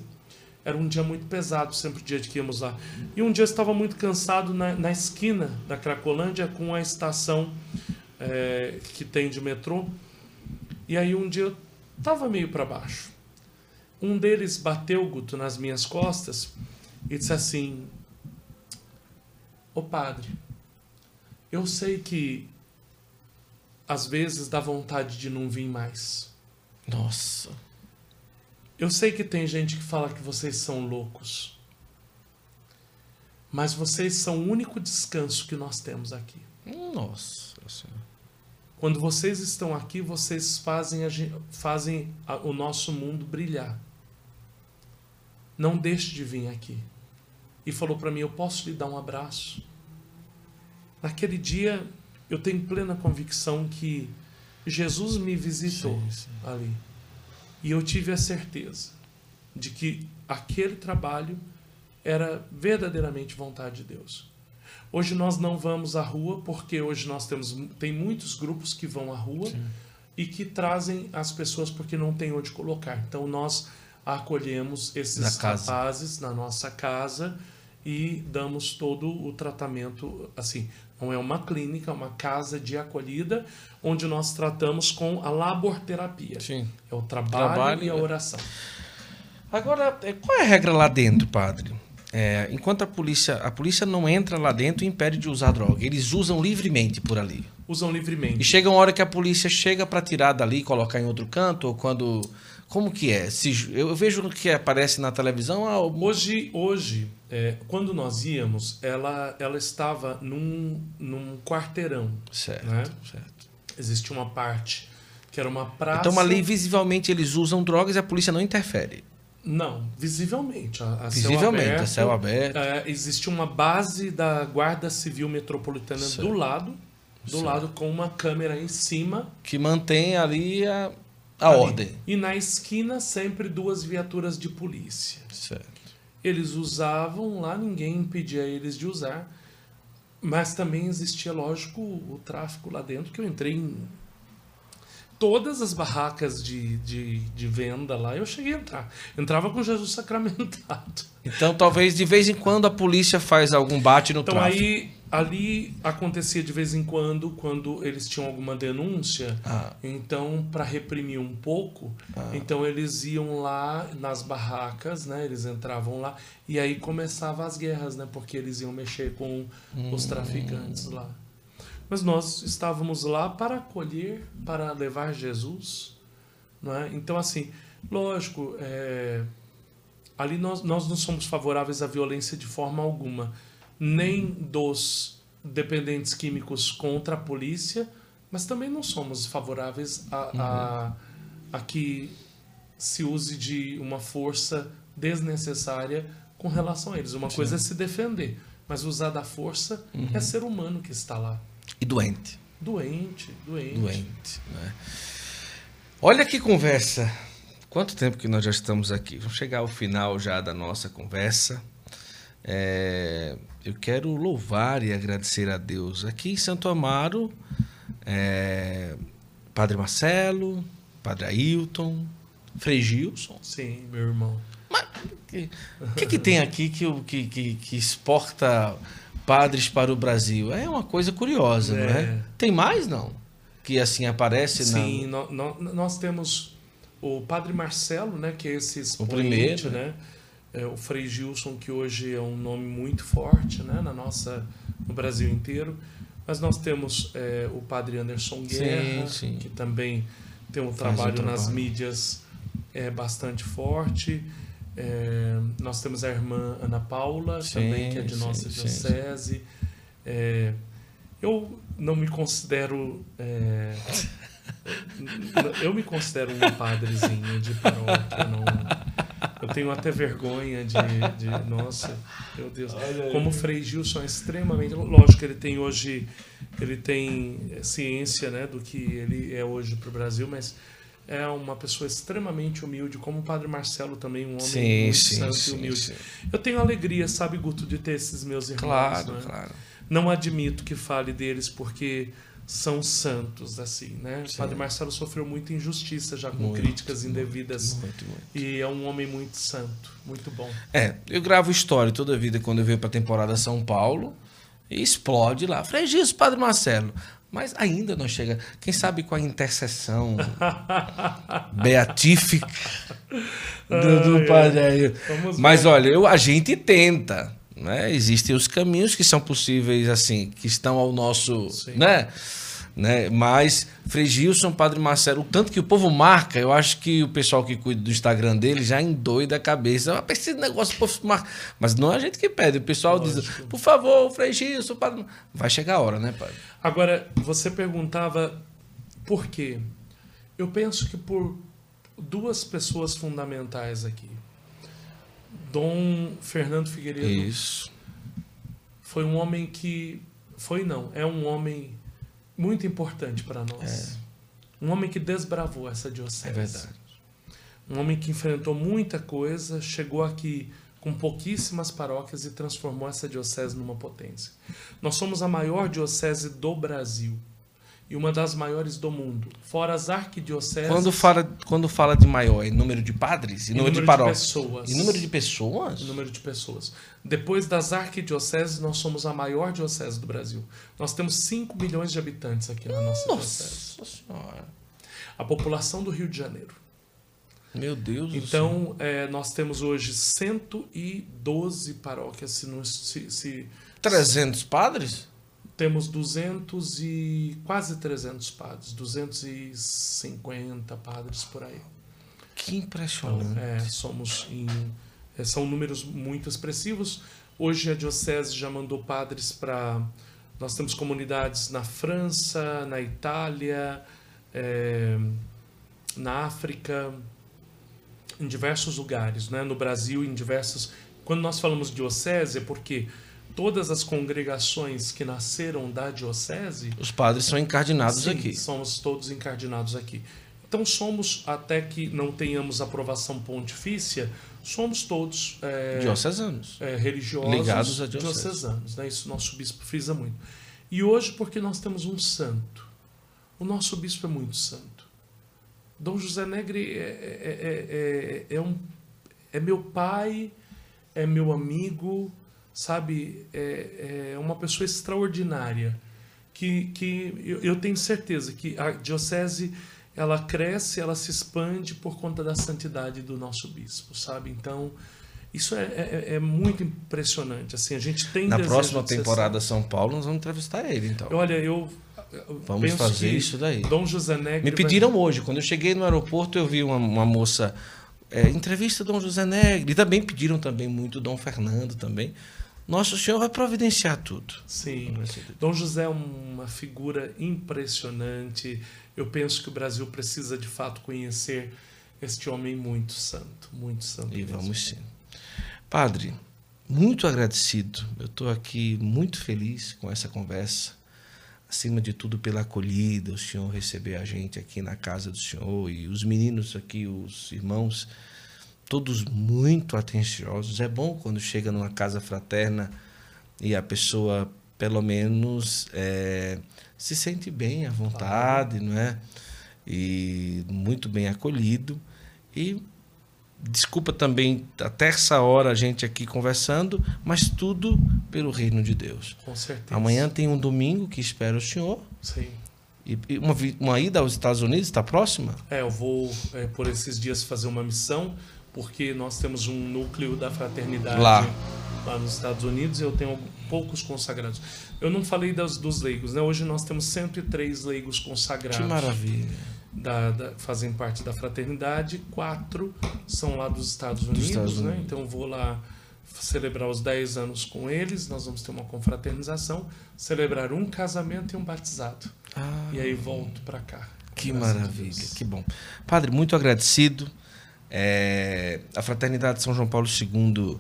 Era um dia muito pesado, sempre o dia que íamos lá. E um dia eu estava muito cansado na, na esquina da Cracolândia com a estação é, que tem de metrô. E aí um dia eu estava meio para baixo. Um deles bateu, Guto, nas minhas costas e disse assim: Ô padre, eu sei que às vezes dá vontade de não vir mais. Nossa. Eu sei que tem gente que fala que vocês são loucos. Mas vocês são o único descanso que nós temos aqui. Nossa Quando vocês estão aqui, vocês fazem, a, fazem a, o nosso mundo brilhar. Não deixe de vir aqui. E falou para mim: Eu posso lhe dar um abraço? Naquele dia, eu tenho plena convicção que Jesus me visitou sim, sim. ali. E eu tive a certeza de que aquele trabalho era verdadeiramente vontade de Deus. Hoje nós não vamos à rua porque hoje nós temos tem muitos grupos que vão à rua Sim. e que trazem as pessoas porque não tem onde colocar. Então nós acolhemos esses na rapazes na nossa casa e damos todo o tratamento assim. Não é uma clínica, é uma casa de acolhida onde nós tratamos com a laborterapia. Sim. É o trabalho, trabalho e a oração. Agora, é, qual é a regra lá dentro, padre? É, enquanto a polícia, a polícia não entra lá dentro e impede de usar droga, eles usam livremente por ali. Usam livremente. E chega uma hora que a polícia chega para tirar dali e colocar em outro canto, ou quando como que é? Se, eu vejo que aparece na televisão. Ah, hoje, hoje é, quando nós íamos, ela, ela estava num, num quarteirão. Certo, né? certo. Existia uma parte que era uma praça. Então ali visivelmente eles usam drogas e a polícia não interfere. Não, visivelmente. A, a visivelmente, céu aberto, a céu aberto. É, existe uma base da Guarda Civil Metropolitana certo. do lado, do certo. lado com uma câmera em cima que mantém ali a a ali. ordem. E na esquina sempre duas viaturas de polícia. Certo. Eles usavam lá, ninguém impedia eles de usar. Mas também existia, lógico, o tráfico lá dentro, que eu entrei em todas as barracas de, de, de, venda lá, eu cheguei a entrar. Entrava com Jesus sacramentado. Então, talvez de vez em quando a polícia faz algum bate no então, tráfico. Então, aí ali acontecia de vez em quando, quando eles tinham alguma denúncia, ah. então para reprimir um pouco, ah. então eles iam lá nas barracas, né? Eles entravam lá e aí começavam as guerras, né? Porque eles iam mexer com hum. os traficantes lá. Mas nós estávamos lá para acolher, para levar Jesus, não é? Então assim, lógico, é, ali nós, nós não somos favoráveis à violência de forma alguma nem dos dependentes químicos contra a polícia, mas também não somos favoráveis a, a, a que se use de uma força desnecessária com relação a eles. Uma Sim. coisa é se defender, mas usar da força uhum. é ser humano que está lá. E doente. Doente, doente. Doente. Né? Olha que conversa. Quanto tempo que nós já estamos aqui? Vamos chegar ao final já da nossa conversa. É, eu quero louvar e agradecer a Deus. Aqui em Santo Amaro, é, Padre Marcelo, Padre Ailton, Frei Gilson. Sim, meu irmão. Mas o que, que, tem aqui que, que, que, que, exporta padres para o Brasil? É uma coisa curiosa, é. não é? Tem mais, não? Que assim aparece Sim, na... no, no, nós temos o Padre Marcelo, né, que é esse expoente, o primeiro, né? É, o Frei Gilson, que hoje é um nome muito forte né, na nossa, no Brasil inteiro. Mas nós temos é, o padre Anderson Guerra, sim, sim. que também tem um trabalho, um trabalho, nas mídias é, bastante forte. É, nós temos a irmã Ana Paula, sim, também, que é de nossa diocese. É, eu não me considero. É, eu me considero um padrezinho de paróquia. Não, tenho até vergonha de, de. Nossa, meu Deus. Como o Frei Gilson é extremamente. Lógico que ele tem hoje. Ele tem ciência né, do que ele é hoje para o Brasil, mas é uma pessoa extremamente humilde, como o Padre Marcelo também, um homem sim, muito sim, santo sim, e humilde. Eu tenho alegria, sabe, Guto, de ter esses meus irmãos. Claro, né? claro. Não admito que fale deles porque são santos, assim, né? O Padre Marcelo sofreu muita injustiça já com muito, críticas indevidas. Muito, muito, e é um homem muito santo, muito bom. É, eu gravo história toda a vida quando eu venho para a temporada São Paulo e explode lá. Frei Jesus, Padre Marcelo. Mas ainda não chega. Quem sabe com a intercessão beatífica do, do Padre aí. Mas olha, eu, a gente tenta. Né? Existem os caminhos que são possíveis, assim, que estão ao nosso. Sim. Né? Né? Mas Frei Gilson, Padre Marcelo, o tanto que o povo marca, eu acho que o pessoal que cuida do Instagram dele já endoida a cabeça. Ah, esse negócio, povo marca. Mas não é a gente que pede, o pessoal Lógico. diz, por favor, Frei Gilson, Padre. Vai chegar a hora, né, Padre? Agora, você perguntava por quê? Eu penso que por duas pessoas fundamentais aqui. Dom Fernando Figueiredo. Isso. Foi um homem que. Foi não, é um homem muito importante para nós. É. Um homem que desbravou essa diocese. É verdade. Um homem que enfrentou muita coisa, chegou aqui com pouquíssimas paróquias e transformou essa diocese numa potência. Nós somos a maior diocese do Brasil e uma das maiores do mundo. Fora as arquidioceses. Quando fala, quando fala de maior, é número de padres? E, número, número de paróquias? De pessoas. E número de pessoas? E número de pessoas. Depois das arquidioceses, nós somos a maior diocese do Brasil. Nós temos 5 milhões de habitantes aqui na nossa, nossa diocese. Nossa Senhora. A população do Rio de Janeiro. Meu Deus Então, é, nós temos hoje 112 paróquias. Se, não, se, se 300 padres? Temos 200 e quase 300 padres, 250 padres por aí. Que impressionante. Então, é, somos em, é, são números muito expressivos. Hoje a diocese já mandou padres para nós temos comunidades na França, na Itália, é, na África, em diversos lugares, né? No Brasil, em diversos. Quando nós falamos diocese, é porque todas as congregações que nasceram da diocese. Os padres são encardinados sim, aqui. Somos todos encardinados aqui. Então somos, até que não tenhamos aprovação pontifícia, somos todos é, diocesanos. É, religiosos ligados a diocese. diocesanos. Né? Isso nosso bispo frisa muito. E hoje, porque nós temos um santo. O nosso bispo é muito santo. Dom José Negre é, é, é, é um, é meu pai, é meu amigo, sabe, é, é uma pessoa extraordinária. Que, que eu, eu tenho certeza que a diocese ela cresce, ela se expande por conta da santidade do nosso bispo, sabe? Então, isso é, é, é muito impressionante. Assim, a gente tem Na próxima temporada. São Paulo, nós vamos entrevistar ele, então. Olha, eu. Vamos fazer isso daí. Dom José Negre. Me pediram vai... hoje, quando eu cheguei no aeroporto, eu vi uma, uma moça. É, entrevista Dom José Negre. E também pediram também muito Dom Fernando também. Nosso Senhor vai providenciar tudo. Sim. Dom José é uma figura impressionante. Eu penso que o Brasil precisa de fato conhecer este homem muito santo, muito santo. E mesmo. vamos sim. Padre, muito agradecido. Eu estou aqui muito feliz com essa conversa. Acima de tudo, pela acolhida, o Senhor receber a gente aqui na casa do Senhor e os meninos aqui, os irmãos todos muito atenciosos. É bom quando chega numa casa fraterna e a pessoa, pelo menos, é, se sente bem à vontade, claro. não é? E muito bem acolhido. E desculpa também até essa hora a gente aqui conversando, mas tudo pelo reino de Deus. Com certeza. Amanhã tem um domingo que espera o senhor. Sim. E, e uma, uma ida aos Estados Unidos está próxima? É, eu vou é, por esses dias fazer uma missão, porque nós temos um núcleo da fraternidade Lá. lá nos Estados Unidos e eu tenho poucos consagrados. Eu não falei das, dos leigos, né? Hoje nós temos 103 leigos consagrados. Que maravilha. Da, da, fazem parte da fraternidade, quatro são lá dos Estados Unidos, Estados né? Unidos. Então eu vou lá celebrar os 10 anos com eles, nós vamos ter uma confraternização, celebrar um casamento e um batizado. Ah, E aí volto para cá. que maravilha, que bom. Padre, muito agradecido. É, a Fraternidade São João Paulo II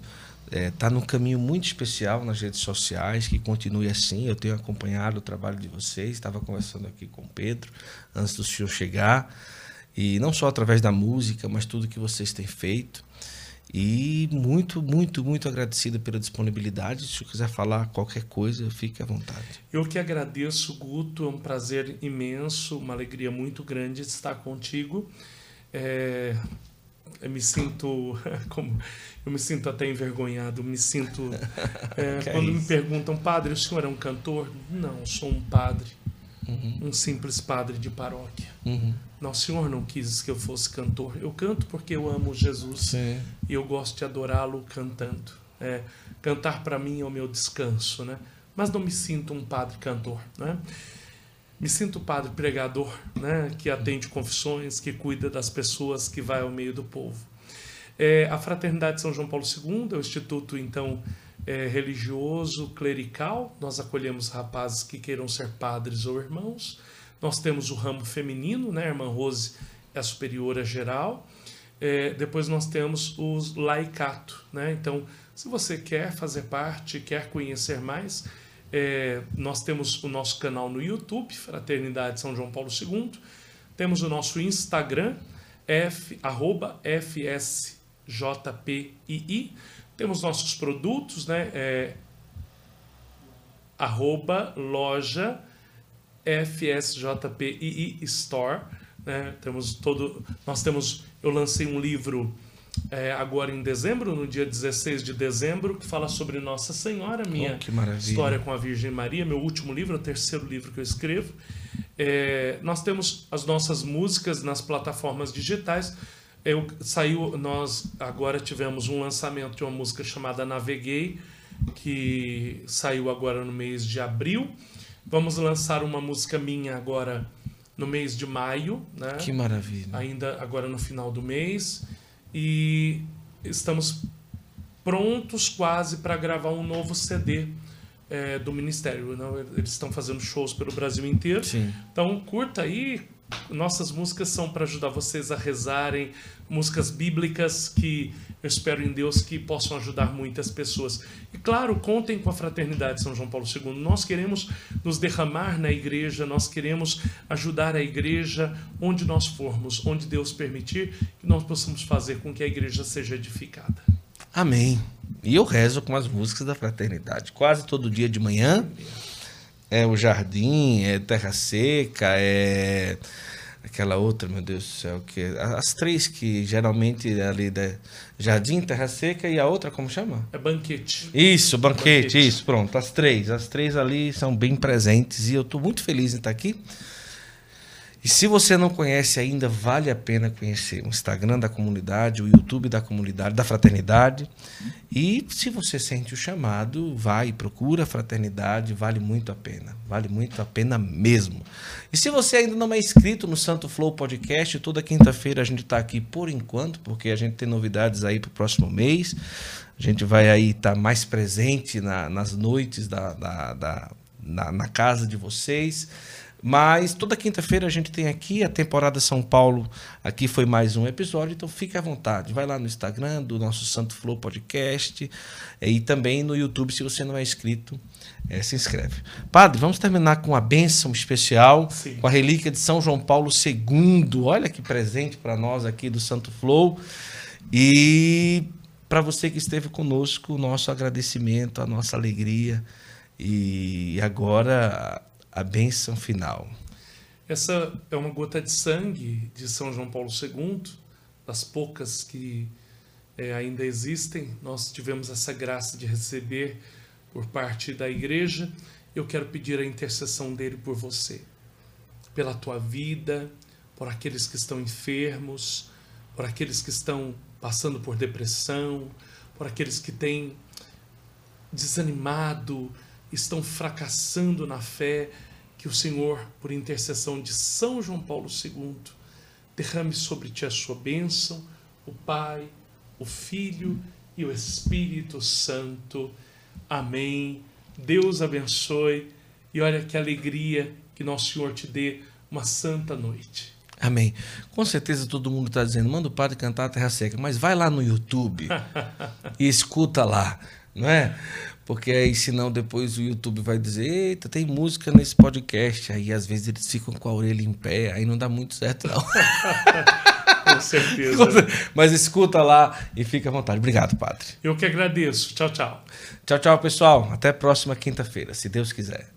está num caminho muito especial nas redes sociais, que continue assim. Eu tenho acompanhado o trabalho de vocês, estava conversando aqui com o Pedro antes do senhor chegar. E não só através da música, mas tudo que vocês têm feito. E muito, muito, muito agradecido pela disponibilidade. Se quiser falar qualquer coisa, fique à vontade. Eu que agradeço, Guto, é um prazer imenso, uma alegria muito grande estar contigo. É, eu me sinto como eu me sinto até envergonhado, me sinto é, é quando me isso? perguntam, padre, o senhor é um cantor? Não, sou um padre, Uhum, um simples padre de paróquia. uhum. Não, o senhor não quis que eu fosse cantor. Eu canto porque eu amo Jesus Sim. e eu gosto de adorá-lo cantando. É, cantar para mim é o meu descanso, né? Mas não me sinto um padre cantor, né? Me sinto padre pregador, né? Que atende confissões, que cuida das pessoas, que vai ao meio do povo. É, a Fraternidade São João Paulo II é o instituto então é, religioso clerical. Nós acolhemos rapazes que queiram ser padres ou irmãos. Nós temos o ramo feminino, né? A irmã Rose é a superiora geral. É, depois nós temos os laicato, né? Então, se você quer fazer parte, quer conhecer mais, é, nós temos o nosso canal no YouTube, Fraternidade São João Paulo II. Temos o nosso Instagram, F, arroba FSJPII. Temos nossos produtos, né? É, arroba loja FSJPII Store. Né? Temos todo, nós temos, eu lancei um livro é, agora em dezembro, no dia 16 de dezembro, que fala sobre Nossa Senhora, minha Oh, história com a Virgem Maria, meu último livro, o terceiro livro que eu escrevo. É, nós temos as nossas músicas nas plataformas digitais. Eu saiu, nós agora tivemos um lançamento de uma música chamada Naveguei, que saiu agora no mês de abril. Vamos lançar uma música minha agora no mês de maio, né? Que maravilha. ainda agora no final do mês e estamos prontos quase para gravar um novo CD eh, do Ministério. né? Eles estão fazendo shows pelo Brasil inteiro. Sim. Então curta aí. Nossas músicas são para ajudar vocês a rezarem, músicas bíblicas que eu espero em Deus que possam ajudar muitas pessoas. E claro, contem com a Fraternidade São João Paulo II. Nós queremos nos derramar na igreja, nós queremos ajudar a igreja onde nós formos, onde Deus permitir, que nós possamos fazer com que a igreja seja edificada. Amém. E eu rezo com as músicas da fraternidade. Quase todo dia de manhã. É o Jardim, é Terra Seca, é aquela outra, meu Deus do céu, que as três que geralmente é ali da Jardim, Terra Seca e a outra como chama? É banquete. Isso, banquete, Banquete. isso, pronto. As três, as três ali são bem presentes e eu estou muito feliz em estar aqui. E se você não conhece ainda, vale a pena conhecer o Instagram da comunidade, o YouTube da comunidade, da fraternidade. E se você sente o chamado, vai e procura a fraternidade, vale muito a pena. Vale muito a pena mesmo. E se você ainda não é inscrito no Santo Flow Podcast, toda quinta-feira a gente está aqui por enquanto, porque a gente tem novidades aí para o próximo mês. A gente vai aí estar mais presente na- nas noites da, da- da- na, na casa de vocês. Mas toda quinta-feira a gente tem aqui a temporada São Paulo. Aqui foi mais um episódio, então fique à vontade. Vai lá no Instagram do nosso Santo Flow Podcast eh, e também no YouTube, se você não é inscrito, eh, se inscreve. Padre, vamos terminar com a bênção especial, Sim. com a relíquia de São João Paulo II. Olha que presente para nós aqui do Santo Flow. E para você que esteve conosco, o nosso agradecimento, a nossa alegria. E agora a bênção final. Essa é uma gota de sangue de São João Paulo II, das poucas que eh, ainda existem. Nós tivemos essa graça de receber por parte da igreja. Eu quero pedir a intercessão dele por você. pela tua vida, por aqueles que estão enfermos, por aqueles que estão passando por depressão, por aqueles que têm desanimado, estão fracassando na fé, que o Senhor, por intercessão de São João Paulo II, derrame sobre ti a sua bênção, o Pai, o Filho e o Espírito Santo. Amém. Deus abençoe e olha que alegria que nosso Senhor te dê uma santa noite. Amém. Com certeza todo mundo está dizendo, manda o padre cantar a Terra Seca, mas vai lá no YouTube e escuta lá, não é? Porque aí, senão, depois o YouTube vai dizer: Eita, tem música nesse podcast. Aí, às vezes, eles ficam com a orelha em pé. Aí não dá muito certo, não. com certeza. Mas escuta lá e fica à vontade. Obrigado, Padre. Eu que agradeço. Tchau, tchau. Tchau, tchau, pessoal. Até a próxima quinta-feira, se Deus quiser.